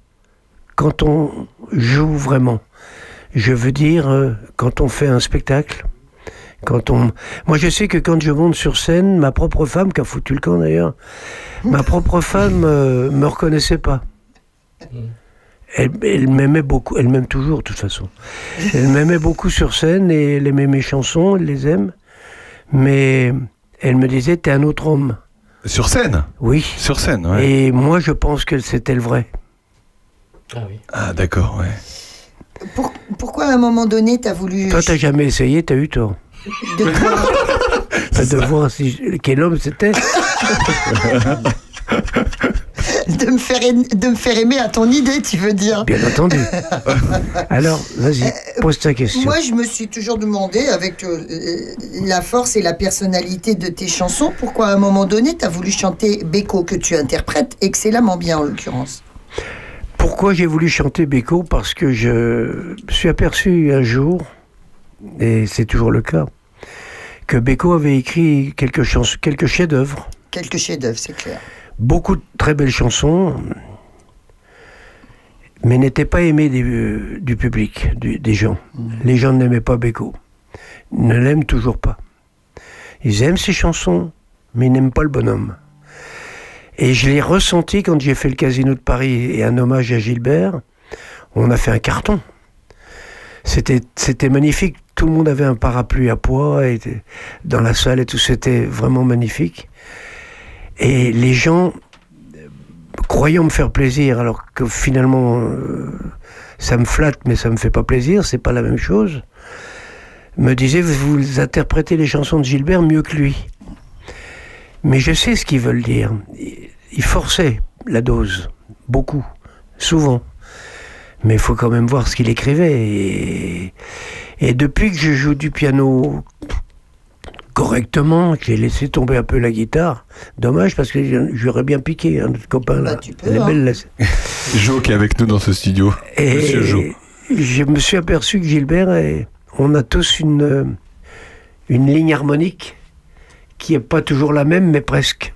quand on joue vraiment. Je veux dire, euh, quand on fait un spectacle. Quand on... Moi, je sais que quand je monte sur scène, ma propre femme, qui a foutu le camp d'ailleurs, ma propre femme euh, me reconnaissait pas. Elle, elle m'aimait beaucoup, elle m'aime toujours de toute façon. Elle m'aimait beaucoup sur scène et elle aimait mes chansons, elle les aime. Mais elle me disait, t'es un autre homme. Sur scène? Oui. Sur scène, ouais. Et moi, je pense que c'était le vrai. Ah, d'accord, ouais. Pour- pourquoi à un moment donné, tu as voulu Toi, t'as jamais essayé, t'as eu tort. de [LAUGHS] quoi T'as de voir si, quel homme c'était. [LAUGHS] de me, faire, aim- de me faire aimer à ton idée, tu veux dire Bien entendu. [LAUGHS] Alors, vas-y, pose ta question. Moi, je me suis toujours demandé, avec euh, la force et la personnalité de tes chansons, pourquoi à un moment donné, tu as voulu chanter Beko, que tu interprètes excellemment bien en l'occurrence? Pourquoi j'ai voulu chanter Beko? Parce que je me suis aperçu un jour, et c'est toujours le cas, que Beko avait écrit quelques, quelques chefs-d'œuvre, Quelques chefs-d'œuvre, c'est clair. Beaucoup de très belles chansons, mais n'était pas aimé des, euh, du public, du- des gens. Les gens n'aimaient pas Beko, ne l'aiment toujours pas. Ils aiment ses chansons, mais ils n'aiment pas le bonhomme. Et je l'ai ressenti quand j'ai fait le Casino de Paris et un hommage à Gilbert. On a fait un carton. C'était, c'était magnifique. Tout le monde avait un parapluie à poids et dans la salle et tout. C'était vraiment magnifique. Et les gens, croyant me faire plaisir, alors que finalement, euh, ça me flatte, mais ça me fait pas plaisir, c'est pas la même chose, me disaient, vous, interprétez les chansons de Gilbert mieux que lui. Mais je sais ce qu'ils veulent dire. Ils forçaient la dose, beaucoup, souvent. Mais il faut quand même voir ce qu'il écrivait. Et depuis que je joue du piano correctement, j'ai laissé tomber un peu la guitare. Dommage parce que j'aurais bien piqué, hein, notre copain là. Elle est hein. belle, la- [LAUGHS] Jo qui est avec nous dans ce studio. Et Monsieur Jo. je me suis aperçu que Gilbert, est- on a tous une, euh, une ligne harmonique qui n'est pas toujours la même, mais presque.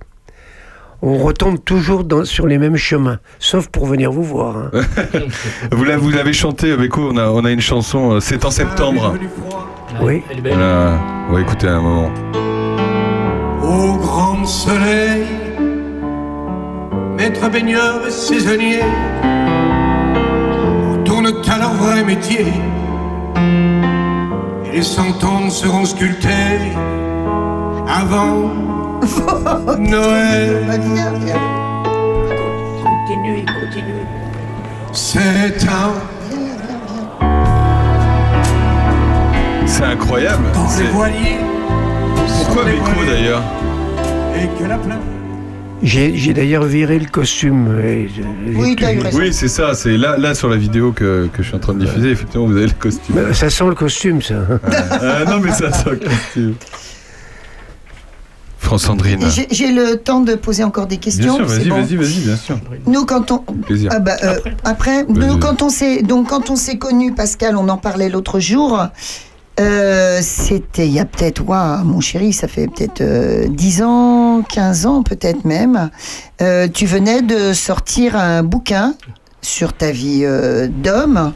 On retombe toujours dans- sur les mêmes chemins, sauf pour venir vous voir. hein. [LAUGHS] Vous l'avez, vous chanté, Beko, on a, on a une chanson, euh, c'est en septembre. Oui. Voilà. On va écouter un moment. Au grand soleil, maître baigneur et saisonnier, retournent à leur vrai métier. Et les centaines seront sculptés avant [LAUGHS] Noël. Continue, continue. C'est un C'est incroyable. dans les voiliers. Pourquoi Beko d'ailleurs Et que la plaine. J'ai d'ailleurs viré le costume. et tout- Oui, c'est ça. C'est là, là sur la vidéo que, que je suis en train de diffuser. Effectivement, vous avez le costume. Mais Ça sent le costume, ça. Ah, [LAUGHS] non, mais ça sent le costume. France-Sandrine. J'ai j'ai le temps de poser encore des Bien questions. sûr, c'est vas-y, bon vas-y, vas-y, bien sûr. Nous, quand on. Plaisir. Ah bah, euh, après, nous, quand on s'est donc quand on s'est connus, Pascal, on en parlait l'autre jour. Euh, C'était il y a peut-être, waouh, mon chéri, ça fait peut-être euh, 10 ans, 15 ans peut-être même. Euh, tu venais de sortir un bouquin sur ta vie euh, d'homme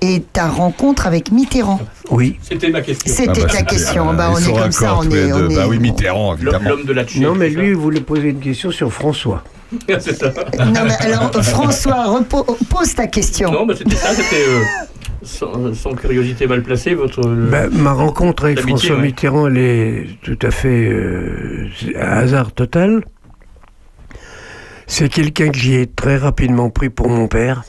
et ta rencontre avec Mitterrand. Oui. C'était ma question. C'était Ah bah, ta question. euh, Bah, on est comme ça, on est, Bah oui, Mitterrand, évidemment. L'homme de la Tchéquie. Non, mais lui, il voulait poser une question sur François. [LAUGHS] c'est ça. Non, mais alors, François, pose ta question. Non, mais c'était ça, c'était. euh, sans, sans curiosité mal placée, votre. euh, Ben, ma rencontre avec François ouais. Mitterrand, elle est tout à fait euh, c'est un hasard total. C'est quelqu'un que j'ai très rapidement pris pour mon père,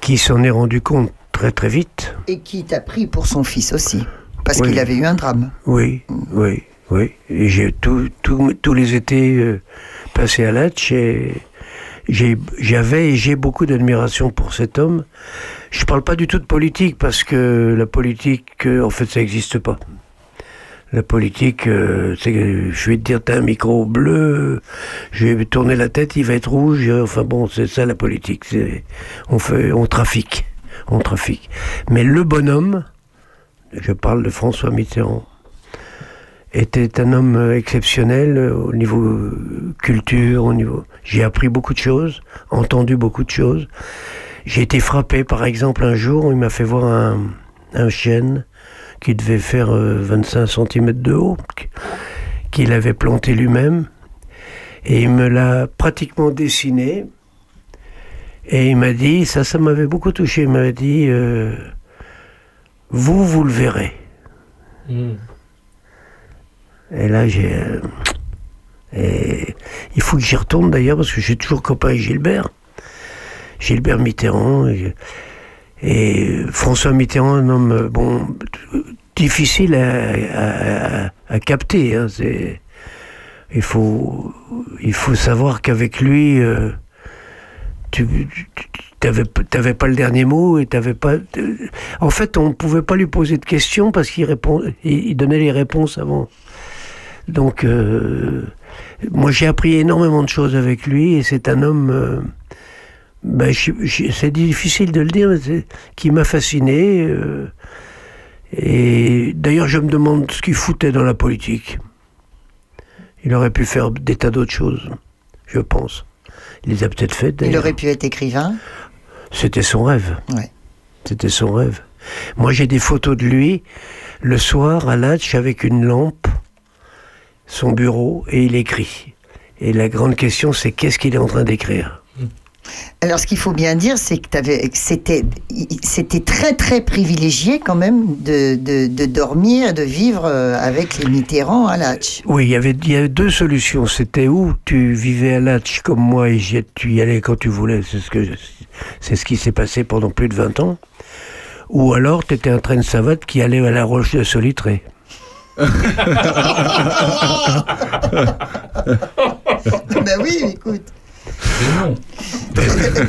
qui s'en est rendu compte très très vite. Et qui t'a pris pour son fils aussi. Parce Oui. qu'il avait eu un drame. Oui, oui, oui. Et j'ai tous les étés euh, passés à j'ai- j'avais et j'ai beaucoup d'admiration pour cet homme. Je parle pas du tout de politique parce que la politique, euh, en fait, ça n'existe pas. La politique, euh, je vais te dire, t'as un micro bleu, je vais tourner la tête, il va être rouge. euh, Enfin bon, c'est ça la politique. On fait, on trafique, on trafique. Mais le bonhomme, je parle de François Mitterrand, était un homme euh, exceptionnel euh, au niveau euh, culture, au niveau. J'ai appris beaucoup de choses, entendu beaucoup de choses. J'ai été frappé, par exemple, un jour, il m'a fait voir un, un chêne qui devait faire euh, 25 cm de haut, qu'il avait planté lui-même, et il me l'a pratiquement dessiné. Et il m'a dit, ça, ça m'avait beaucoup touché. Il m'a dit, vous, vous le verrez. hmm. Et là, j'ai. euh, et il faut que j'y retourne d'ailleurs parce que j'ai toujours copain avec Gilbert. Gilbert Mitterrand. Et, François Mitterrand, un homme, euh, bon, difficile à, capter. hein, il, faut, il faut savoir qu'avec lui, euh, tu n'avais pas le dernier mot et t'avais pas. En fait, on ne pouvait pas lui poser de questions parce qu'il répond, il donnait les réponses avant. Donc, euh, moi, j'ai appris énormément de choses avec lui et c'est un homme. euh, ben, c'est difficile de le dire, mais qui m'a fasciné. euh, et d'ailleurs, je me demande ce qu'il foutait dans la politique. Il aurait pu faire des tas d'autres choses, je pense. Il les a peut-être faites. Il aurait pu être écrivain? C'était son rêve. Ouais. C'était son rêve. Moi, j'ai des photos de lui le soir à Latch avec une lampe son bureau et il écrit. Et la grande question, c'est qu'est-ce qu'il est en train d'écrire? Alors, ce qu'il faut bien dire, c'est que c'était c'était très, très privilégié quand même de, de, de dormir, de vivre euh, avec les Mitterrand à Latch. Oui, il y avait, il y avait deux solutions. C'était où tu vivais à Latch comme moi et tu y allais quand tu voulais. C'est ce, que, c'est ce qui s'est passé pendant plus de 20 ans. Ou alors tu étais un train de savate qui allait à la roche de Solitré. [LAUGHS] ben oui, écoute.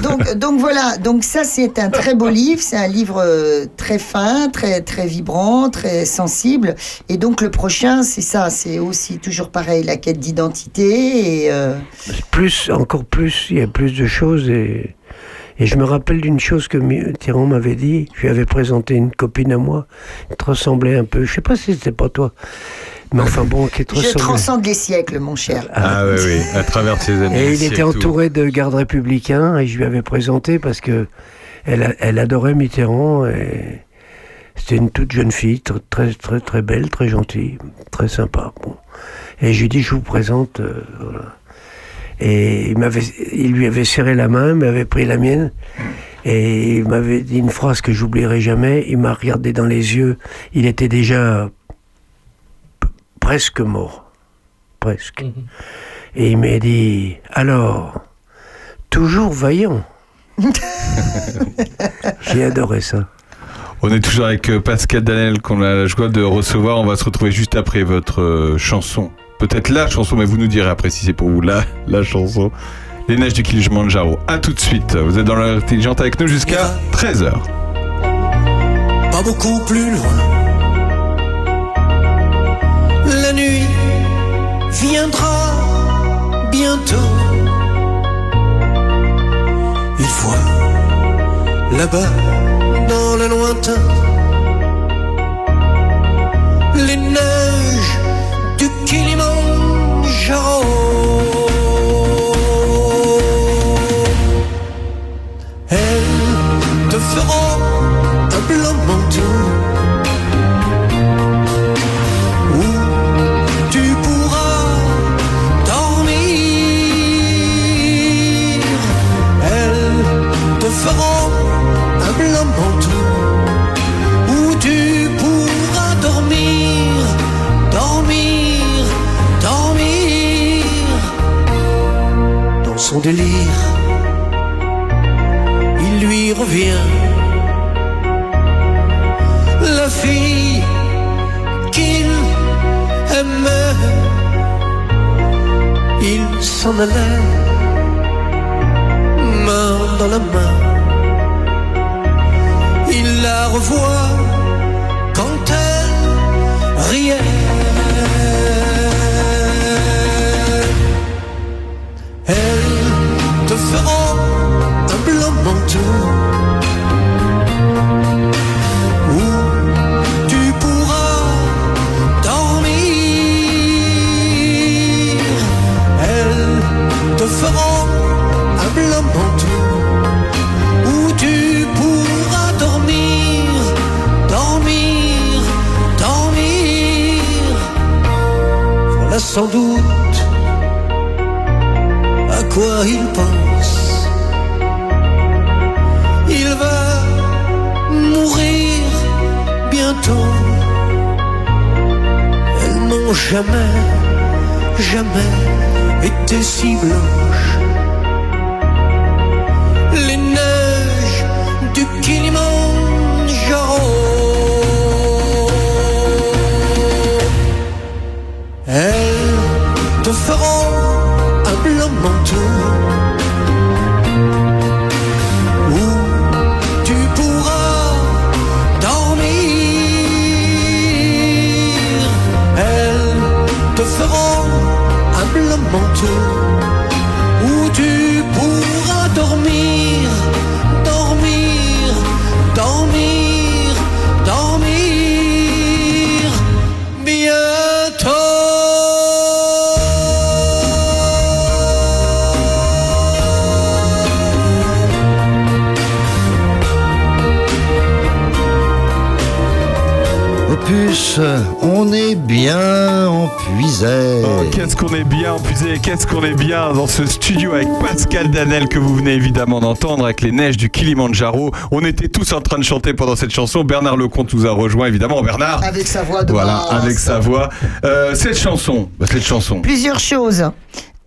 donc, donc voilà, donc ça c'est un très beau livre, c'est un livre euh, très fin, très très vibrant, très sensible. Et donc le prochain, c'est ça, c'est aussi toujours pareil, la quête d'identité et euh, Plus, encore plus, il y a plus de choses. Et, et je me rappelle d'une chose que Thierry m'avait dit. Je lui avais présenté une copine à moi qui te ressemblait un peu. Je sais pas si c'était pas toi. Mais enfin bon, qui te je ressemblait. transcende les siècles, mon cher. Ah oui, oui, à travers ces années. Et il était tout. entouré de gardes républicains et je lui avais présenté parce que elle, a- elle adorait Mitterrand et c'était une toute jeune fille, tr- très très très belle, très gentille, très sympa. Bon. Et je lui dis je vous présente. euh, voilà. Et il, m'avait, il lui avait serré la main, m'avait pris la mienne et il m'avait dit une phrase que j'oublierai jamais. Il m'a regardé dans les yeux. Il était déjà p- presque mort, presque. Et il m'a dit Alors, toujours vaillant? [LAUGHS] J'ai adoré ça. On est toujours avec euh, Pascal Danel qu'on a la joie de recevoir. On va se retrouver juste après votre euh, chanson. Peut-être la chanson, mais vous nous direz après si c'est pour vous la, la chanson. Les neiges du Kilimanjaro. A tout de suite. Vous êtes dans l'intelligente avec nous jusqu'à 13h. pas beaucoup plus loin. La nuit viendra bientôt. Il voit là-bas son délire. Il lui revient la fille qu'il aimait. Il s'en allait, main dans la main. Il la revoit quand elle riait. Sans doute à quoi il pense. Elles n'ont jamais, jamais été si blanches. Les neiges du Kilimanjaro. Elles te feront un blanc manteau où tu pourras dormir. On est bien empuisé. Oh, qu'est-ce qu'on est bien empuisé, qu'est-ce qu'on est bien dans ce studio avec Pascal Danel que vous venez évidemment d'entendre avec les neiges du Kilimandjaro. On était tous en train de chanter pendant cette chanson. Bernard Lecomte nous a rejoint évidemment. Bernard. Avec sa voix de Voilà, avec sa voix. Euh, cette chanson, bah, cette chanson. Plusieurs choses.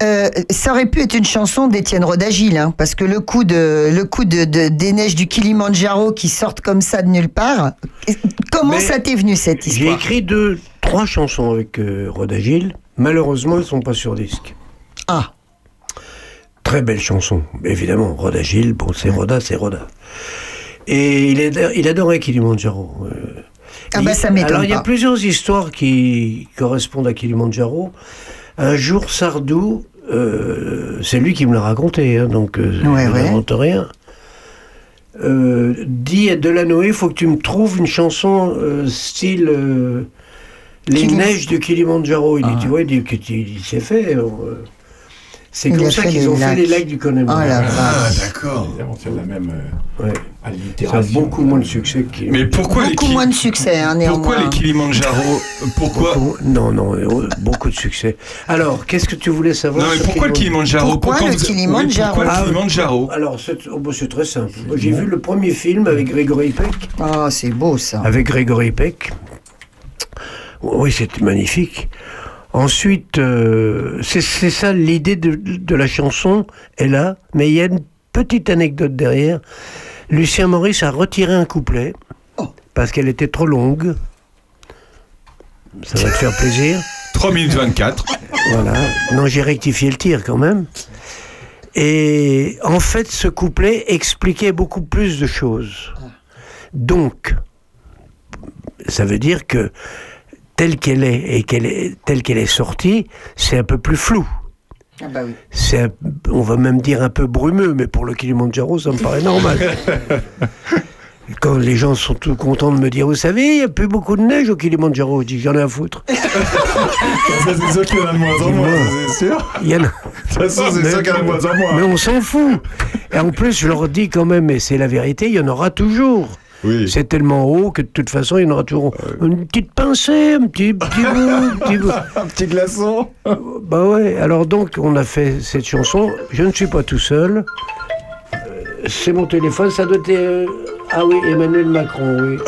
Euh, ça aurait pu être une chanson d'Étienne Rodagil, hein, parce que le coup, de, le coup de, de- des neiges du Kilimandjaro qui sortent comme ça de nulle part, comment Mais ça t'est venu cette J'ai histoire? écrit deux, trois chansons avec euh, Rodagil. Malheureusement, elles ne sont pas sur disque. Ah. Très belle chanson, évidemment. Rodagil, bon, c'est Roda, c'est Roda. Et il, adore- il adorait Kilimandjaro. euh. Ah bah, ça m'étonne Alors, il y a plusieurs histoires qui correspondent à Kilimandjaro. Un jour, Sardou, euh, c'est lui qui me l'a raconté, hein, donc euh, Ouais, je ouais. n'invente rien. Euh, dit à Delanoë, il faut que tu me trouves une chanson euh, style Les Kilim- neiges de Kilimandjaro. Il dit, tu vois, il dit que tu- il s'est fait. C'est comme ça qu'ils les ont fait les lacs du Connemara. Oh Ah, vache. d'accord. C'est la même euh, Ouais. Ça a beaucoup moins de succès que Mais pourquoi les, Beaucoup Ki- moins de succès, hein, néanmoins. pourquoi les Kilimandjaro [LAUGHS] Pourquoi Beaucoup- Non, non, euh, beaucoup de succès. Alors, qu'est-ce que tu voulais savoir Non, mais pourquoi le Kilimandjaro Pourquoi Pourquoi le oui, Pourquoi le Ah, Kilimandjaro Alors, c'est oh, bah, c'est très simple. J'ai vu le premier film avec Grégory Peck. Oh, c'est beau ça. Avec Grégory Peck. Oui, c'était magnifique. Ensuite, euh, c'est ça l'idée de, de la chanson est là, mais il y a une petite anecdote derrière. Lucien Maurice a retiré un couplet parce qu'elle était trop longue. Ça va te faire plaisir. [LAUGHS] 3 minutes 24. Voilà. Non, j'ai rectifié le tir quand même. Et en fait, ce couplet expliquait beaucoup plus de choses. Donc, ça veut dire que telle qu'elle est et qu'elle est, telle qu'elle est sortie, c'est un peu plus flou. Ah bah oui. C'est, on va même dire un peu brumeux, mais pour le Kilimanjaro, ça me paraît normal. [LAUGHS] Quand les gens sont tout contents de me dire, vous savez, il n'y a plus beaucoup de neige au Kilimanjaro, je dis, j'en ai à foutre. [LAUGHS] Ça, c'est sûr qu'il y en a de moins en moins, c'est sûr. Il y en a. De toute façon, c'est sûr qu'il y en a de moins en moins. Mais on s'en fout. Et en plus, je leur dis quand même, et c'est la vérité, il y en aura toujours. C'est tellement haut que de toute façon, il y en aura toujours une petite pincée, un petit, petit bout, un [LAUGHS] petit bout. Un petit glaçon. Bah ouais, alors donc, on a fait cette chanson. Je ne suis pas tout seul. Euh, C'est mon téléphone, ça doit être. euh, Ah oui, Emmanuel Macron, oui. [LAUGHS]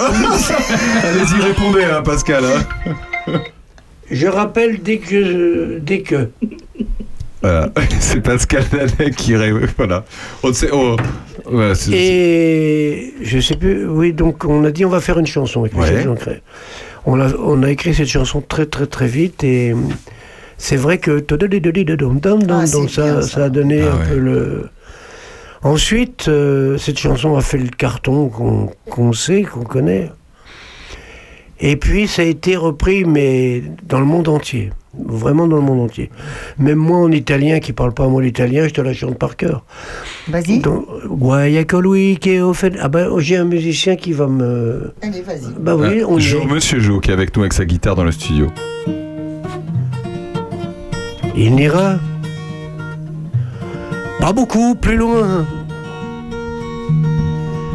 Allez-y, répondez, hein, Pascal. hein. [LAUGHS] Je rappelle dès que. je- Dès que. Voilà. C'est Pascal Danet qui. Voilà. On sait- Et je sais plus, oui, donc on a dit on va faire une chanson avec Michel Ouais. Jeancret. On a, on a écrit cette chanson très très très vite et c'est vrai que Ah, donc ça, bien, ça. ça a donné Ah un ouais. peu le. Ensuite, euh, cette chanson a fait le carton qu'on qu'on sait, qu'on connaît. Et puis ça a été repris, mais dans le monde entier. Vraiment dans le monde entier. Même moi en italien qui parle pas un mot d'italien, je te la chante par cœur. Vas-y. Donc, Guaya colui che offende- Ah ben, j'ai un musicien qui va me. Allez, vas-y. Bah oui, Ah, on y Jo, est. Monsieur Jo qui est avec nous avec sa guitare dans le studio. Il n'ira pas beaucoup plus loin.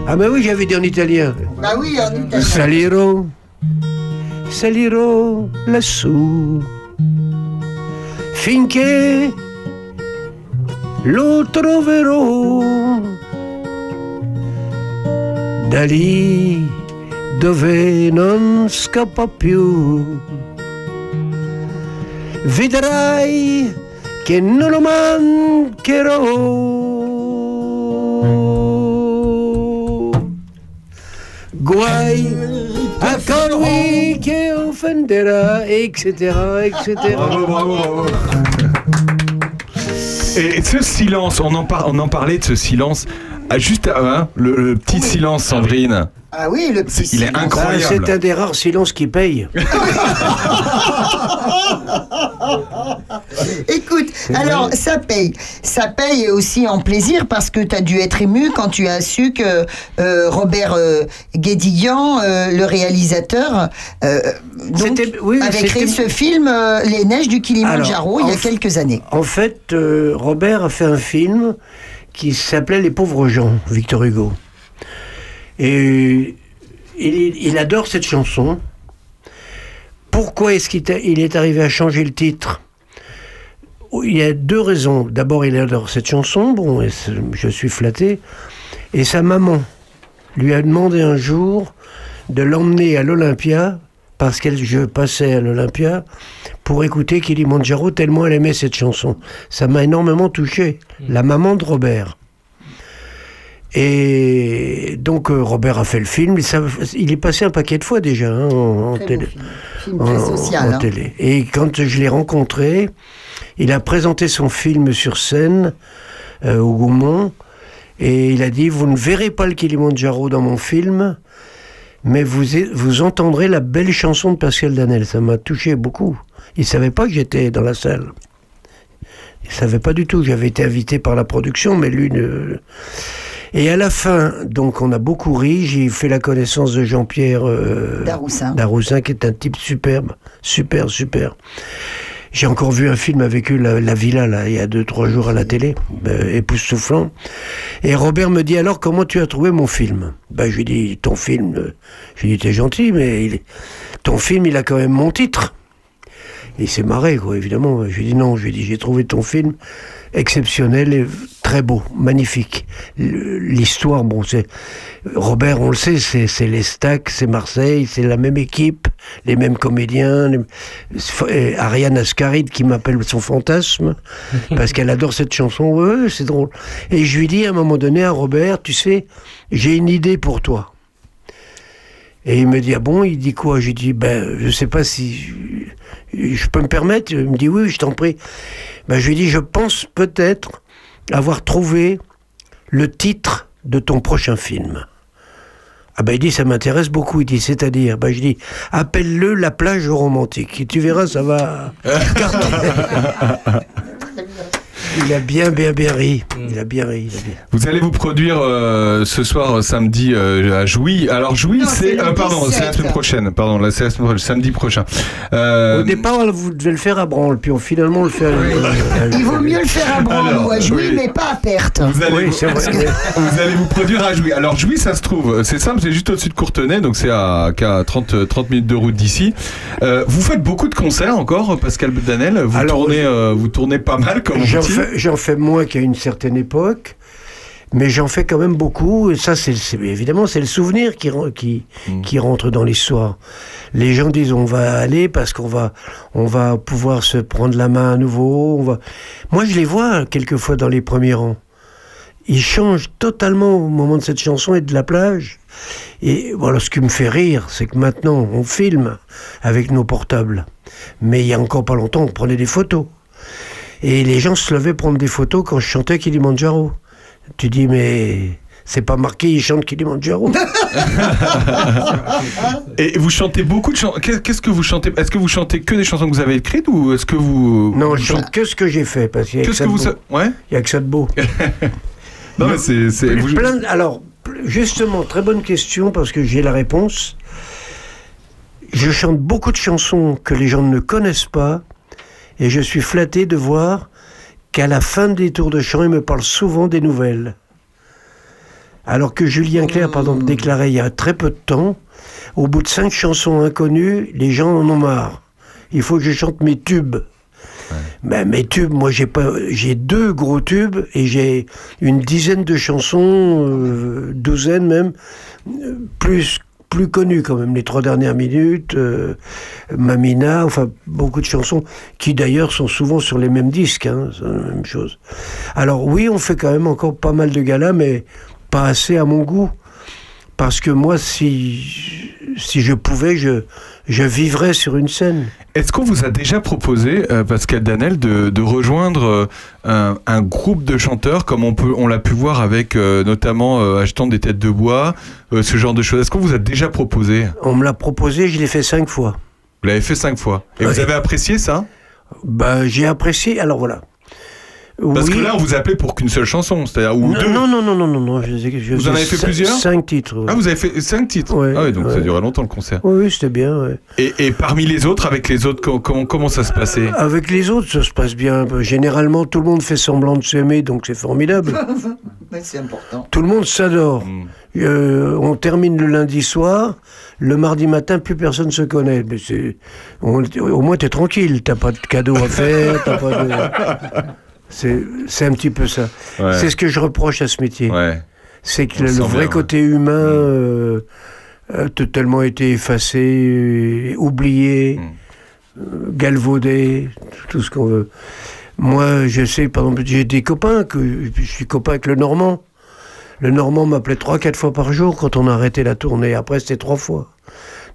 Ah ben oui, j'avais dit en italien. Bah oui, en italien. Salirò, salirò lassù finché lo troverò da lì dove non scappa più. Vedrai che non lo mancherò. Guai a colui che offenderà, etc., etc. Bravo, bravo, bravo. Et, et ce silence, on en, par- on en parlait de ce silence. Ah, juste hein, le, le petit silence, Sandrine. Ah oui, le petit Il est silence. incroyable. Ah, c'est un des rares silences qui paye. [LAUGHS] Écoute, alors ça paye. Ça paye aussi en plaisir parce que tu as dû être ému quand tu as su que euh, Robert euh, Guédiguian, euh, le réalisateur, euh, donc, oui, avait créé ce film euh, Les Neiges du Kilimandjaro Alors, il y a quelques années. En fait, euh, Robert a fait un film qui s'appelait Les pauvres gens, Victor Hugo. Et il, il adore cette chanson. Pourquoi est-ce qu'il il est arrivé à changer le titre? Il y a deux raisons. D'abord, il adore cette chanson, bon, et je suis flatté. Et sa maman lui a demandé un jour de l'emmener à l'Olympia, parce que je passais à l'Olympia, pour écouter Kilimanjaro, tellement elle aimait cette chanson. Ça m'a énormément touché. La maman de Robert. Et donc euh, Robert a fait le film. Il, ça- il est passé un paquet de fois déjà hein, en, télé. film. Film En- social, en hein. télé. Et quand je l'ai rencontré, il a présenté son film sur scène euh, au Gaumont. Et il a dit Vous ne verrez pas le Kilimanjaro dans mon film, mais vous, vous entendrez la belle chanson de Pascal Danel. Ça m'a touché beaucoup. Il ne savait pas que j'étais dans la salle. Il ne savait pas du tout. J'avais été invité par la production, mais lui ne. Et à la fin, donc on a beaucoup ri. J'ai fait la connaissance de Jean-Pierre euh, Daroussin. Daroussin, qui est un type superbe, super, super. J'ai encore vu un film avec eux, la, La Villa, là, il y a deux, trois jours à la télé, euh, époustouflant. Et Robert me dit alors comment tu as trouvé mon film? Ben je lui dis ton film, euh, je lui dis t'es gentil, mais il- ton film il a quand même mon titre. Il s'est marré, quoi, évidemment. Je lui dis non, je lui dis j'ai trouvé ton film exceptionnel et très beau, magnifique. L'histoire, bon, c'est. Robert, on le sait, c'est les Stacks, c'est Marseille, c'est la même équipe, les mêmes comédiens. les- Ariane Ascaride qui m'appelle son fantasme, [LAUGHS] parce qu'elle adore cette chanson. Ouais, c'est drôle. Et je lui dis à un moment donné à Robert, tu sais, j'ai une idée pour toi. Et il me dit, ah bon, il dit quoi? J'ai dit, ben, je sais pas si je, je peux me permettre. Il me dit, oui, je t'en prie. Ben, je lui dis, je pense peut-être avoir trouvé le titre de ton prochain film. Ah ben, il dit, ça m'intéresse beaucoup. Il dit, c'est-à-dire, ben, je dis, appelle-le la plage romantique. Et tu verras, ça va [LAUGHS] cartonner. Il a bien, bien, bien ri. Il a bien ri. il a bien- Vous allez vous produire euh, ce soir euh, samedi euh, à Jouy. Alors Jouy, c'est euh, pardon, c'est la 17. semaine prochaine. Pardon, là c'est la semaine prochaine, samedi prochain. Euh, Au départ, vous devez le faire à Branle, puis on, finalement on le fait à... Il vaut mieux le faire à Branle ou à Jouy, oui. mais pas à perte. Vous allez, Oui, vous, c'est vrai. [LAUGHS] vous allez vous produire à Jouy. Alors Jouy, ça se trouve, c'est simple, c'est juste au-dessus de Courtenay, donc c'est à, qu'à 30, 30 minutes de route d'ici. Euh, vous faites beaucoup de concerts encore, Pascal Danel? Vous Alors, tournez, euh, vous tournez pas mal, comme on dit. fais, j'en fais moins qu'à une certaine époque, mais j'en fais quand même beaucoup. Et ça, c'est évidemment, c'est le souvenir qui, ren- qui, Mm. qui rentre dans l'histoire. Les gens disent on va aller parce qu'on va, on va pouvoir se prendre la main à nouveau. On va... Moi, je les vois quelquefois dans les premiers rangs. Ils changent totalement au moment de cette chanson et de la plage. Et voilà, ce qui me fait rire, c'est que maintenant, on filme avec nos portables. Mais il y a encore pas longtemps, on prenait des photos. Et les gens se levaient prendre des photos quand je chantais Kilimanjaro. Tu dis, mais c'est pas marqué, ils chantent Kilimanjaro. [LAUGHS] Et vous chantez beaucoup de chansons. Qu'est- Qu'est-ce que vous chantez Est-ce que vous chantez que des chansons que vous avez écrites ou est-ce que vous non, je chante que ce que j'ai fait. Parce qu'il y a Qu'est-ce ça que de vous beau. sa- Ouais. Il y a que ça de beau. [LAUGHS] Non, mais c'est. c'est- vous- de- alors, justement, très bonne question parce que j'ai la réponse. Je chante beaucoup de chansons que les gens ne connaissent pas et je suis flatté de voir qu'à la fin des tours de chant, ils me parlent souvent des nouvelles. Alors que Julien Clerc, par exemple, déclarait il y a très peu de temps, au bout de cinq chansons inconnues, les gens en ont marre. Il faut que je chante mes tubes. Ben, mes tubes, moi j'ai pas, j'ai deux gros tubes et j'ai une dizaine de chansons, euh, douzaine même, euh, plus plus connues quand même. Les trois dernières minutes, euh, Mamina, enfin beaucoup de chansons qui d'ailleurs sont souvent sur les mêmes disques, hein, c'est la même chose. Alors oui, on fait quand même encore pas mal de galas, mais pas assez à mon goût. Parce que moi, si, si je pouvais, je, je vivrais sur une scène. Est-ce qu'on vous a déjà proposé, euh, Pascal Danel, de, de rejoindre euh, un, un groupe de chanteurs comme on peut, on l'a pu voir avec euh, notamment achetant des têtes de bois, ce genre de choses. Est-ce qu'on vous a déjà proposé? On me l'a proposé, je l'ai fait cinq fois. Vous l'avez fait cinq fois. Et Ouais. vous avez apprécié ça? Bah, j'ai apprécié. Alors voilà. Parce Oui. que là, on vous appelait pour qu'une seule chanson, c'est-à-dire ou non, deux. non, non, non, non, non, non, je Vous en avez fait plusieurs Cinq titres. ouais. Ah, vous avez fait cinq titres. Ouais, ah oui, donc ça ouais. durait longtemps le concert. Oui, oui, c'était bien. ouais. Et, et parmi les autres, avec les autres, co- comment, comment ça se passait? Avec les autres, ça se passe bien. Généralement, tout le monde fait semblant de s'aimer, donc c'est formidable. [LAUGHS] Mais c'est important. tout le monde s'adore. Mm. euh, on termine le lundi soir, le mardi matin, plus personne se connaît. Mais c'est, on- au moins, tu es tranquille, t'as pas de cadeau à faire, t'as pas de... [LAUGHS] C'est, c'est un petit peu ça. Ouais. C'est ce que je reproche à ce métier. C'est que On le, vrai bien, ouais. côté humain euh, a totalement été effacé, oublié, Mm. euh, galvaudé, tout ce qu'on veut. Moi, je sais, par exemple, j'ai des copains, que je suis copain avec le Normand. Le Normand m'appelait trois, quatre fois par jour quand on a arrêté la tournée. Après, c'était trois fois,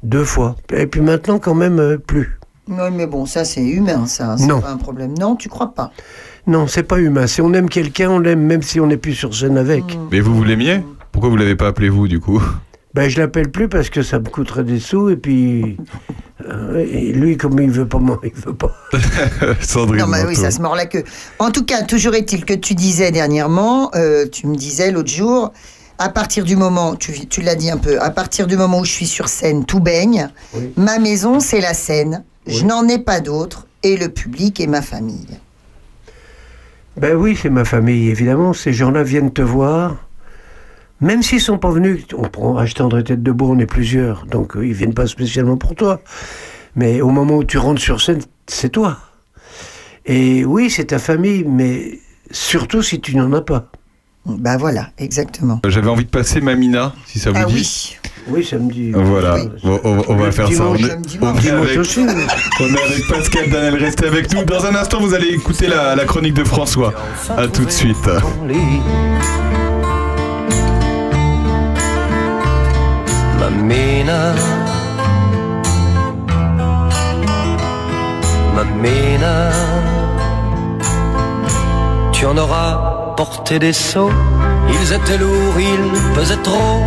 deux fois. Et puis maintenant, quand même, euh, plus. Oui, mais bon, ça c'est humain, ça. C'est Non. pas un problème. Non, tu crois pas Non, c'est pas humain. Si on aime quelqu'un, on l'aime même si on n'est plus sur scène avec. Mais vous, vous l'aimiez? Pourquoi vous l'avez pas appelé vous, du coup? Ben, je l'appelle plus parce que ça me coûterait des sous et puis euh, et lui comme il veut pas moi, il veut pas. [LAUGHS] Sandrine Non, mais oui, ça se mord la queue. En tout cas, toujours est-il que tu disais dernièrement, euh, tu me disais l'autre jour, à partir du moment, tu, tu l'as dit un peu, à partir du moment où je suis sur scène, tout baigne. Ma maison, c'est la scène. Je n'en ai pas d'autre. Et le public et ma famille. Ben oui, c'est ma famille évidemment. Ces gens-là viennent te voir. Même s'ils sont pas venus, on prend acheter André Tête de Bois, on est plusieurs, donc euh, ils viennent pas spécialement pour toi. Mais au moment où tu rentres sur scène, c'est toi. Et oui, c'est ta famille, mais surtout si tu n'en as pas. Ben voilà, exactement. J'avais envie de passer Mamina, si ça vous Ah dit. oui. Oui, ça me dit. Voilà, on, on va Le faire ça. On on est dimanche avec, on est avec Pascal Danel, restez avec nous. Dans un instant, vous allez écouter la, la chronique de François. A tout de suite. Mamina Mamina Tu en auras porté des seaux. Ils étaient lourds, ils pesaient trop.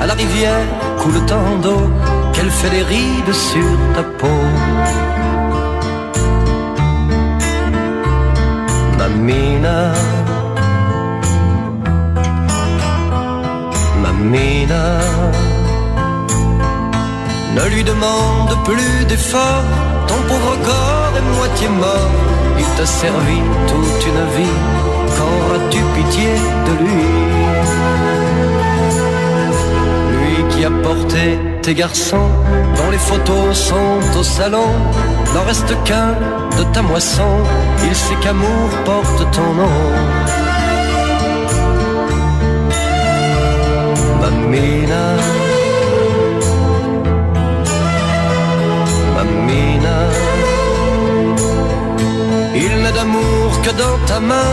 À la rivière coule tant d'eau Qu'elle fait des rides sur ta peau. Mamina Mamina Ne lui demande plus d'efforts, ton pauvre corps est moitié mort. Il t'a servi toute une vie, qu'auras-tu pitié de lui? Lui qui a porté tes garçons, dont les photos sont au salon, n'en reste qu'un de ta moisson, il sait qu'amour porte ton nom. Que dans ta main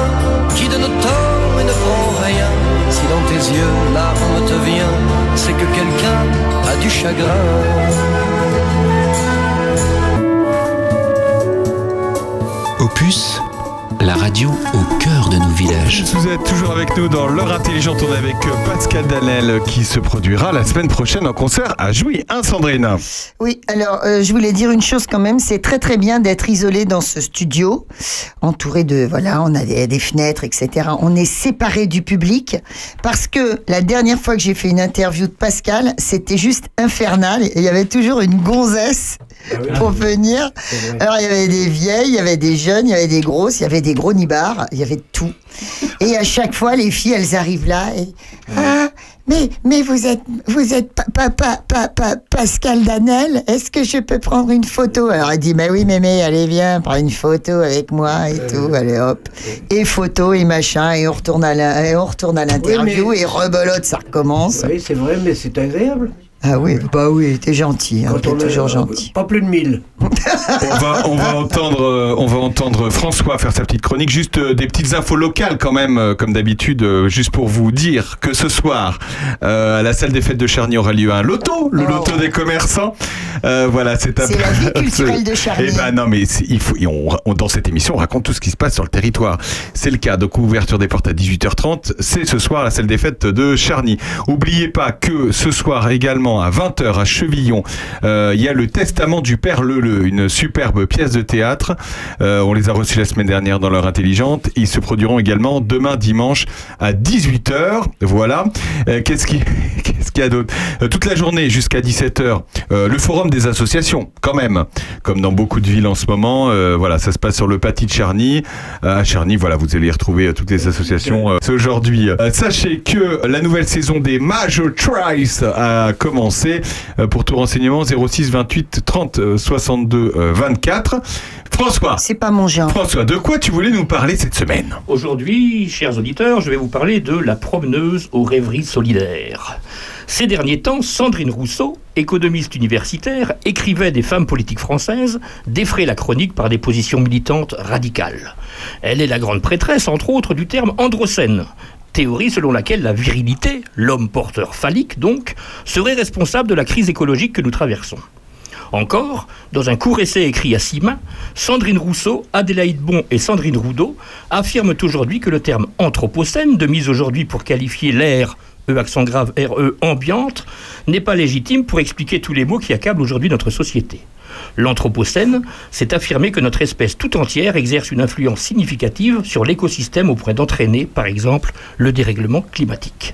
Qui donne temps et ne prend rien. Si dans tes yeux l'arme te vient C'est que quelqu'un a du chagrin. Opus, la radio au cœur de nos villages. Vous êtes toujours avec nous dans L'heure intelligente. On est avec euh, Pascal Danel qui se produira la semaine prochaine en concert à Jouy, hein, Sandrine? Oui, alors euh, je voulais dire une chose quand même, c'est très très bien d'être isolé dans ce studio, entouré de, voilà, on a des, des fenêtres, etc. On est séparé du public, parce que la dernière fois que j'ai fait une interview de Pascal, c'était juste infernal, et il y avait toujours une gonzesse pour venir. Alors il y avait des vieilles, il y avait des jeunes, il y avait des grosses, il y avait des gros nibards, il y avait tout. Et à chaque fois, les filles, elles arrivent là et ah, mais mais vous êtes vous êtes pa- pa- pa- pa- pa- Pascal Danel. Est-ce que je peux prendre une photo? Alors elle dit mais oui mémé, allez viens, prends une photo avec moi et tout. Allez hop et photo et machin et on retourne à la- et on retourne à l'interview mais- et rebelote, ça recommence. Oui, c'est vrai, mais c'est agréable. Ah oui, bah oui, t'es gentil, hein, a- toujours gentil. Pas plus de 1000. on va, on va entendre, euh, on va entendre François faire sa petite chronique. Juste euh, des petites infos locales quand même, euh, comme d'habitude, euh, juste pour vous dire que ce soir, euh, à la salle des fêtes de Charny aura lieu un loto, le loto des commerçants. Euh, voilà, c'est C'est la vie [LAUGHS] culturelle de Charny. Eh ben non, mais il faut, et on, on- dans cette émission, on raconte tout ce qui se passe sur le territoire. C'est le cas. Donc ouverture des portes à 18h30. C'est ce soir à la salle des fêtes de Charny. Oubliez pas que ce soir également à 20h à Chevillon, euh, il y a le Testament du Père Leleu, une superbe pièce de théâtre. Euh, on les a reçus la semaine dernière dans l'heure intelligente. Ils se produiront également demain dimanche à 18h. Voilà. Euh, Qu'est-ce qui [LAUGHS] Qu'est-ce qu'il y a d'autre? Toute la journée jusqu'à 17h, le forum des associations, quand même. Comme dans beaucoup de villes en ce moment. voilà, ça se passe sur le Paty de Charny. À Charny, voilà, vous allez y retrouver toutes les associations aujourd'hui. Sachez que la nouvelle saison des Major Trice a commencé. Euh, pour tout renseignement, 06 28 30 euh, 62 euh, 24. François. C'est pas mon genre. François, de quoi tu voulais nous parler cette semaine? Aujourd'hui, chers auditeurs, je vais vous parler de la promeneuse aux rêveries solidaires. Ces derniers temps, Sandrine Rousseau, économiste universitaire, écrivait des femmes politiques françaises, défrait la chronique par des positions militantes radicales. Elle est la grande prêtresse, entre autres, du terme androcène, théorie selon laquelle la virilité, l'homme porteur phallique donc, serait responsable de la crise écologique que nous traversons. Encore, dans un court essai écrit à six mains, Sandrine Rousseau, Adélaïde Bon et Sandrine Roudot affirment aujourd'hui que le terme anthropocène, de mise aujourd'hui pour qualifier l'ère, E accent grave, RE, ambiante, n'est pas légitime pour expliquer tous les mots qui accablent aujourd'hui notre société. L'Anthropocène, c'est affirmer que notre espèce tout entière exerce une influence significative sur l'écosystème au point d'entraîner, par exemple, le dérèglement climatique.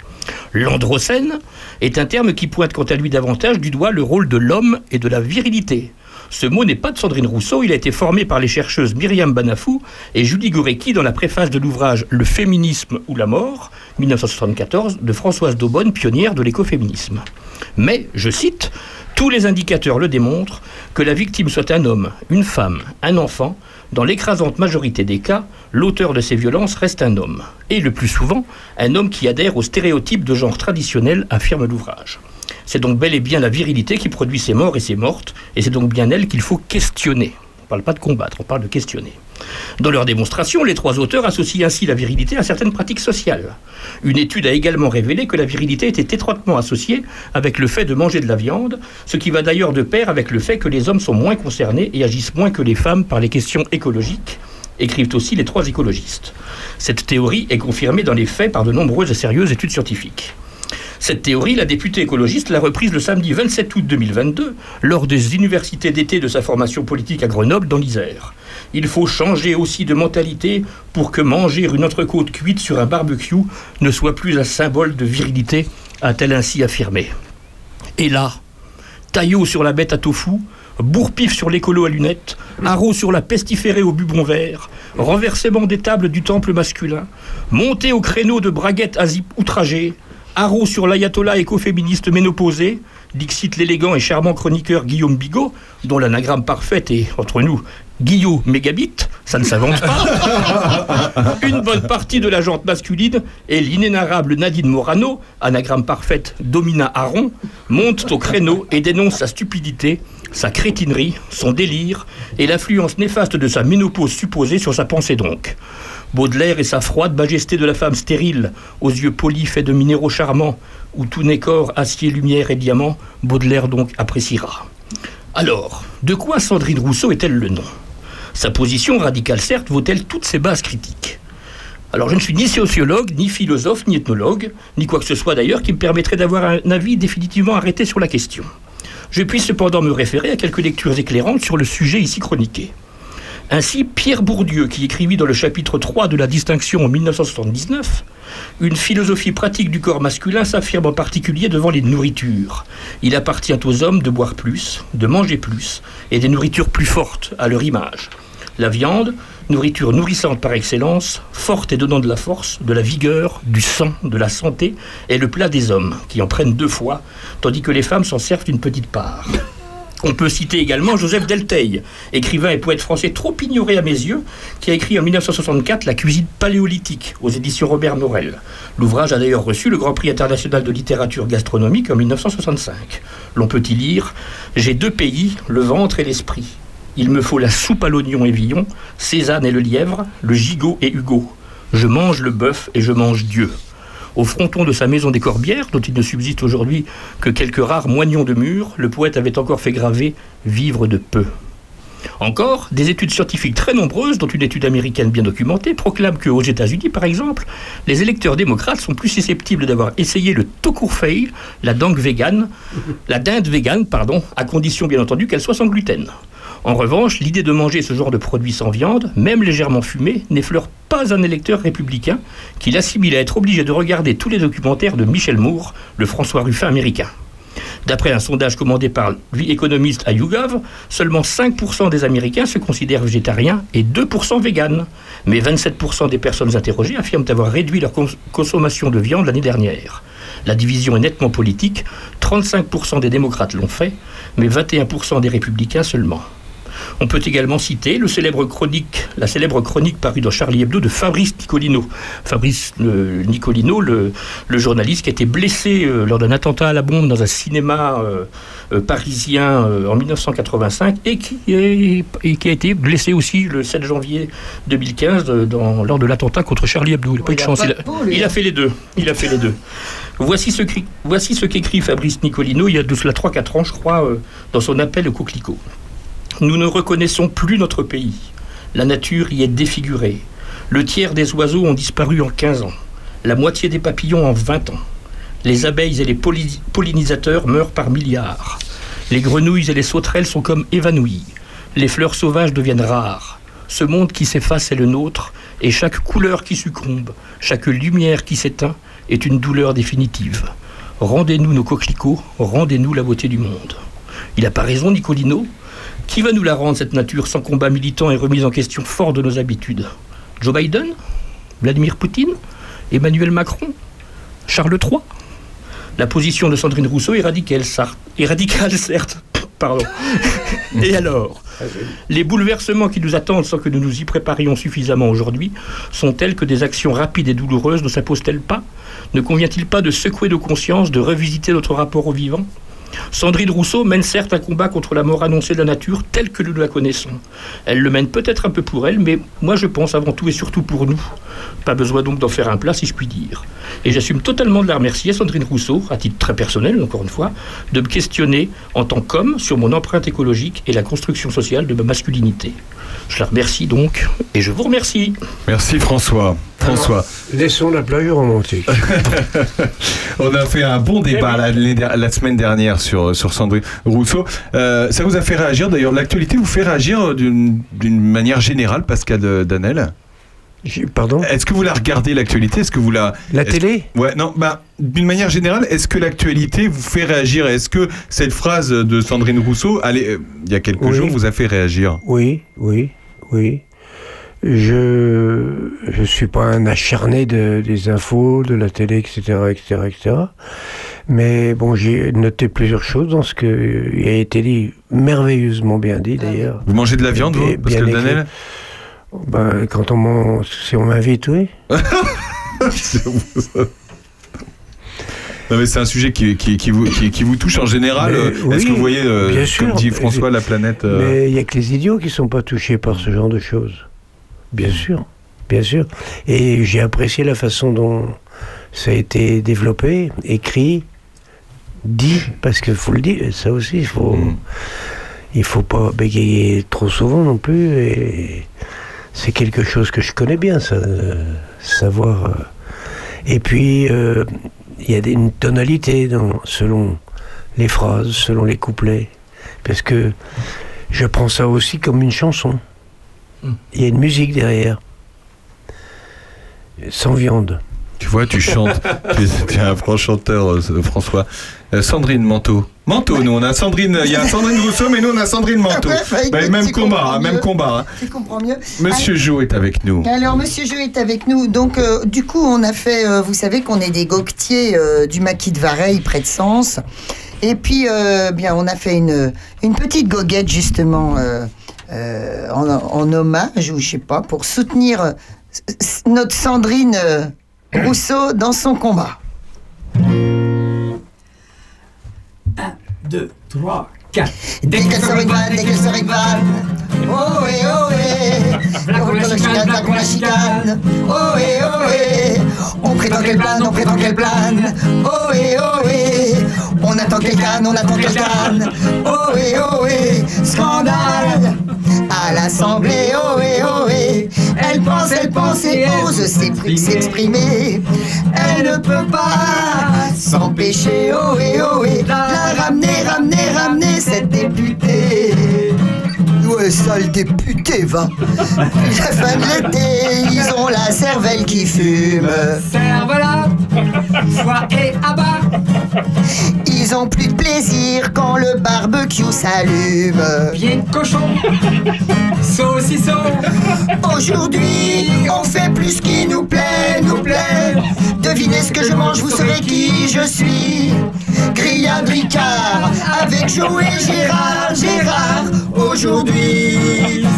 L'Androcène est un terme qui pointe quant à lui davantage du doigt le rôle de l'homme et de la virilité. Ce mot n'est pas de Sandrine Rousseau, il a été formé par les chercheuses Myriam Banafou et Julie Gorecki dans la préface de l'ouvrage Le féminisme ou la mort, 1974, de Françoise Daubonne, pionnière de l'écoféminisme. Mais, je cite, tous les indicateurs le démontrent, que la victime soit un homme, une femme, un enfant, dans l'écrasante majorité des cas, l'auteur de ces violences reste un homme. Et le plus souvent, un homme qui adhère aux stéréotypes de genre traditionnel, affirme l'ouvrage. C'est donc bel et bien la virilité qui produit ces morts et ces mortes, et c'est donc bien elle qu'il faut questionner. On ne parle pas de combattre, on parle de questionner. Dans leur démonstration, les trois auteurs associent ainsi la virilité à certaines pratiques sociales. Une étude a également révélé que la virilité était étroitement associée avec le fait de manger de la viande, ce qui va d'ailleurs de pair avec le fait que les hommes sont moins concernés et agissent moins que les femmes par les questions écologiques, écrivent aussi les trois écologistes. Cette théorie est confirmée dans les faits par de nombreuses et sérieuses études scientifiques. Cette théorie, la députée écologiste l'a reprise le samedi 27 août 2022 lors des universités d'été de sa formation politique à Grenoble dans l'Isère. Il faut changer aussi de mentalité pour que manger une entrecôte cuite sur un barbecue ne soit plus un symbole de virilité, a-t-elle ainsi affirmé. Et là, taillot sur la bête à tofu, bourre-pif sur l'écolo à lunettes, haro sur la pestiférée au bubon vert, renversement des tables du temple masculin, montée au créneau de braguettes à outragées, haro sur l'ayatollah écoféministe ménopausé, dixit l'élégant et charmant chroniqueur Guillaume Bigot, dont l'anagramme parfaite est, entre nous, Guillaume Mégabit, ça ne s'invente pas. [LAUGHS] Une bonne partie de la jante masculine et l'inénarrable Nadine Morano, anagramme parfaite Domina Aron, montent au créneau et dénoncent sa stupidité, sa crétinerie, son délire et l'influence néfaste de sa ménopause supposée sur sa pensée donc. Baudelaire et sa froide majesté de la femme stérile, aux yeux polis faits de minéraux charmants, où tout n'est corps, acier, lumière et diamant, Baudelaire donc appréciera. Alors, de quoi Sandrine Rousseau est-elle le nom? Sa position radicale, certes, vaut-elle toutes ses bases critiques? Alors je ne suis ni sociologue, ni philosophe, ni ethnologue, ni quoi que ce soit d'ailleurs qui me permettrait d'avoir un avis définitivement arrêté sur la question. Je puis cependant me référer à quelques lectures éclairantes sur le sujet ici chroniqué. Ainsi, Pierre Bourdieu, qui écrivit dans le chapitre 3 de la distinction en 1979, Une philosophie pratique du corps masculin s'affirme en particulier devant les nourritures. Il appartient aux hommes de boire plus, de manger plus, et des nourritures plus fortes à leur image. La viande, nourriture nourrissante par excellence, forte et donnant de la force, de la vigueur, du sang, de la santé, est le plat des hommes, qui en prennent deux fois, tandis que les femmes s'en servent une petite part. On peut citer également Joseph Delteil, écrivain et poète français trop ignoré à mes yeux, qui a écrit en 1964 La cuisine paléolithique aux éditions Robert Morel. L'ouvrage a d'ailleurs reçu le Grand Prix international de littérature gastronomique en 1965. L'on peut y lire J'ai deux pays, le ventre et l'esprit. Il me faut la soupe à l'oignon et Villon, Cézanne et le lièvre, le gigot et Hugo. Je mange le bœuf et je mange Dieu. Au fronton de sa maison des Corbières, dont il ne subsiste aujourd'hui que quelques rares moignons de mur, le poète avait encore fait graver Vivre de peu. Encore, des études scientifiques très nombreuses, dont une étude américaine bien documentée, proclament qu'aux États-Unis, par exemple, les électeurs démocrates sont plus susceptibles d'avoir essayé le tokurfei, la dinde végane, la dinde végane, pardon, à condition bien entendu qu'elle soit sans gluten. En revanche, l'idée de manger ce genre de produit sans viande, même légèrement fumé, n'effleure pas un électeur républicain qu'il assimile à être obligé de regarder tous les documentaires de Michel Moore, le François Ruffin américain. D'après un sondage commandé par lui économiste à YouGov, seulement 5% des Américains se considèrent végétariens et 2% véganes. Mais 27% des personnes interrogées affirment avoir réduit leur cons- consommation de viande l'année dernière. La division est nettement politique. 35% des démocrates l'ont fait, mais 21% des républicains seulement. On peut également citer le célèbre chronique, la célèbre chronique parue dans Charlie Hebdo de Fabrice Nicolino. Fabrice euh, Nicolino, le, le journaliste qui a été blessé euh, lors d'un attentat à la bombe dans un cinéma euh, parisien en 1985 et qui, est- et qui a été blessé aussi le 7 janvier 2015 euh, dans- lors de l'attentat contre Charlie Hebdo. Il n'a pas eu de il a chance. pas Il de a, peau, lui, il a fait les deux. Il a fait les deux. Voici ce, voici ce qu'écrit Fabrice Nicolino il y a de cela 3-4 ans, je crois, dans son appel au coquelicot. Nous ne reconnaissons plus notre pays. La nature y est défigurée. Le tiers des oiseaux ont disparu en 15 ans. La moitié des papillons en 20 ans. Les abeilles et les polli- pollinisateurs meurent par milliards. Les grenouilles et les sauterelles sont comme évanouies. Les fleurs sauvages deviennent rares. Ce monde qui s'efface est le nôtre, et chaque couleur qui succombe, chaque lumière qui s'éteint, est une douleur définitive. Rendez-nous nos coquelicots, rendez-nous la beauté du monde. Il n'a pas raison, Nicolino Qui va nous la rendre, cette nature, sans combat militant et remise en question fort de nos habitudes? Joe Biden? Vladimir Poutine? Emmanuel Macron? Charles III La position de Sandrine Rousseau est radicale, sar- est radicale certes. [COUGHS] Pardon. [LAUGHS] Et alors? Les bouleversements qui nous attendent sans que nous nous y préparions suffisamment aujourd'hui sont tels que des actions rapides et douloureuses ne s'imposent-elles pas? Ne convient-il pas de secouer nos consciences, de revisiter notre rapport au vivant? Sandrine Rousseau mène certes un combat contre la mort annoncée de la nature telle que nous la connaissons. Elle le mène peut-être un peu pour elle, mais moi je pense avant tout et surtout pour nous. Pas besoin donc d'en faire un plat si je puis dire. Et j'assume totalement de la remercier, Sandrine Rousseau, à titre très personnel encore une fois, de me questionner en tant qu'homme sur mon empreinte écologique et la construction sociale de ma masculinité. Je la remercie donc, et je vous remercie. Merci François. François. Laissons la plage romantique. [LAUGHS] On a fait un bon débat la, l'année der- la semaine dernière sur, sur Sandrine Rousseau. Euh, ça vous a fait réagir d'ailleurs. L'actualité vous fait réagir d'une manière générale, Pascal euh, Danel? Pardon? Est-ce que vous la regardez l'actualité? Est-ce que vous la La télé? Ouais, non, bah d'une manière générale, est-ce que l'actualité vous fait réagir? Est-ce que cette phrase de Sandrine Rousseau, allez, euh, il y a quelques Oui. jours, vous a fait réagir? Oui, oui, oui. Je je suis pas un acharné de, des infos, de la télé, etc., etc., etc. Mais bon, j'ai noté plusieurs choses dans ce qui a été dit, merveilleusement bien dit d'ailleurs. Vous mangez de la viande, vous, Bien- Pascal bien écrit. Danel Ben, quand on mange, si on m'invite, oui. [LAUGHS] Non mais c'est un sujet qui, qui, qui vous, qui, qui vous touche en général. Mais Euh, Est-ce oui, que vous voyez, euh, bien comme sûr. dit François, la planète euh, Mais il n'y a que les idiots qui sont pas touchés par ce genre de choses. Bien sûr, bien sûr. Et j'ai apprécié la façon dont ça a été développé, écrit, dit, parce qu'il faut le dire, ça aussi, il faut, il faut pas bégayer trop souvent non plus. Et c'est quelque chose que je connais bien, ça, euh, savoir. euh. Et puis, euh, il y a des- une tonalité dans, selon les phrases, selon les couplets. Parce que je prends ça aussi comme une chanson. Il y a une musique derrière. Sans viande. Tu vois, tu chantes. [LAUGHS] tu, es, tu es un franc chanteur, François. Euh, Sandrine Manteau. Manteau, nous, on a Sandrine. Il y a [LAUGHS] Sandrine Rousseau, mais nous, on a Sandrine Manteau. Ouais, bah, Bah, même combat, hein, même combat. hein. Tu comprends mieux Monsieur Jo est avec nous. Alors, Monsieur Jo est avec nous. Donc, euh, du coup, on a fait. euh, vous savez qu'on est des goquetiers euh, du maquis de Vareille, près de Sens. Et puis, bien, on a fait une, une petite goguette, justement, en, en hommage, ou je sais pas, pour soutenir notre Sandrine Rousseau dans son combat. 2, 3, 4. Dès qu'elle se rivale, dès qu'elle se rivale. Oh et oh et La qu'on la chicane, la qu'on la chicane. Oh et oh et On prétend qu'elle plane, on prétend qu'elle plane. Oh et oh et On attend qu'elle canne, on attend qu'elle canne. Oh et oh et Scandale à l'Assemblée, oh et oh Elle pense, elle pense et ose s'exprimer. Elle ne peut pas s'empêcher, oh et oh et La ramener, ramener, ramener cette députée. Ouais, sale député, va. La fin de l'été, ils ont la cervelle qui fume. Serve-la, foie et abat. Ils ont plus de plaisir quand le barbecue s'allume. Pied de cochon, saucisson. Aujourd'hui, on fait plus qui nous plaît, nous plaît. Devinez ce que je mange, vous saurez qui je suis. Grillade Ricard avec Joe et Gérard, Gérard. Aujourd'hui,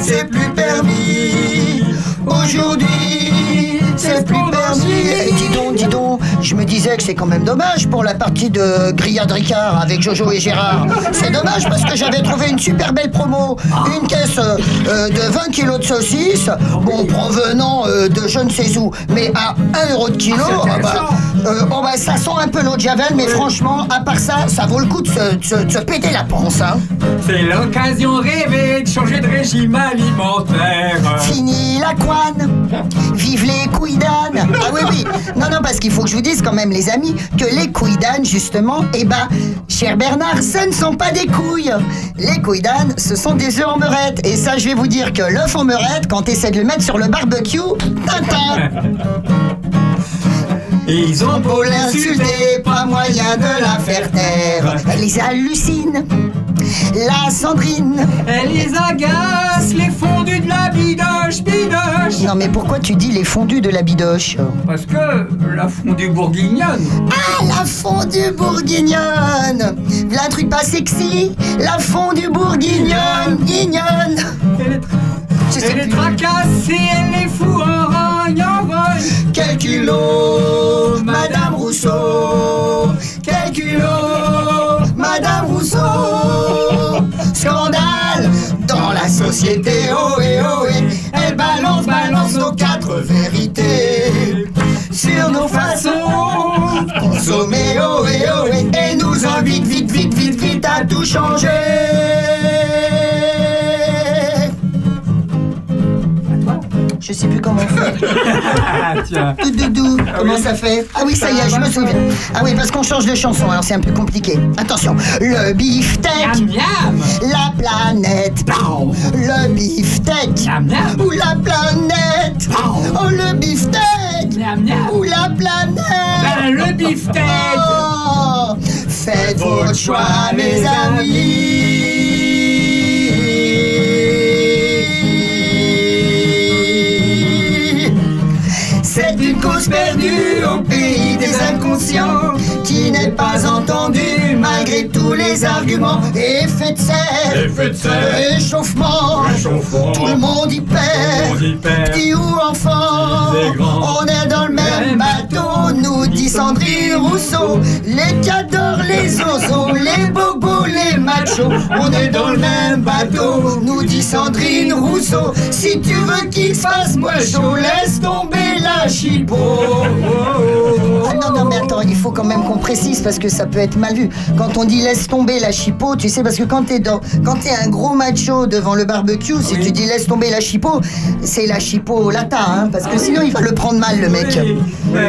c'est plus permis. Aujourd'hui, c'est plus permis. Et dis donc, dis donc, je me disais que c'est quand même dommage pour la partie de Grillade Ricard avec Jojo et Gérard. C'est dommage parce que j'avais trouvé une super belle promo. Une caisse euh, de 20 kilos de saucisses, bon, provenant euh, de je ne sais où, mais à 1 euro de kilo. ah bah, euh, bon, bah, ça sent un peu l'eau de Javel, mais franchement, à part ça, ça vaut le coup de se, de se- de se péter la panse. Hein. C'est l'occasion rêvée de changer de régime alimentaire. Fini la couane, vive les couilles d'âne. Ah oui, oui. Non, non, parce qu'il faut que je vous dise quand même, les amis, que les couilles d'âne, justement, eh ben, cher Bernard, ce ne sont pas des couilles. Les couilles d'âne, ce sont des œufs en meurette. Et ça, je vais vous dire que l'œuf en meurette, quand tu essaies de le mettre sur le barbecue, tintin. Ils ont Pour l'insulter, pas moyen de la faire taire. Elle les hallucine. La Sandrine. Elle les agace, les fondus de la bidoche, bidoche. Non mais pourquoi tu dis les fondus de la bidoche Parce que la fondue bourguignonne. Ah, la fondue bourguignonne V'là un truc pas sexy La fondue bourguignonne Guignonne Je sais Elle est plus. tracassée, elle est fou en rogne, en rogne. Quel culot, Madame Rousseau Quel culot, Madame Rousseau. Scandale dans la société, oh et oh et Elle balance, balance nos quatre vérités Sur nos façons consommer, oh et oh et Et nous invite vite, vite, vite, vite à tout changer Je sais plus comment on fait. [LAUGHS] Tiens. Doudou, comment ça fait Ah oui, ça y est, je me souviens. Ah oui, parce qu'on change de chanson, alors c'est un peu compliqué. Attention, le beefsteak, Miam, miam. la planète, le beefsteak, Miam, miam. ou la planète, oh le beefsteak, Miam, miam. ou la planète. Ben, le beefsteak. Oh, faites votre choix, mes amis. C'est une cause inconscients qui n'est pas entendue malgré tous les arguments. Effet de serre, Effet de serre. réchauffement, Réchauffement. tout le monde y perd. Petit ou enfant, on est dans le même bateau, nous dit Sandrine Rousseau. Les cadors, les oiseaux, les bobos, les machos, on est dans le même bateau, nous dit Sandrine Rousseau. Si tu veux qu'il se fasse moins chaud, laisse tomber la chipot. Ah non, non, mais attends, il faut quand même qu'on précise parce que ça peut être mal vu. Quand on dit laisse tomber la chipot, tu sais, parce que quand t'es dans, quand t'es un gros macho devant le barbecue, si tu dis laisse tomber la chipot, c'est la chipot lata, hein, parce que sinon il va le prendre mal, le mec.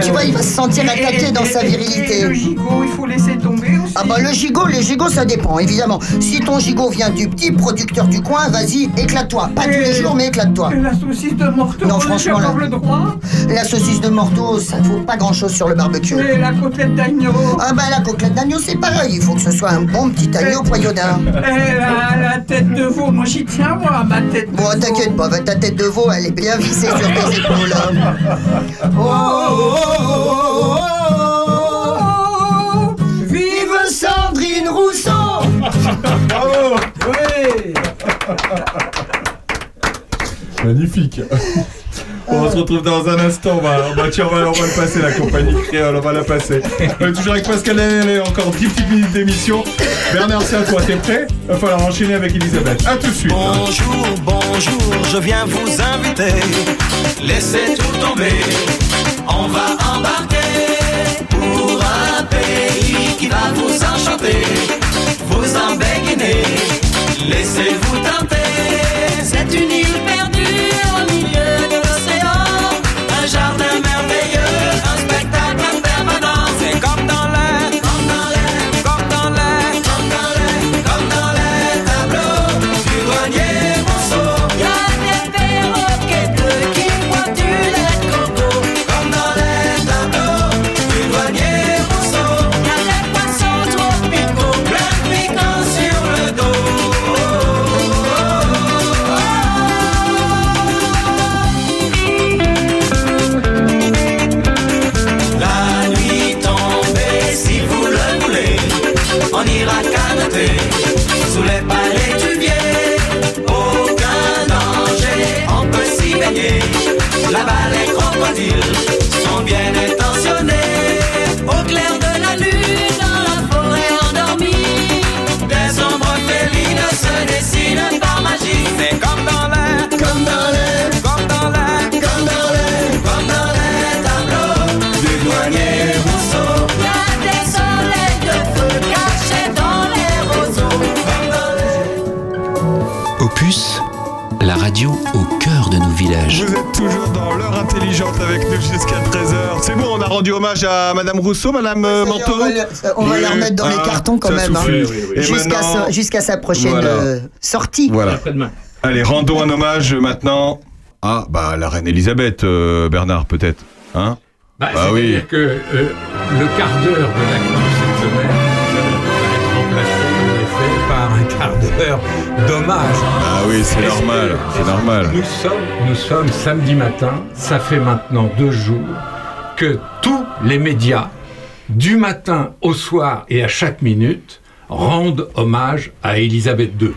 Tu vois, il va se sentir attaqué dans sa virilité. le gigot, il faut laisser tomber aussi. Ah bah le gigot, le gigot ça dépend évidemment. Si ton gigot vient du petit producteur du coin, vas-y, éclate-toi. Pas tous les jours mais éclate-toi. Et la saucisse de morteau, Non, franchement, le droit. La saucisse de morteau, ça vaut pas grand chose sur le barbecue. Et la côtelette d'agneau. Ah bah la côtelette d'agneau c'est pareil, il faut que ce soit un bon petit agneau poyodin. Et la, la tête de veau, moi j'y tiens moi, ma tête de Bon veau. t'inquiète pas, ta tête de veau elle est bien vissée sur tes épaules. Oh, oh, oh, oh, oh. Vive Sandrine Rousseau Bravo Oui. Magnifique. On se retrouve dans un instant. On va, on va, va, va le passer, la compagnie créole. On va la passer. On est toujours avec Pascal Lanel, encore 10 petites minutes d'émission. Bernard, c'est à toi. T'es prêt? Il va falloir enchaîner avec Elisabeth. A tout de suite. Bonjour, bonjour, je viens vous inviter. Laissez tout tomber, on va embarquer pour un pays qui va vous enchanter, vous embéguiner. Laissez-vous tenter, c'est une île perdue ira canoter sous les palétuviers. Aucun danger, on peut s'y baigner. Là-bas, les crocodiles sont bien intentionnés. Au clair de la lune, dans la forêt endormie, des ombres félines se dessinent Vous êtes toujours dans l'heure intelligente avec nous jusqu'à 13h. C'est bon, on a rendu hommage à Madame Rousseau, Madame euh, Manteau On va, le- on va la remettre dans les Ah, cartons quand même. hein. Jusqu'à maintenant- sa, jusqu'à sa prochaine Voilà. euh, sortie. Voilà. Allez, rendons un hommage maintenant à bah, la reine Elisabeth, euh, Bernard, peut-être. Hein? Bah, Bah oui. Que euh, le quart d'heure de l'accord d'hommage. Ah oui, c'est normal, c'est normal. Nous sommes, nous sommes samedi matin, ça fait maintenant deux jours que tous les médias, du matin au soir et à chaque minute, rendent hommage à Élisabeth II.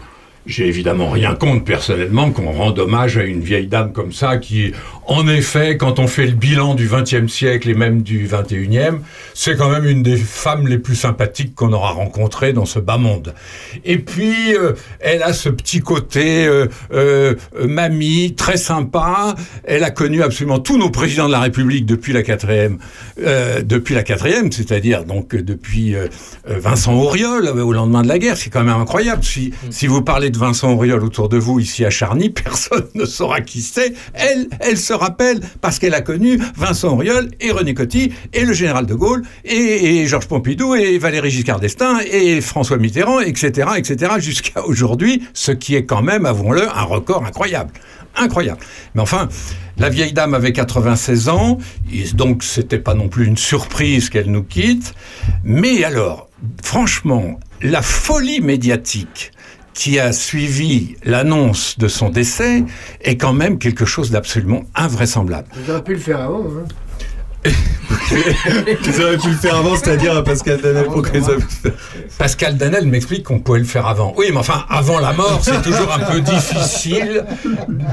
J'ai évidemment rien contre personnellement qu'on rende hommage à une vieille dame comme ça qui, en effet, quand on fait le bilan du XXe siècle et même du XXIe, c'est quand même une des femmes les plus sympathiques qu'on aura rencontrées dans ce bas monde. Et puis, euh, elle a ce petit côté euh, euh, mamie, très sympa. Elle a connu absolument tous nos présidents de la République depuis la quatrième, depuis la quatrième, c'est-à-dire donc depuis Vincent Auriol au lendemain de la guerre. C'est quand même incroyable. Si, si vous parlez de Vincent Auriol autour de vous ici à Charny, [LAUGHS] personne ne saura qui c'est. Elle, elle se rappelle parce qu'elle a connu Vincent Auriol et René Coty et le général de Gaulle et, Georges Pompidou et Valéry Giscard d'Estaing et François Mitterrand, etc., etc., jusqu'à aujourd'hui, ce qui est quand même, avouons-le, un record incroyable. Incroyable. Mais enfin, la vieille dame avait 96 ans, donc c'était pas non plus une surprise qu'elle nous quitte. Mais alors, franchement, la folie médiatique qui a suivi l'annonce de son décès est quand même quelque chose d'absolument invraisemblable. Vous auriez pu le faire avant. Hein. [LAUGHS] Vous auriez pu le faire avant, c'est-à-dire à Pascal Danel Pascal Danel m'explique qu'on pouvait le faire avant. Oui, mais enfin, avant la mort, c'est toujours un peu difficile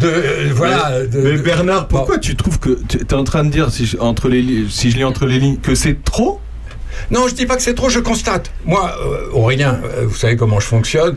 de. euh, voilà. Mais, de- mais de- Bernard, pourquoi tu trouves que tu es en train de dire, si je, entre les, si je lis entre les lignes, que c'est trop? Non, je dis pas que c'est trop, je constate. Moi, euh, Aurélien, euh, vous savez comment je fonctionne.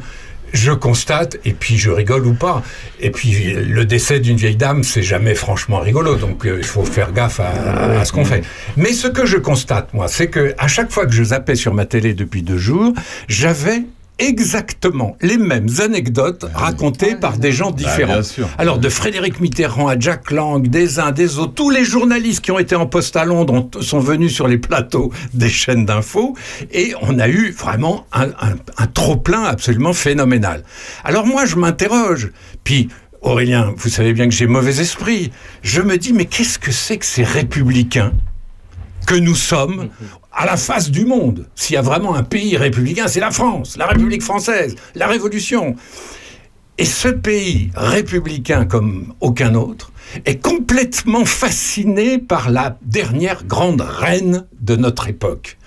Je constate et puis je rigole ou pas. Et puis le décès d'une vieille dame, c'est jamais franchement rigolo. Donc euh, il faut faire gaffe à, à- à ce qu'on fait. Mais ce que je constate, moi, c'est que à chaque fois que je zappais sur ma télé depuis deux jours, j'avais exactement les mêmes anecdotes racontées par des gens différents. bien sûr. Alors de Frédéric Mitterrand à Jack Lang, des uns, des autres, tous les journalistes qui ont été en poste à Londres ont- sont venus sur les plateaux des chaînes d'infos et on a eu vraiment un, un- un trop-plein absolument phénoménal. Alors moi je m'interroge, puis Aurélien, vous savez bien que j'ai mauvais esprit, je me dis mais qu'est-ce que c'est que ces républicains que nous sommes à la face du monde. S'il y a vraiment un pays républicain, c'est la France, la République française, la Révolution. Et ce pays républicain comme aucun autre est complètement fasciné par la dernière grande reine de notre époque.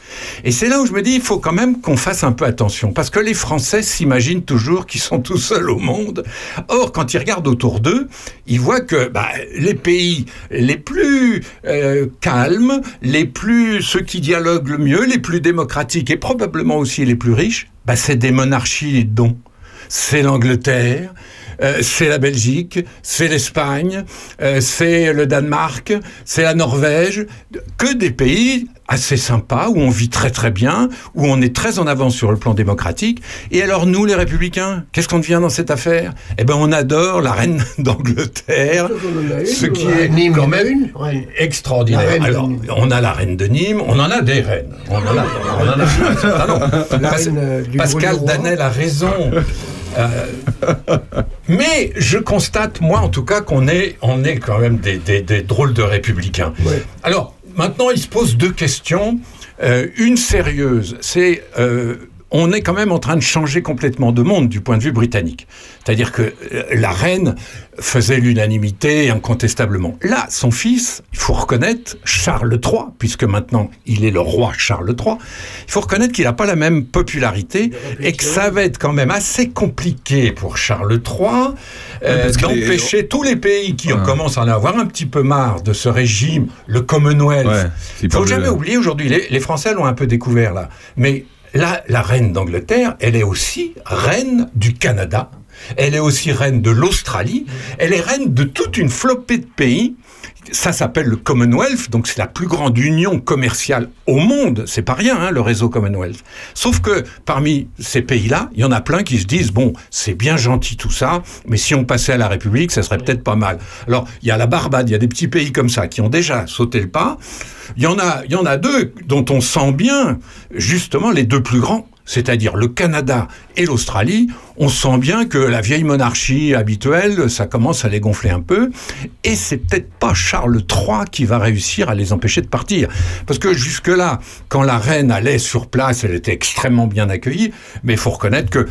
Et c'est là où je me dis, il faut quand même qu'on fasse un peu attention, parce que les Français s'imaginent toujours qu'ils sont tout seuls au monde. Or, quand ils regardent autour d'eux, ils voient que bah, les pays les plus euh, calmes, les plus ceux qui dialoguent le mieux, les plus démocratiques et probablement aussi les plus riches, bah, c'est des monarchies dont c'est l'Angleterre, euh, c'est la Belgique, c'est l'Espagne, euh, c'est le Danemark, c'est la Norvège, que des pays assez sympas où on vit très très bien, où on est très en avance sur le plan démocratique. Et alors nous, les républicains, qu'est-ce qu'on devient dans cette affaire? Eh ben, on adore la reine [LAUGHS] d'Angleterre, ce qui est Nîmes, quand même une, ouais. extraordinaire. Alors, on a la reine de Nîmes, on en a des reines. On en a, on en a [LAUGHS] euh, Pascal. Danel a raison. Euh, mais je constate, moi en tout cas, qu'on est, on est quand même des, des- des drôles de républicains. Alors, maintenant, il se pose deux questions. Euh, une sérieuse, c'est euh, on est quand même en train de changer complètement de monde du point de vue britannique. C'est-à-dire que euh, la reine faisait l'unanimité incontestablement. Là, son fils, il faut reconnaître, Charles III, puisque maintenant il est le roi Charles III, il faut reconnaître qu'il n'a pas la même popularité et que ça va être quand même assez compliqué pour Charles III euh, les- d'empêcher tous les pays qui Ouais. commencent à en avoir un petit peu marre de ce régime, le Commonwealth. Ouais, Il pas faut jamais oublier aujourd'hui, les, les Français l'ont un peu découvert là, mais la, reine d'Angleterre, elle est aussi reine du Canada, elle est aussi reine de l'Australie, elle est reine de toute une flopée de pays. Ça s'appelle le Commonwealth, donc c'est la plus grande union commerciale au monde. C'est pas rien, hein, le réseau Commonwealth. Sauf que parmi ces pays-là, il y en a plein qui se disent bon, c'est bien gentil tout ça, mais si on passait à la République, ça serait peut-être pas mal. Alors, il y a la Barbade, il y a des petits pays comme ça qui ont déjà sauté le pas. Il y en a, il y en a deux dont on sent bien, justement, les deux plus grands, c'est-à-dire le Canada et l'Australie. On sent bien que la vieille monarchie habituelle, ça commence à les gonfler un peu. Et c'est peut-être pas Charles III qui va réussir à les empêcher de partir. Parce que jusque-là, quand la reine allait sur place, elle était extrêmement bien accueillie. Mais il faut reconnaître que,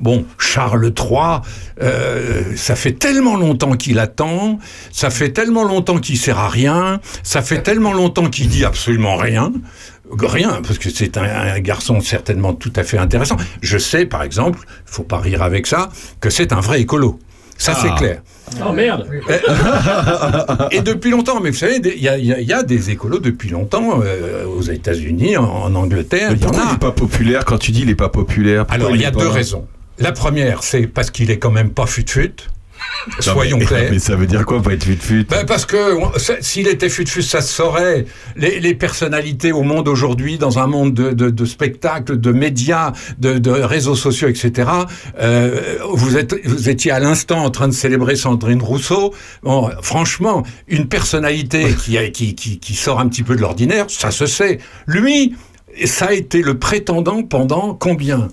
bon, Charles III, euh, ça fait tellement longtemps qu'il attend, ça fait tellement longtemps qu'il sert à rien, ça fait tellement longtemps qu'il dit absolument rien. Rien, parce que c'est un, un garçon certainement tout à fait intéressant. Je sais, par exemple, faut pas rire avec ça, que c'est un vrai écolo. Ça, c'est Ah. clair. Oh merde [LAUGHS] Et depuis longtemps, mais vous savez, il y, y a- il y a des écolos depuis longtemps euh, aux États-Unis, en, en Angleterre. Mais il y en pourquoi a. il n'est pas populaire quand tu dis il n'est pas populaire? Alors, il y a deux raisons. La première, c'est parce qu'il est quand même pas fut-fut. Soyons mais- [LAUGHS] clairs. Mais ça veut dire quoi, pas être fut-fut Ben, parce que s'il était fut-fut, ça se saurait. Les, les personnalités au monde aujourd'hui, dans un monde de, de, de spectacles, de médias, de, de réseaux sociaux, etc. euh, vous, êtes, vous étiez à l'instant en train de célébrer Sandrine Rousseau. Bon, franchement, une personnalité qui, a- qui, qui, qui sort un petit peu de l'ordinaire, ça se sait. Lui, ça a été le prétendant pendant combien?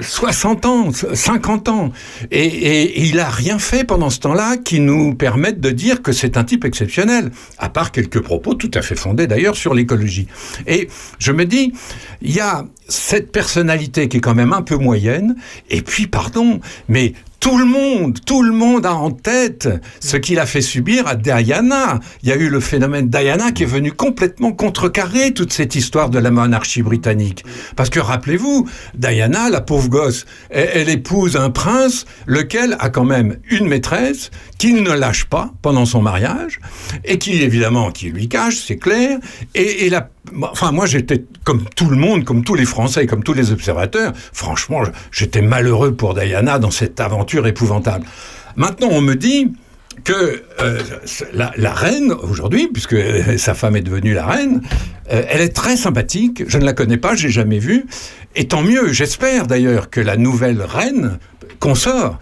60 ans, 50 ans. Et, il a rien fait pendant ce temps-là qui nous permette de dire que c'est un type exceptionnel, à part quelques propos tout à fait fondés d'ailleurs sur l'écologie. Et je me dis, il y a cette personnalité qui est quand même un peu moyenne, et puis, pardon, mais tout le monde, tout le monde a en tête ce qu'il a fait subir à Diana. Il y a eu le phénomène Diana qui est venu complètement contrecarrer toute cette histoire de la monarchie britannique. Parce que rappelez-vous, Diana, la pauvre gosse, elle, épouse un prince, lequel a quand même une maîtresse qu'il ne lâche pas pendant son mariage et qui évidemment qui lui cache, c'est clair. Et, et la, enfin moi j'étais comme tout le monde, comme tous les Français, comme tous les observateurs. Franchement, j'étais malheureux pour Diana dans cette aventure épouvantable. Maintenant, on me dit que euh, la, reine, aujourd'hui, puisque euh, sa femme est devenue la reine, euh, elle est très sympathique, je ne la connais pas, j'ai jamais vu, et tant mieux, j'espère d'ailleurs que la nouvelle reine, consort,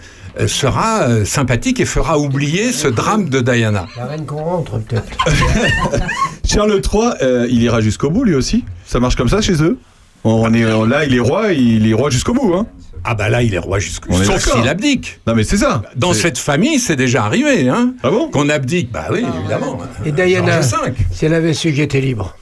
sera euh, sympathique et fera oublier ce drame de Diana. La reine qu'on rentre, peut-être. [LAUGHS] Charles III, euh, il ira jusqu'au bout lui aussi Ça marche comme ça chez eux? On est, on- Là, il est roi, il est roi jusqu'au bout. Hein Ah bah là, il est roi jusqu'au est Sauf s'il abdique. Non mais c'est ça. Dans cette famille, c'est déjà arrivé, hein Ah bon? Qu'on abdique. Bah oui, évidemment. Et Diana, si elle avait su que j'étais libre.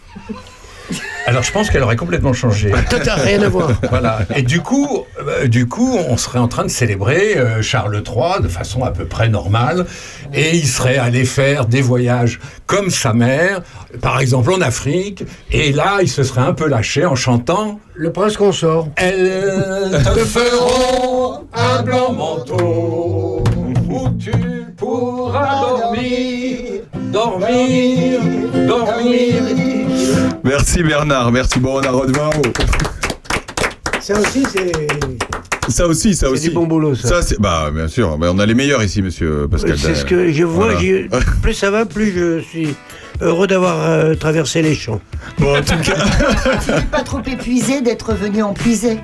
Alors je pense qu'elle aurait complètement changé. Tout a rien à voir. [LAUGHS] Voilà. Et du coup, euh, du coup, on serait en train de célébrer euh, Charles III de façon à peu près normale, et il serait allé faire des voyages comme sa mère, par exemple en Afrique, et là, il se serait un peu lâché en chantant. Le prince consort. Elles te feront un blanc manteau où tu pourras dormir, dormir, dormir. Merci Bernard, merci. Bon, on a Rodin. Ça aussi, c'est. Ça aussi, ça C'est aussi. du bon boulot, ça. c'est bah bien sûr. Bah, on a les meilleurs ici, monsieur Pascal. C'est ce que je vois. Voilà. [LAUGHS] Plus ça va, plus je suis heureux d'avoir euh, traversé les champs. Bon, en tout cas. [LAUGHS] Tu n'es pas trop épuisé d'être venu en puiser.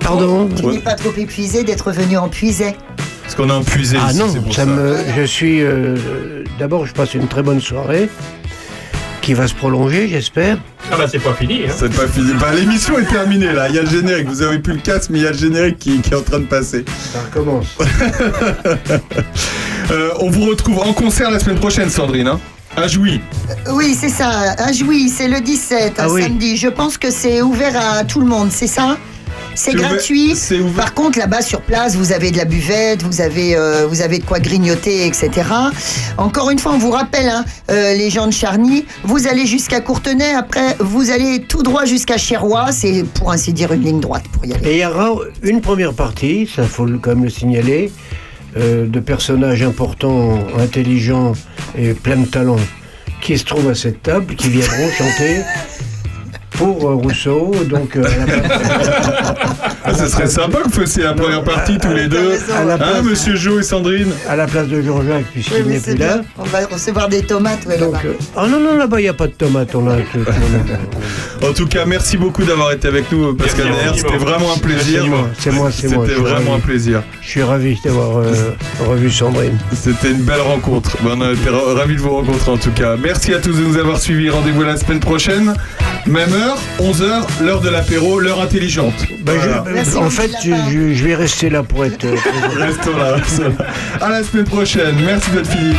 Pardon Tu n'es pas trop épuisé d'être venu en puiser. Parce qu'on a un puisé Ah ici, non, c'est pour ça ça. me, je suis. euh, D'abord, je passe une très bonne soirée qui va se prolonger, j'espère. Ah bah c'est pas fini. Hein. C'est pas fini. Bah, l'émission est terminée là. Il y a le générique. Vous avez plus le casque, mais il y a le générique qui, qui est en train de passer. Ça recommence. [LAUGHS] Euh, on vous retrouve en concert la semaine prochaine, Sandrine. Hein à Jouy. Oui, c'est ça. À Jouy, c'est le 17, un Ah oui. samedi. Je pense que c'est ouvert à tout le monde, c'est ça? C'est gratuit. c'est ouvert. Par contre, là-bas sur place, vous avez de la buvette, vous avez, euh, vous avez de quoi grignoter, etc. Encore une fois, on vous rappelle, hein, euh, les gens de Charny, vous allez jusqu'à Courtenay, après vous allez tout droit jusqu'à Chérois. C'est pour ainsi dire une ligne droite pour y aller. Et il y aura une première partie, ça faut quand même le signaler, euh, de personnages importants, intelligents et pleins de talent qui se trouvent à cette table, qui viendront chanter [LAUGHS] pour euh, Rousseau. Donc, euh, [LAUGHS] Ah, ce serait sympa que vous fassiez la première partie tous les deux. À la Hein, place- monsieur Jo et Sandrine à la place de Jean-Jacques, puisqu'il Oui, n'est plus là. On va recevoir des tomates, ouais, Donc, là-bas. euh, ah non, non, là-bas, il n'y a pas de tomates. On a En tout cas, merci beaucoup d'avoir été avec nous, Pascal. C'était vraiment un plaisir. C'est moi, c'est moi. C'était vraiment un plaisir. Je suis ravi d'avoir euh, [LAUGHS] revu Sandrine. C'était une belle rencontre. Ben, on a été ra- ravis de vous rencontrer en tout cas. Merci à tous de nous avoir suivis. Rendez-vous la semaine prochaine. Même heure, 11h, l'heure de l'apéro, l'heure intelligente. Ben, je-. Merci, en fait, je, là-bas. je- je vais rester là pour être. euh, [LAUGHS] Restons là, restons là. À la semaine prochaine. Merci de votre fidélité.